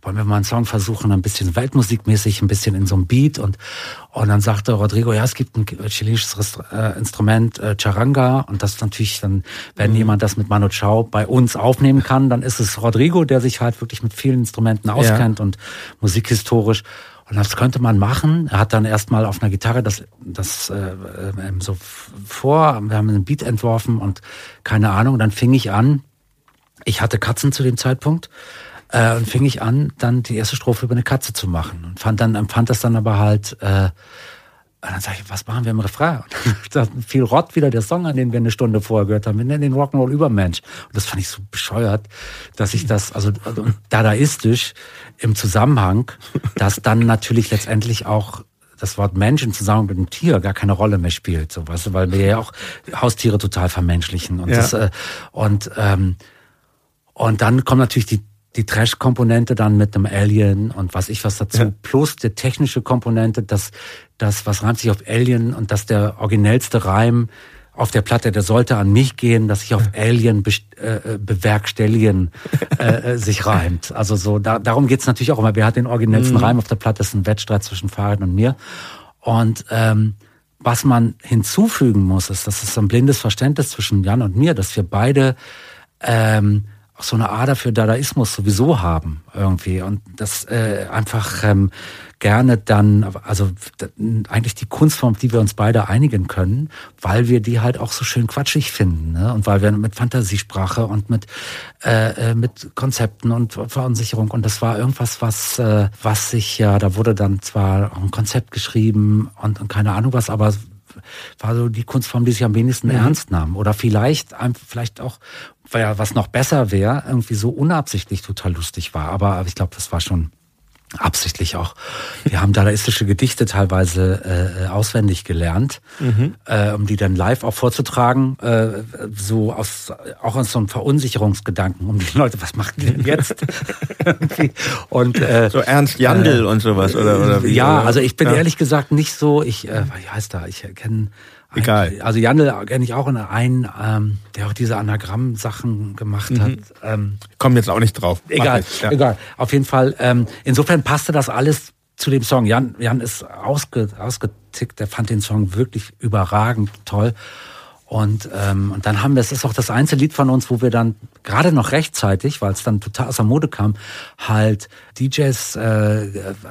wollen wir mal einen Song versuchen, ein bisschen weltmusikmäßig, ein bisschen in so einem Beat und und dann sagte Rodrigo, ja, es gibt ein chilenisches äh, Instrument, äh, Charanga und das natürlich dann, wenn mhm. jemand das mit Mano Chao bei uns aufnehmen kann, dann ist es Rodrigo, der sich halt wirklich mit vielen Instrumenten auskennt ja. und musikhistorisch und das könnte man machen. Er hat dann erstmal auf einer Gitarre das, das äh, äh, so vor, wir haben einen Beat entworfen und keine Ahnung. Dann fing ich an, ich hatte Katzen zu dem Zeitpunkt, äh, und fing ich an, dann die erste Strophe über eine Katze zu machen. Und fand dann, empfand das dann aber halt äh, und dann sage ich, was machen wir im Refrain? Und dann fiel Rott wieder der Song, an den wir eine Stunde vorher gehört haben. Wir nennen den Rock'n'Roll Übermensch. Und das fand ich so bescheuert, dass ich das, also, also dadaistisch im Zusammenhang, dass dann natürlich letztendlich auch das Wort Mensch im Zusammenhang mit dem Tier gar keine Rolle mehr spielt, so weißt du, weil wir ja auch Haustiere total vermenschlichen und ja. das äh, und ähm, und dann kommt natürlich die die Trash-Komponente dann mit einem Alien und was ich was dazu, ja. plus die technische Komponente, dass das, was reimt sich auf Alien und dass der originellste Reim auf der Platte, der sollte an mich gehen, dass sich auf Alien be äh, bewerkstelligen äh, äh, sich reimt. Also so, da, darum geht's natürlich auch immer. Wer hat den originellsten mhm. Reim auf der Platte? Das ist ein Wettstreit zwischen Fahrrad und mir. Und ähm, was man hinzufügen muss, ist, dass es ein blindes Verständnis zwischen Jan und mir, dass wir beide ähm, auch so eine Ader für Dadaismus sowieso haben irgendwie und das äh, einfach ähm, gerne dann, also eigentlich die Kunstform, die wir uns beide einigen können, weil wir die halt auch so schön quatschig finden ne? und weil wir mit Fantasiesprache und mit äh, äh mit Konzepten und Verunsicherung und das war irgendwas, was was, äh, was sich ja, da wurde dann zwar ein Konzept geschrieben und, und keine Ahnung was, aber war so die Kunstform, die sich am wenigsten mhm. ernst nahm. Oder vielleicht, vielleicht auch, weil was noch besser wäre, irgendwie so unabsichtlich total lustig war. Aber ich glaube, das war schon absichtlich auch. Wir haben dadaistische Gedichte teilweise äh, auswendig gelernt, mhm. äh, um die dann live auch vorzutragen, äh, so aus auch aus so einem Verunsicherungsgedanken, um die Leute, was macht denn jetzt? und äh, so Ernst Jandl äh, und sowas oder oder wie? Ja, also ich bin ja. ehrlich gesagt nicht so. Ich, äh, wie heißt da? Ich kenne Egal. Also Jandl kenne ich auch in einen, ähm, der auch diese Anagramm-Sachen gemacht mhm. hat. Ähm, Kommen jetzt auch nicht drauf. Egal, ja. egal. Auf jeden Fall. Ähm, insofern passte das alles zu dem Song. Jan, Jan ist ausge, ausgetickt. Der fand den Song wirklich überragend toll. Und, ähm, und dann haben wir, es ist auch das einzige Lied von uns, wo wir dann gerade noch rechtzeitig, weil es dann total aus der Mode kam, halt DJs äh,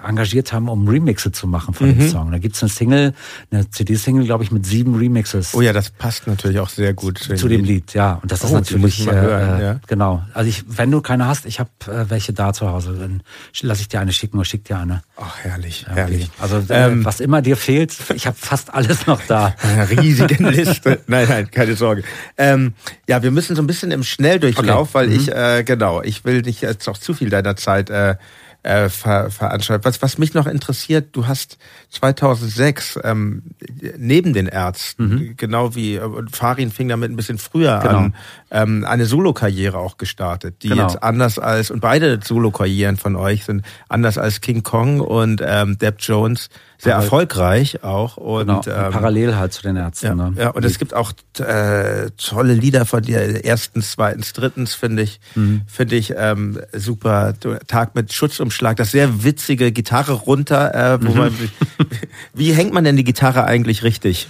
engagiert haben, um Remixe zu machen von mhm. dem Song. Da gibt's eine Single, eine CD-Single, glaube ich, mit sieben Remixes. Oh ja, das passt natürlich auch sehr gut zu, zu dem Lied. Ja, und das oh, ist natürlich äh, hören, ja. genau. Also ich, wenn du keine hast, ich habe äh, welche da zu Hause, dann lasse ich dir eine schicken oder schick dir eine. Ach herrlich, okay. herrlich. Also äh, ähm, was immer dir fehlt, ich habe fast alles noch da. Eine riesige Liste. nein, nein, keine Sorge. Ähm, ja, wir müssen so ein bisschen im Schnelldurchlauf, okay. weil mhm. ich äh, genau, ich will nicht jetzt auch zu viel deiner Zeit äh, äh, ver, veranstaltet. Was, was mich noch interessiert, du hast 2006 ähm, neben den Ärzten, mhm. genau wie äh, Farin fing damit ein bisschen früher genau. an, ähm, eine Solokarriere auch gestartet, die genau. jetzt anders als, und beide Solokarrieren von euch sind anders als King Kong und ähm, Deb Jones sehr erfolgreich auch und genau, ähm, parallel halt zu den Ärzten. Ja, ne? ja und es gibt auch äh, tolle Lieder von dir, erstens, zweitens, drittens finde ich, mhm. finde ich ähm, super. Tag mit Schutzumschlag, das sehr witzige Gitarre runter, äh, wo mhm. man, wie hängt man denn die Gitarre eigentlich richtig?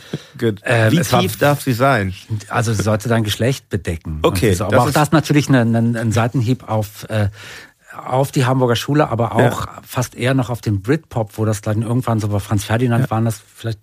Ähm, wie tief war, darf sie sein? Also sie sollte dein Geschlecht bedecken. Okay, so. aber auch das natürlich ein, ein, ein Seitenhieb auf äh, auf die Hamburger Schule, aber auch ja. fast eher noch auf den Britpop, wo das dann irgendwann so bei Franz Ferdinand ja. waren das vielleicht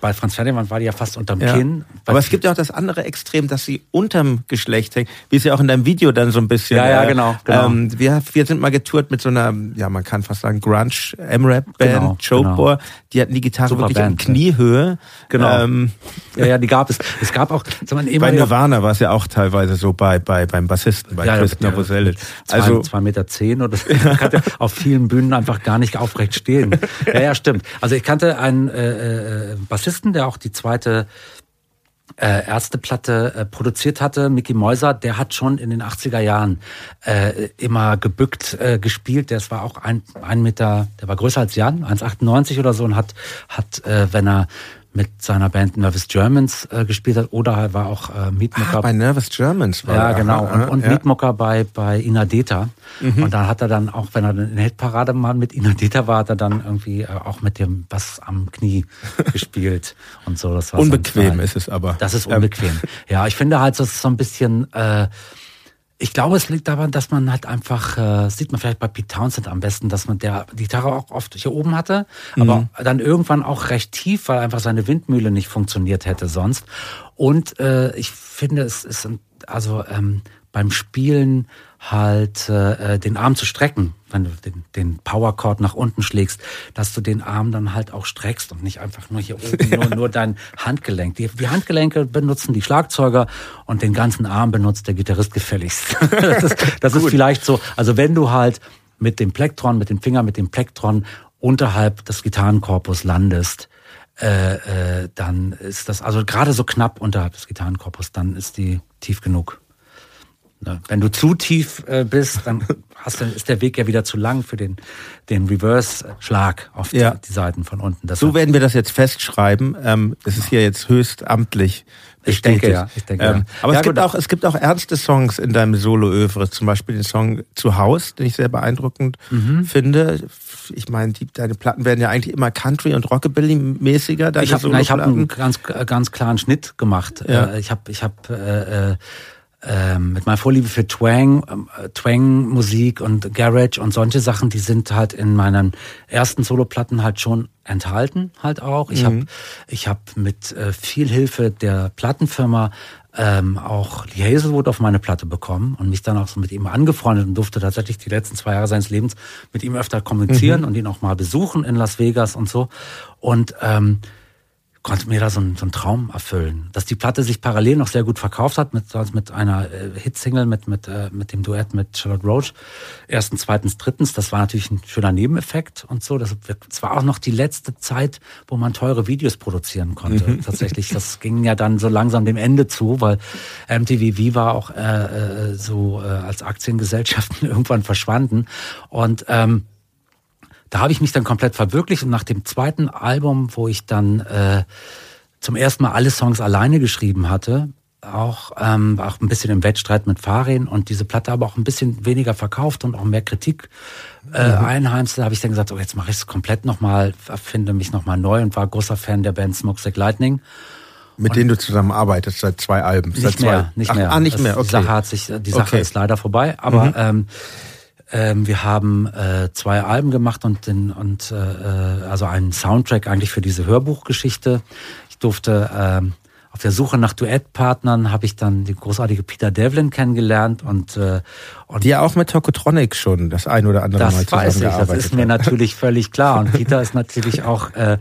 bei Franz Ferdinand war die ja fast unterm ja. Kinn. Aber es gibt ja auch das andere Extrem, dass sie unterm Geschlecht hängt, wie es ja auch in deinem Video dann so ein bisschen. Ja, ja, äh, genau. genau. Ähm, wir, wir sind mal getourt mit so einer, ja, man kann fast sagen, Grunge M-Rap-Band, genau, Chokebore. Genau. Die hatten die Gitarre Super wirklich Band, in Kniehöhe. Genau. Ähm, ja, ja, die gab es. Es gab auch, sag mal, Bei Nirvana war es ja auch teilweise so bei, bei, beim Bassisten, bei ja, Chris ja, Novoselic. Also, zwei Meter zehn oder so. kannte auf vielen Bühnen einfach gar nicht aufrecht stehen. Ja, ja, stimmt. Also ich kannte einen äh, äh, Bassisten, der auch die zweite äh, Ärzteplatte äh, produziert hatte, Mickey Mäuser, der hat schon in den 80er Jahren äh, immer gebückt äh, gespielt. Der war auch ein, ein Meter, der war größer als Jan, 1,98 oder so und hat, hat äh, wenn er mit seiner Band Nervous Germans äh, gespielt hat oder er war auch äh, Mietmucker. Ah, bei Nervous Germans war Ja, genau. und, und ja. Mietmucker bei, bei Inadeta. Mhm. Und da hat er dann auch, wenn er in der Hitparade mal mit Inadeta war, hat er dann irgendwie äh, auch mit dem Bass am Knie gespielt und so. Das war unbequem ist es aber. Das ist unbequem. ja, ich finde halt, das ist so ein bisschen... Äh, ich glaube, es liegt daran, dass man halt einfach, äh, sieht man vielleicht bei Pete Townsend am besten, dass man der die Gitarre auch oft hier oben hatte, aber mhm. dann irgendwann auch recht tief, weil einfach seine Windmühle nicht funktioniert hätte sonst. Und äh, ich finde, es ist also ähm, beim Spielen halt äh, den Arm zu strecken, wenn du den, den Powercord nach unten schlägst, dass du den Arm dann halt auch streckst und nicht einfach nur hier oben nur, nur dein Handgelenk. Die, die Handgelenke benutzen die Schlagzeuger und den ganzen Arm benutzt der Gitarrist gefälligst. das ist, das ist vielleicht so, also wenn du halt mit dem Plektron, mit dem Finger, mit dem Plektron unterhalb des Gitarrenkorpus landest, äh, äh, dann ist das, also gerade so knapp unterhalb des Gitarrenkorpus, dann ist die tief genug. Wenn du zu tief äh, bist, dann hast du, ist der Weg ja wieder zu lang für den, den Reverse-Schlag auf die, ja. die, Seiten von unten. Das so werden wir das jetzt festschreiben. Ähm, es ist hier jetzt höchst amtlich ich denke ja. Ich denke, ähm, ja. Aber ja, es gibt auch es gibt auch ernste Songs in deinem Solo-Övre, zum Beispiel den Song Zu Haus, den ich sehr beeindruckend mhm. finde. Ich meine, die, deine Platten werden ja eigentlich immer Country und Rockabilly mäßiger. Ich habe hab einen ganz ganz klaren Schnitt gemacht. Ja. Äh, ich habe ich habe äh, äh mit meiner Vorliebe für Twang, ähm, Twang-Musik und Garage und solche Sachen, die sind halt in meinen ersten Soloplatten halt schon enthalten halt auch. Ich mhm. habe ich hab mit äh, viel Hilfe der Plattenfirma ähm, auch Lee Hazelwood auf meine Platte bekommen und mich dann auch so mit ihm angefreundet und durfte tatsächlich die letzten zwei Jahre seines Lebens mit ihm öfter kommunizieren mhm. und ihn auch mal besuchen in Las Vegas und so. Und ähm, konnte mir da so einen, so einen Traum erfüllen. Dass die Platte sich parallel noch sehr gut verkauft hat, mit, mit einer äh, Hitsingle, mit, mit, äh, mit dem Duett mit Charlotte Roach. Erstens, zweitens, drittens, das war natürlich ein schöner Nebeneffekt und so. Das, das war auch noch die letzte Zeit, wo man teure Videos produzieren konnte. Mhm. Tatsächlich, das ging ja dann so langsam dem Ende zu, weil MTV Viva auch äh, äh, so äh, als Aktiengesellschaften irgendwann verschwanden. Und ähm, da habe ich mich dann komplett verwirklicht und nach dem zweiten Album, wo ich dann äh, zum ersten Mal alle Songs alleine geschrieben hatte, auch, ähm, auch ein bisschen im Wettstreit mit Farin und diese Platte aber auch ein bisschen weniger verkauft und auch mehr Kritik äh, mhm. einheimste, habe ich dann gesagt, oh, jetzt mache ich es komplett nochmal, erfinde mich nochmal neu und war großer Fan der Band Smoke Lightning mit Und- denen du zusammenarbeitest seit zwei Alben. seit Nicht zwei, mehr, nicht ach, mehr. Ah, nicht Das- mehr, Die okay. Sache hat sich, die Sache Okay. Mhm. ist leider vorbei. Aber ähm, ähm, wir haben äh, zwei Alben gemacht und den und äh, äh, also einen Soundtrack eigentlich für diese Hörbuchgeschichte. Ich durfte ähm, auf der Suche nach Duettpartnern habe ich dann die großartige Peter Devlin kennengelernt und äh, und Die ja auch mit Tokotronic schon das ein oder andere Mal das weiß ich, das ist mir natürlich völlig klar. Und Peter ist natürlich auch, äh,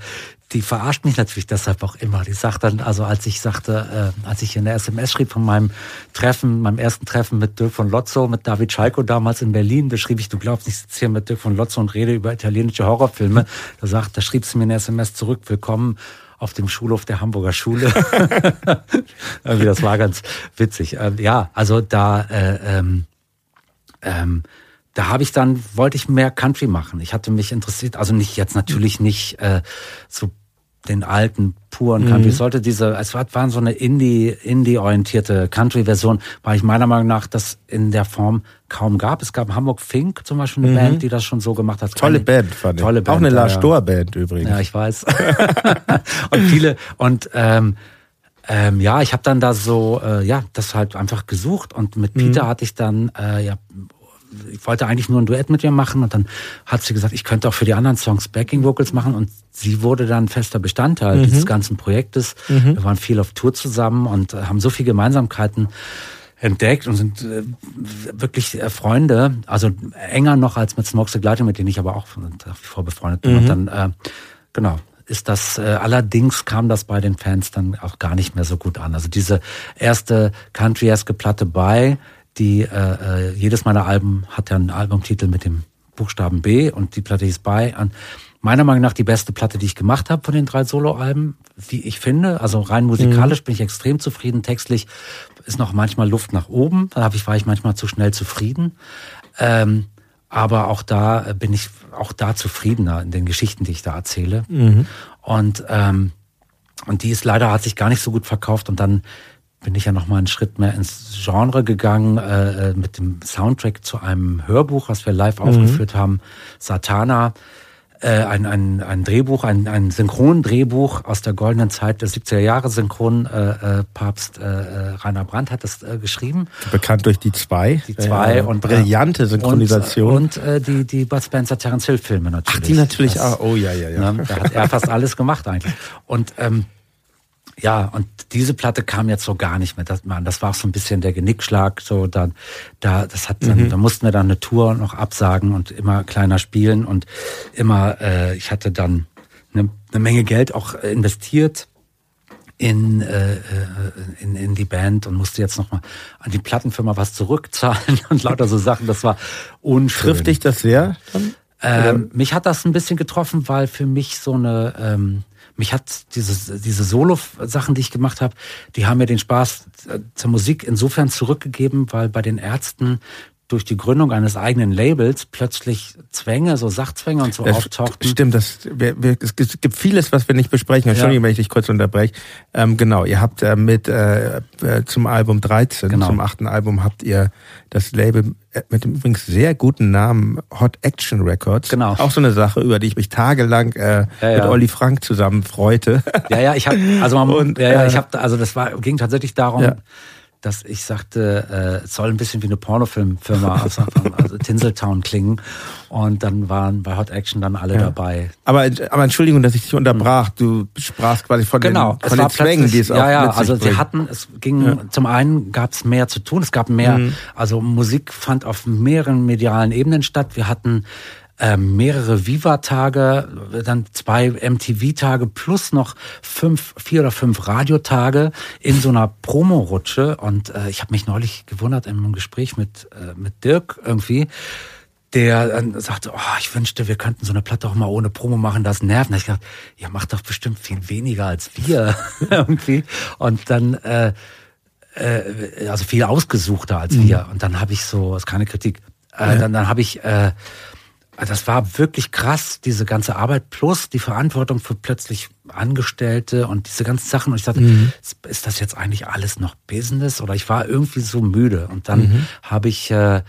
die verarscht mich natürlich deshalb auch immer. Die sagt dann, also als ich sagte, äh, als ich in der SMS schrieb von meinem Treffen, meinem ersten Treffen mit Dirk von Lotzo, mit David Schalko damals in Berlin, da schrieb ich, du glaubst nicht, ich sitze hier mit Dirk von Lotzo und rede über italienische Horrorfilme. Da sagt, da schrieb sie mir eine SMS zurück, willkommen auf dem Schulhof der Hamburger Schule. Irgendwie, das war ganz witzig. Ähm, ja, also da, äh, ähm, ähm, da habe ich dann, wollte ich mehr Country machen. Ich hatte mich interessiert, also nicht jetzt natürlich nicht äh, so den alten puren Country. Es sollte diese, es war, waren so eine Indie, Indie-orientierte Country-Version, weil ich meiner Meinung nach das in der Form kaum gab. Es gab Hamburg Fink zum Beispiel eine Band, die das schon so gemacht hat. Tolle Keine- Band, fand ich. Tolle Auch Band, eine ja. Stohr Band übrigens. Ja, ich weiß. und viele und ähm, ähm, ja, ich habe dann da so äh, ja das halt einfach gesucht und mit Peter hatte ich dann äh, ja ich wollte eigentlich nur ein Duett mit ihr machen und dann hat sie gesagt, ich könnte auch für die anderen Songs Backing Vocals machen und sie wurde dann fester Bestandteil dieses ganzen Projektes. Wir waren viel auf Tour zusammen und äh, haben so viele Gemeinsamkeiten entdeckt und sind äh, wirklich äh, Freunde, also enger noch als mit Smokes the Glider, mit denen ich aber auch nach wie vor befreundet bin. Und dann, äh, genau, ist das, äh, allerdings kam das bei den Fans dann auch gar nicht mehr so gut an. Also diese erste Country-eske Platte bei, die äh, äh, jedes meiner Alben hat ja einen Albumtitel mit dem Buchstaben B und die Platte hieß bei. Und meiner Meinung nach die beste Platte, die ich gemacht habe von den drei Soloalben, wie ich finde. Also rein musikalisch bin ich extrem zufrieden. Textlich ist noch manchmal Luft nach oben. Da hab ich, war ich manchmal zu schnell zufrieden. Ähm, aber auch da bin ich auch da zufriedener in den Geschichten, die ich da erzähle. Und ähm, und die ist leider hat sich gar nicht so gut verkauft und dann bin ich ja noch mal einen Schritt mehr ins Genre gegangen äh, äh, mit dem Soundtrack zu einem Hörbuch, was wir live aufgeführt haben, Satana. Äh, ein, ein, ein Drehbuch, ein, ein Synchrondrehbuch aus der goldenen Zeit der 70er Jahre. Synchron äh, äh, Papst äh, Rainer Brandt hat das geschrieben. Bekannt durch die zwei. Die zwei Äh, und brillante Synchronisation. Und, und die, die Bud Spencer Terence Hill Filme natürlich. Ach, die natürlich Das- auch. Oh ja, ja, ja. Ne? Da hat er fast alles gemacht eigentlich. Und ähm, ja, und diese Platte kam jetzt so gar nicht mehr. Das, man, das war auch so ein bisschen der Genickschlag. So, da, da, das hat dann, da mussten wir dann eine Tour noch absagen und immer kleiner spielen und immer, äh, ich hatte dann eine, eine Menge Geld auch investiert in, äh, äh, in, in die Band und musste jetzt nochmal an die Plattenfirma was zurückzahlen und lauter so Sachen. Das war unschön. Trifft dich das sehr? Ähm, mich hat das ein bisschen getroffen, weil für mich so eine, ähm, mich hat diese, diese Solo-Sachen, die ich gemacht habe, die haben mir den Spaß äh, zur Musik insofern zurückgegeben, weil bei den Ärzten durch die Gründung eines eigenen Labels plötzlich Zwänge, so Sachzwänge und so Das auftauchten. Stimmt, das, wir, wir, es gibt- es gibt vieles, was wir nicht besprechen. Entschuldigung, wenn ich dich kurz unterbreche. Ähm, genau, ihr habt äh, mit äh, äh, zum Album 13, Genau. zum achten Album, habt ihr das Label äh, mit dem übrigens sehr guten Namen Hot Action Records. Genau. Auch so eine Sache, über die ich mich tagelang äh, Ja, ja. mit Olli Frank zusammen freute. Ja, ja, ich habe, also man, Und, ja, ja, äh, ich habe, also das war ging tatsächlich darum, Ja. Dass ich sagte, äh, es soll ein bisschen wie eine Pornofilmfirma aus also Tinseltown klingen. Und dann waren bei Hot Action dann alle dabei. aber, aber Entschuldigung, dass ich dich unterbrach. Du sprachst quasi von Genau, den, von den Zwängen, die es auch ja, ja, also sie bringt. hatten, es ging, zum einen gab es mehr zu tun, es gab mehr, Mhm. also Musik fand auf mehreren medialen Ebenen statt. Wir hatten mehrere Viva-Tage, dann zwei MTV-Tage plus noch fünf, vier oder fünf Radiotage in so einer Promorutsche. Und äh, ich habe mich neulich gewundert in einem Gespräch mit, äh, mit Dirk irgendwie, der dann sagte, oh, ich wünschte, wir könnten so eine Platte auch mal ohne Promo machen, das nervt. Da hab ich gedacht, ihr macht doch bestimmt viel weniger als wir irgendwie. Und dann, äh, äh, also viel ausgesuchter als wir. Und dann habe ich so, ist keine Kritik, äh, dann, dann habe ich, äh, das war wirklich krass, diese ganze Arbeit plus die Verantwortung für plötzlich Angestellte und diese ganzen Sachen. Und ich dachte, ist das jetzt eigentlich alles noch Business? Oder ich war irgendwie so müde. Und dann habe ich äh,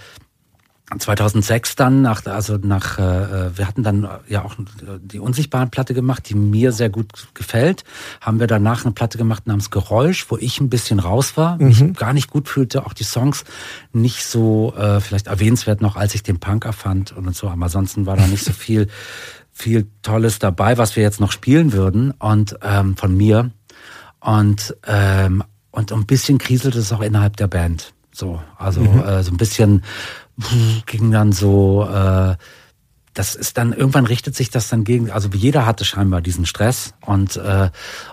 2006 dann nach also nach äh, wir hatten dann ja auch die unsichtbaren Platte gemacht, die mir sehr gut gefällt. Haben wir danach eine Platte gemacht namens Geräusch, wo ich ein bisschen raus war, mhm. mich gar nicht gut fühlte, auch die Songs nicht so äh, vielleicht erwähnenswert noch, als ich den Punk erfand und so, aber ansonsten war da nicht so viel viel Tolles dabei, was wir jetzt noch spielen würden und ähm, von mir und ähm, und ein bisschen kriselte es auch innerhalb der Band. So, also mhm. äh, so ein bisschen ging dann so, äh, das ist dann, irgendwann richtet sich das dann gegen, also jeder hatte scheinbar diesen Stress und, äh,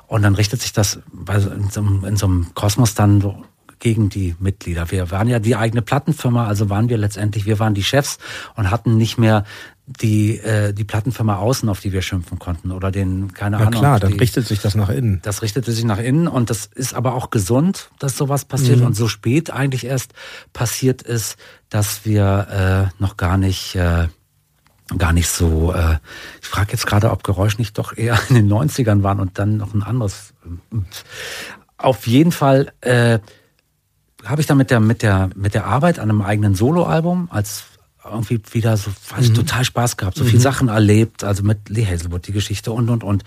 und dann richtet sich das in so, in so einem Kosmos dann so gegen die Mitglieder. Wir waren ja die eigene Plattenfirma, also waren wir letztendlich, wir waren die Chefs und hatten nicht mehr die äh, die Plattenfirma außen, auf die wir schimpfen konnten oder den keine ja, Ahnung. klar, dann die, richtet sich das nach innen. Das richtete sich nach innen und das ist aber auch gesund, dass sowas passiert mhm. und so spät eigentlich erst passiert ist, dass wir äh, noch gar nicht äh, gar nicht so. Äh, ich frage jetzt gerade, ob Geräusch nicht doch eher in den 90ern waren und dann noch ein anderes. Auf jeden Fall äh, habe ich da mit der mit der mit der Arbeit an einem eigenen Soloalbum als irgendwie wieder so weiß mhm. total Spaß gehabt, so mhm. viel Sachen erlebt, also mit Lee Hazelwood die Geschichte und und und.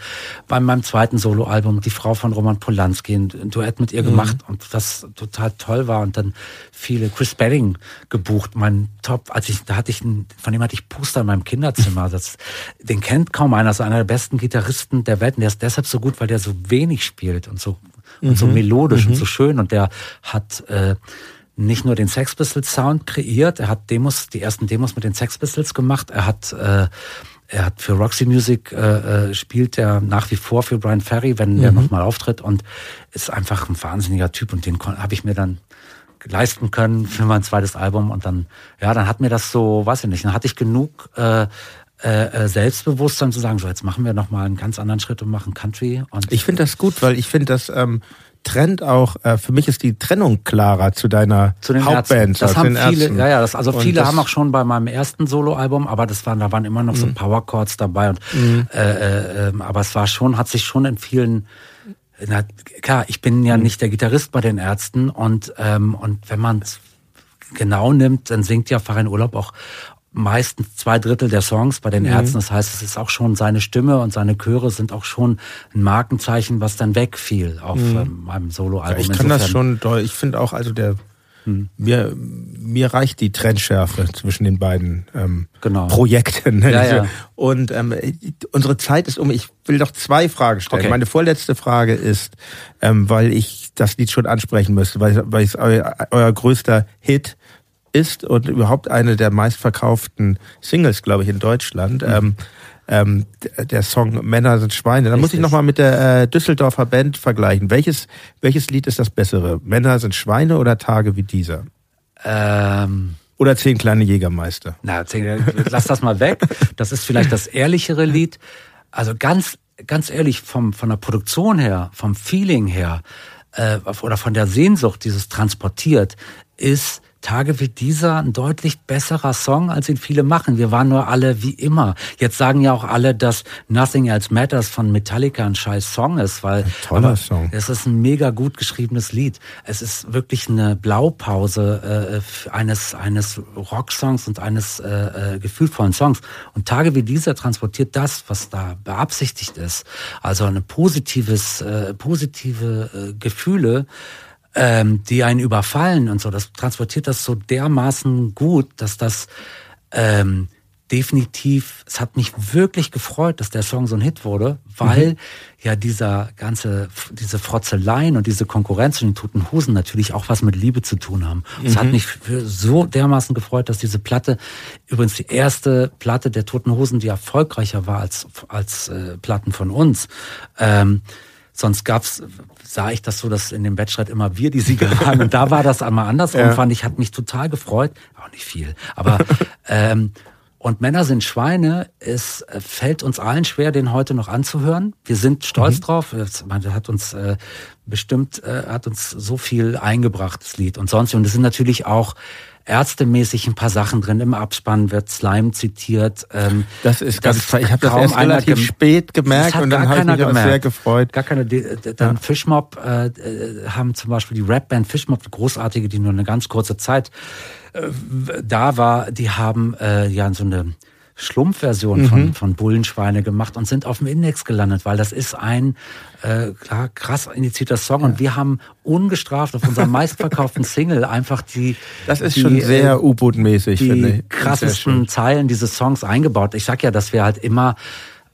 Bei meinem zweiten Soloalbum die Frau von Roman Polanski ein Duett mit ihr mhm. gemacht und das total toll war und dann viele Chris Bedding gebucht, mein Top, als ich da hatte ich einen, von dem hatte ich Poster in meinem Kinderzimmer, das den kennt kaum einer, das ist einer der besten Gitarristen der Welt und der ist deshalb so gut, weil der so wenig spielt und so und so mhm. melodisch und mhm. so schön und der hat äh, nicht nur den Sex Pistols Sound kreiert, er hat Demos, die ersten Demos mit den Sex Pistols gemacht, er hat äh, er hat für Roxy Music äh, äh, spielt er nach wie vor für Brian Ferry, wenn mhm. der nochmal auftritt und ist einfach ein wahnsinniger Typ und den habe ich mir dann leisten können für mein zweites Album und dann ja, dann hat mir das so, weiß ich nicht, dann hatte ich genug äh, äh, äh Selbstbewusstsein zu sagen, so jetzt machen wir noch mal einen ganz anderen Schritt und machen Country. Und ich finde das gut, weil ich finde das ähm, trennt auch, äh, für mich ist die Trennung klarer zu deiner zu den Hauptband. Das haben viele, ja, ja, das, also viele das, haben auch schon bei meinem ersten Soloalbum, aber das waren, da waren immer noch so mhm. Power Chords dabei und, mhm. äh, äh, ähm, aber es war schon, hat sich schon in vielen, na, klar, ich bin ja mhm. nicht der Gitarrist bei den Ärzten und, ähm, und wenn man es genau nimmt, dann singt ja Farin Urlaub auch meistens zwei Drittel der Songs bei den mhm. Ärzten. Das heißt, es ist auch schon seine Stimme und seine Chöre sind auch schon ein Markenzeichen, was dann wegfiel auf mhm. ähm, meinem Soloalbum. Ja, ich kann Insofern. das schon doll. Ich finde auch, also der hm. Mir, mir reicht die Trennschärfe zwischen den beiden ähm, genau. Projekten. Ne? Ja, ja. Und ähm, unsere Zeit ist um. Ich will doch zwei Fragen stellen. Okay. Meine vorletzte Frage ist, ähm, weil ich das Lied schon ansprechen müsste, weil, weil es euer, euer größter Hit ist und überhaupt eine der meistverkauften Singles, glaube ich, in Deutschland. Mhm. Ähm, ähm, der Song Männer sind Schweine. Da muss ich nochmal mit der äh, Düsseldorfer Band vergleichen. Welches, welches Lied ist das bessere? Männer sind Schweine oder Tage wie dieser? Ähm oder zehn kleine Jägermeister? Na, zehn, lass das mal weg. Das ist vielleicht das ehrlichere Lied. Also ganz, ganz ehrlich, vom, von der Produktion her, vom Feeling her, äh, oder von der Sehnsucht, dieses transportiert, ist Tage wie dieser ein deutlich besserer Song, als ihn viele machen. Wir waren nur alle wie immer. Jetzt sagen ja auch alle, dass Nothing Else Matters von Metallica ein scheiß Song ist, weil toller Song. es ist ein mega gut geschriebenes Lied. Es ist wirklich eine Blaupause äh, eines eines Rocksongs und eines äh, äh, gefühlvollen Songs. Und Tage wie dieser transportiert das, was da beabsichtigt ist. Also eine positives, äh, positive äh, Gefühle ähm, die einen überfallen und so. Das transportiert das so dermaßen gut, dass das ähm, definitiv, es hat mich wirklich gefreut, dass der Song so ein Hit wurde, weil mhm. ja dieser ganze, diese Frotzeleien und diese Konkurrenz in den Toten Hosen natürlich auch was mit Liebe zu tun haben. Mhm. Es hat mhm. mich so dermaßen gefreut, dass diese Platte, übrigens die erste Platte der Toten Hosen, die erfolgreicher war als, als äh, Platten von uns, ähm, Sonst gab's, sah ich das so, dass in dem Wettstreit immer wir die Sieger waren. Und da war das einmal andersrum, ja. fand ich, hat mich total gefreut. Auch nicht viel. Aber ähm, und Männer sind Schweine. Es fällt uns allen schwer, den heute noch anzuhören. Wir sind stolz mhm. drauf. Man hat uns äh, bestimmt, äh, hat uns so viel eingebracht, das Lied und sonst. Und es sind natürlich auch ärztemäßig ein paar Sachen drin. Im Abspann wird Slime zitiert. Ähm, das ist ganz das Ich habe das erst relativ spät gemerkt und dann habe ich mich gemerkt. sehr gefreut. Gar keine. Dann ja. Fishmob äh, äh, haben zum Beispiel die Rapband Fishmob, die großartige, die nur eine ganz kurze Zeit äh, da war, die haben äh, ja so eine Schlumpfversion mhm. von, von Bullenschweine gemacht und sind auf dem Index gelandet, weil das ist ein äh, klar, krass initiierter Song ja. und wir haben ungestraft auf unserem meistverkauften Single einfach die Das ist die, schon sehr äh, U-Boot-mäßig, finde ich. Die krassesten Zeilen dieses Songs eingebaut. Ich sag ja, dass wir halt immer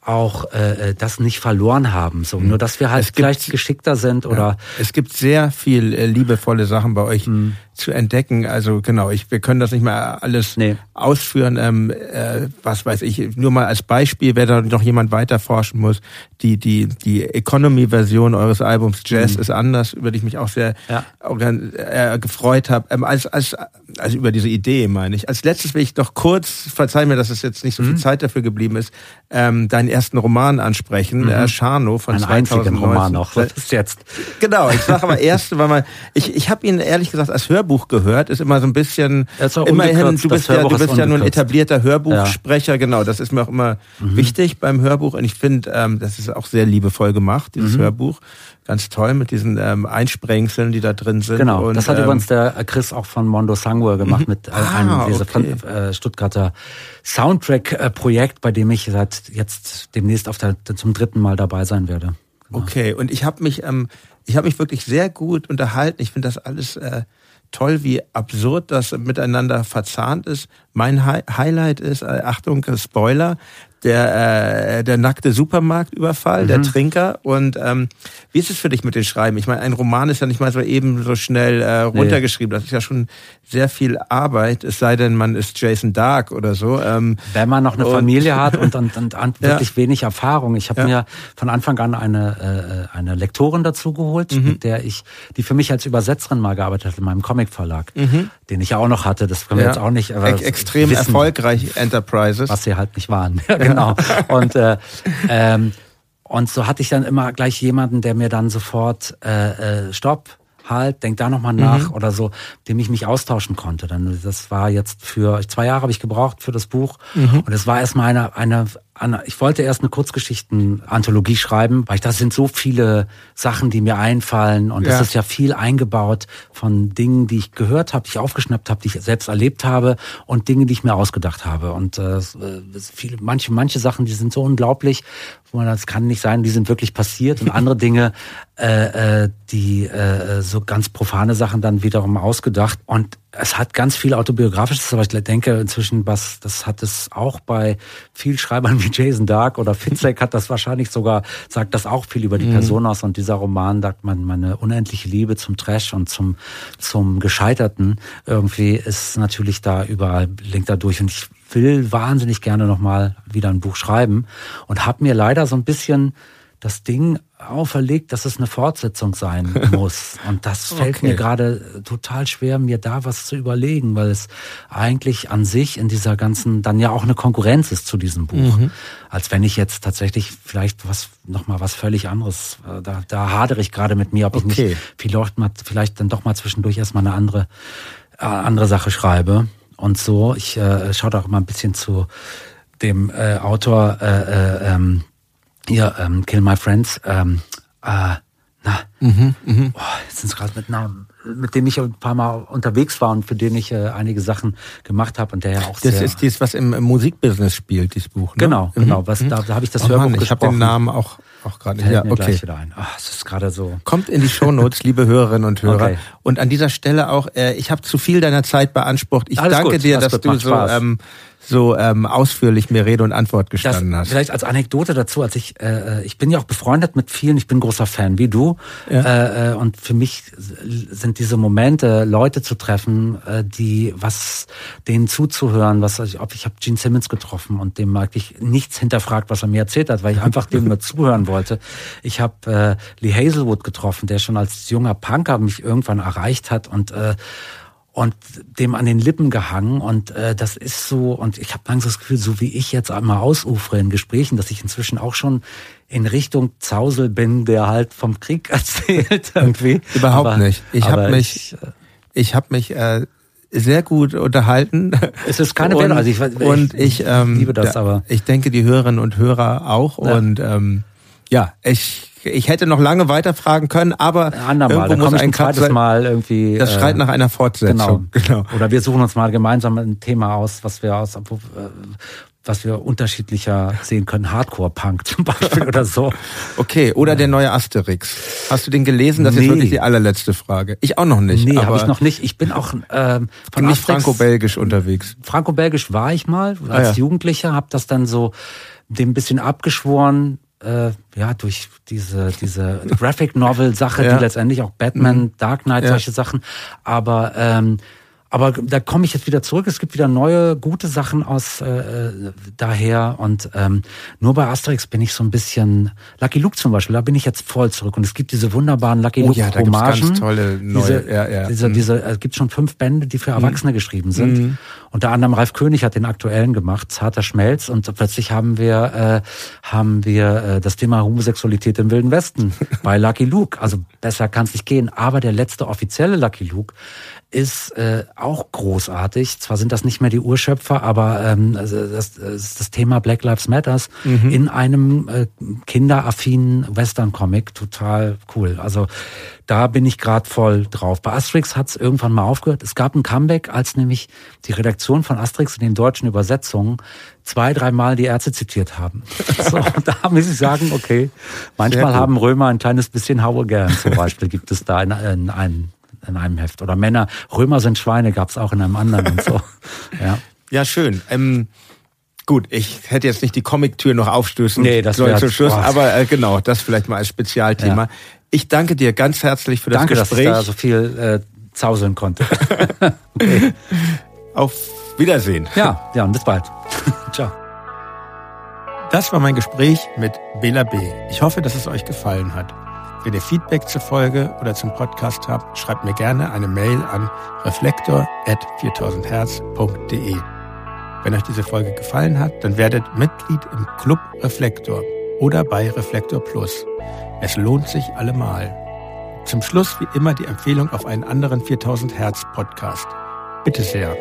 auch äh, äh, das nicht verloren haben. So, mhm. nur dass wir halt gibt, vielleicht geschickter sind oder. Ja, es gibt sehr viel äh, liebevolle Sachen bei euch mhm. Zu entdecken. Also genau, ich, wir können das nicht mal alles nee. ausführen. Ähm, äh, was weiß ich, nur mal als Beispiel, wer da noch jemand weiter forschen muss. Die die die Economy-Version eures Albums Jazz mhm. ist anders, über die ich mich auch sehr ja. äh, gefreut habe. Ähm, als als also über diese Idee meine ich. Als letztes will ich doch kurz, verzeih mir, dass es jetzt nicht so viel mhm. Zeit dafür geblieben ist, ähm, deinen ersten Roman ansprechen, mhm. äh, Scharno von Ein 2019. Roman noch. Was ist jetzt? Genau, ich sage aber erst, weil man, ich, ich habe ihn ehrlich gesagt als Hörbuch gehört, ist immer so ein bisschen, immerhin, du bist ja, du bist ja nun etablierter Hörbuchsprecher, ja. genau, das ist mir auch immer mhm. wichtig beim Hörbuch und ich finde, ähm, das ist auch sehr liebevoll gemacht, dieses mhm. Hörbuch ganz toll mit diesen ähm, Einsprengseln, die da drin sind. Genau, und, das hat ähm, übrigens der Chris auch von Mondo Sangur gemacht mhm. mit äh, ah, einem dieser okay. äh, Stuttgarter Soundtrack-Projekt, bei dem ich seit jetzt demnächst auf der, zum dritten Mal dabei sein werde. Genau. Okay, und ich habe mich, ähm, ich habe mich wirklich sehr gut unterhalten. Ich finde das alles äh, toll, wie absurd das miteinander verzahnt ist. Mein Hi Highlight ist, äh, Achtung, Spoiler, der, äh, der nackte Supermarktüberfall, mhm. der Trinker. Und ähm, wie ist es für dich mit dem Schreiben? Ich meine, ein Roman ist ja nicht mal so eben so schnell äh, runtergeschrieben. Nee. Das ist ja schon sehr viel Arbeit, es sei denn, man ist Jason Dark oder so. Ähm, Wenn man noch eine und, Familie hat und, und, und, und wirklich ja. wenig Erfahrung. Ich habe ja. mir von Anfang an eine, äh, eine Lektorin dazu geholt, mhm. mit der ich, die für mich als Übersetzerin mal gearbeitet hat in meinem Comicverlag, mhm. den ich ja auch noch hatte. Das können wir ja. jetzt auch nicht. Aber Extrem wissen, erfolgreich Enterprises. Was sie halt nicht waren. genau. Und äh, ähm, und so hatte ich dann immer gleich jemanden, der mir dann sofort äh, äh, Stopp, halt, denk da nochmal nach mhm. oder so, dem ich mich austauschen konnte. Dann das war jetzt für zwei Jahre habe ich gebraucht für das Buch mhm. und es war erstmal eine eine ich wollte erst eine Kurzgeschichten-Anthologie schreiben, weil das sind so viele Sachen, die mir einfallen und ja. ist ja viel eingebaut von Dingen, die ich gehört habe, die ich aufgeschnappt habe, die ich selbst erlebt habe und Dinge, die ich mir ausgedacht habe. Und äh, viele, manche, manche Sachen, die sind so unglaublich, man das kann nicht sein, die sind wirklich passiert und andere Dinge, äh, äh, die äh, so ganz profane Sachen dann wiederum ausgedacht. Und es hat ganz viel autobiografisches, aber ich denke inzwischen, was das hat es auch bei viel Schreibern wie Jason Dark oder Fitzek hat das wahrscheinlich sogar sagt das auch viel über die mhm. Person aus und dieser Roman sagt man meine unendliche Liebe zum Trash und zum zum Gescheiterten irgendwie ist natürlich da überall blinkt da durch und ich will wahnsinnig gerne noch mal wieder ein Buch schreiben und habe mir leider so ein bisschen das Ding auferlegt, dass es eine Fortsetzung sein muss. Und das fällt okay. mir gerade total schwer, mir da was zu überlegen, weil es eigentlich an sich in dieser ganzen, dann ja auch eine Konkurrenz ist zu diesem Buch. Mhm. Als wenn ich jetzt tatsächlich vielleicht was, nochmal was völlig anderes, äh, da, da hadere ich gerade mit mir, ob okay. ich nicht vielleicht, mal, vielleicht dann doch mal zwischendurch erstmal eine andere, äh, andere Sache schreibe. Und so, ich äh, schaue da auch mal ein bisschen zu dem äh, Autor, äh, äh, ähm, hier, ähm, Kill My Friends, ähm, äh, na, mhm, mh. oh, jetzt sind es gerade mit Namen, mit dem ich ein paar Mal unterwegs war und für den ich äh, einige Sachen gemacht habe und der ja auch Das sehr, ist dies, was im, Musikbusiness spielt, dieses Buch. Ne? Genau, mhm. genau. Was, mhm. da, da habe ich das oh, Hörbuch Mann, Ich habe den Namen auch auch gerade. Ja, okay. Gleich wieder ein. Ach, es ist gerade so. Kommt in die Shownotes, liebe Hörerinnen und Hörer. Okay. Und an dieser Stelle auch, äh, ich habe zu viel deiner Zeit beansprucht. Ich Alles danke gut, dir, dass du so ähm, so ähm, ausführlich mir Rede und Antwort gestanden das, hast. Vielleicht als Anekdote dazu, als ich, äh, ich bin ja auch befreundet mit vielen, ich bin großer Fan wie du. Ja. Äh, äh und für mich sind diese Momente, Leute zu treffen, äh, die was denen zuzuhören, was ich, ob ich habe Gene Simmons getroffen und dem eigentlich nichts hinterfragt, was er mir erzählt hat, weil ich einfach dem nur zuhören wollte. Ich habe äh, Lee Hazelwood getroffen, der schon als junger Punker mich irgendwann erreicht hat und äh, und dem an den Lippen gehangen und äh, das ist so und ich habe langsam das Gefühl, so wie ich jetzt einmal ausufere in Gesprächen, dass ich inzwischen auch schon in Richtung Zausel bin, der halt vom Krieg erzählt irgendwie. Überhaupt aber, nicht. Ich habe mich, ich, äh, ich habe mich äh, sehr gut unterhalten. Es ist keine Wertung, also ich, ich, und ich ähm, liebe das, aber ich denke die Hörerinnen und Hörer auch ja. und ähm, ja, ich ich hätte noch lange weiterfragen können, aber andermal, irgendwo muss ein zweites sein. Mal irgendwie. Das schreit äh, nach einer Fortsetzung. Genau. genau. Oder wir suchen uns mal gemeinsam ein Thema aus, was wir aus, was wir unterschiedlicher sehen können. Hardcore-Punk zum Beispiel oder so. Okay, oder der neue Asterix. Hast du den gelesen? Das nee. ist wirklich die allerletzte Frage. Ich auch noch nicht. Nee, habe ich noch nicht. Ich bin auch ähm, von nicht franco-belgisch unterwegs. Franco-belgisch war ich mal als ah, ja. Jugendlicher, habe das dann so dem bisschen abgeschworen, äh, ja, durch diese, diese Graphic Novel Sache, ja. die letztendlich auch Batman, mhm. Dark Knight, ja. solche Sachen. Aber ähm, aber da komme ich jetzt wieder zurück. Es gibt wieder neue, gute Sachen aus äh, daher. Und ähm, nur bei Asterix bin ich so ein bisschen. Lucky Luke zum Beispiel, da bin ich jetzt voll zurück. Und es gibt diese wunderbaren Lucky oh, Luke ja, da Hommagen. Ganz tolle neue. Diese, ja, ja. Diese, mhm. diese, es gibt schon fünf Bände, die für Erwachsene mhm. geschrieben sind. Mhm. Unter anderem Ralf König hat den aktuellen gemacht, Zarter Schmelz. Und plötzlich haben wir, äh, haben wir äh, das Thema Homosexualität im Wilden Westen bei Lucky Luke. Also besser kann es nicht gehen. Aber der letzte offizielle Lucky Luke ist äh, auch großartig. Zwar sind das nicht mehr die Urschöpfer, aber ähm, also das, das, Thema Black Lives Matters mhm. in einem äh, kinderaffinen Western-Comic total cool. Also da bin ich gerade voll drauf. Bei Asterix hat es irgendwann mal aufgehört. Es gab ein Comeback, als nämlich die Redaktion von Asterix in den deutschen Übersetzungen zwei, dreimal die Ärzte zitiert haben. so, da muss ich sagen, okay, manchmal haben Römer ein kleines bisschen Haue gern. Zum Beispiel gibt es da in, in, einen in einem Heft. Oder Männer, Römer sind Schweine, gab es auch in einem anderen und so. Ja, ja schön. Ähm, gut, ich hätte jetzt nicht die Comic-Tür noch aufstößen nee, das sollen zum Schluss, aber äh, genau, das vielleicht mal als Spezialthema. Ja. Ich danke dir ganz herzlich für das danke, Gespräch. Danke, dass ich da so viel äh, zauseln konnte. okay. Auf Wiedersehen. Ja, ja und bis bald. Ciao. Das war mein Gespräch mit Bela B. Ich hoffe, dass es euch gefallen hat. Wenn ihr Feedback zur Folge oder zum Podcast habt, schreibt mir gerne eine Mail an reflektor.4000herz.de. Wenn euch diese Folge gefallen hat, dann werdet Mitglied im Club Reflektor oder bei Reflektor Plus. Es lohnt sich allemal. Zum Schluss wie immer die Empfehlung auf einen anderen 4000 Hertz Podcast. Bitte sehr.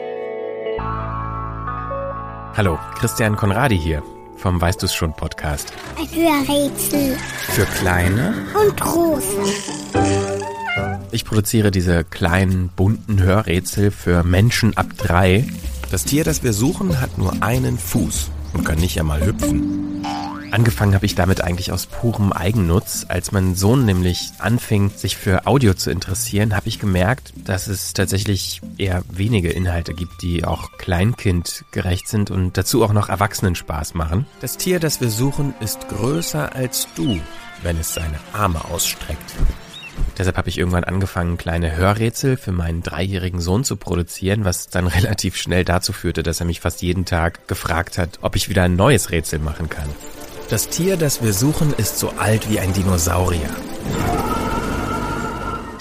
Hallo, Christian Konradi hier vom Weißt du's schon Podcast. Ein Hörrätsel. Für kleine und große. Ich produziere diese kleinen, bunten Hörrätsel für Menschen ab drei. Das Tier, das wir suchen, hat nur einen Fuß und kann nicht einmal hüpfen. Angefangen habe ich damit eigentlich aus purem Eigennutz. Als mein Sohn nämlich anfing, sich für Audio zu interessieren, habe ich gemerkt, dass es tatsächlich eher wenige Inhalte gibt, die auch kleinkindgerecht sind und dazu auch noch Erwachsenen Spaß machen. Das Tier, das wir suchen, ist größer als du, wenn es seine Arme ausstreckt. Deshalb habe ich irgendwann angefangen, kleine Hörrätsel für meinen dreijährigen Sohn zu produzieren, was dann relativ schnell dazu führte, dass er mich fast jeden Tag gefragt hat, ob ich wieder ein neues Rätsel machen kann. Das Tier, das wir suchen, ist so alt wie ein Dinosaurier.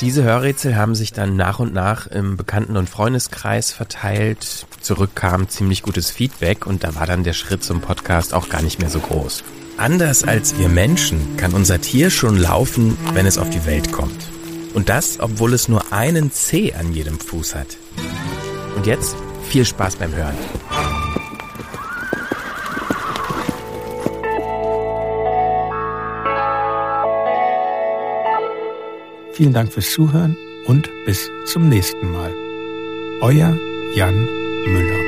Diese Hörrätsel haben sich dann nach und nach im Bekannten- und Freundeskreis verteilt. Zurück kam ziemlich gutes Feedback und da war dann der Schritt zum Podcast auch gar nicht mehr so groß. Anders als wir Menschen kann unser Tier schon laufen, wenn es auf die Welt kommt. Und das, obwohl es nur einen Zeh an jedem Fuß hat. Und jetzt viel Spaß beim Hören. Vielen Dank fürs Zuhören und bis zum nächsten Mal. Euer Jan Müller.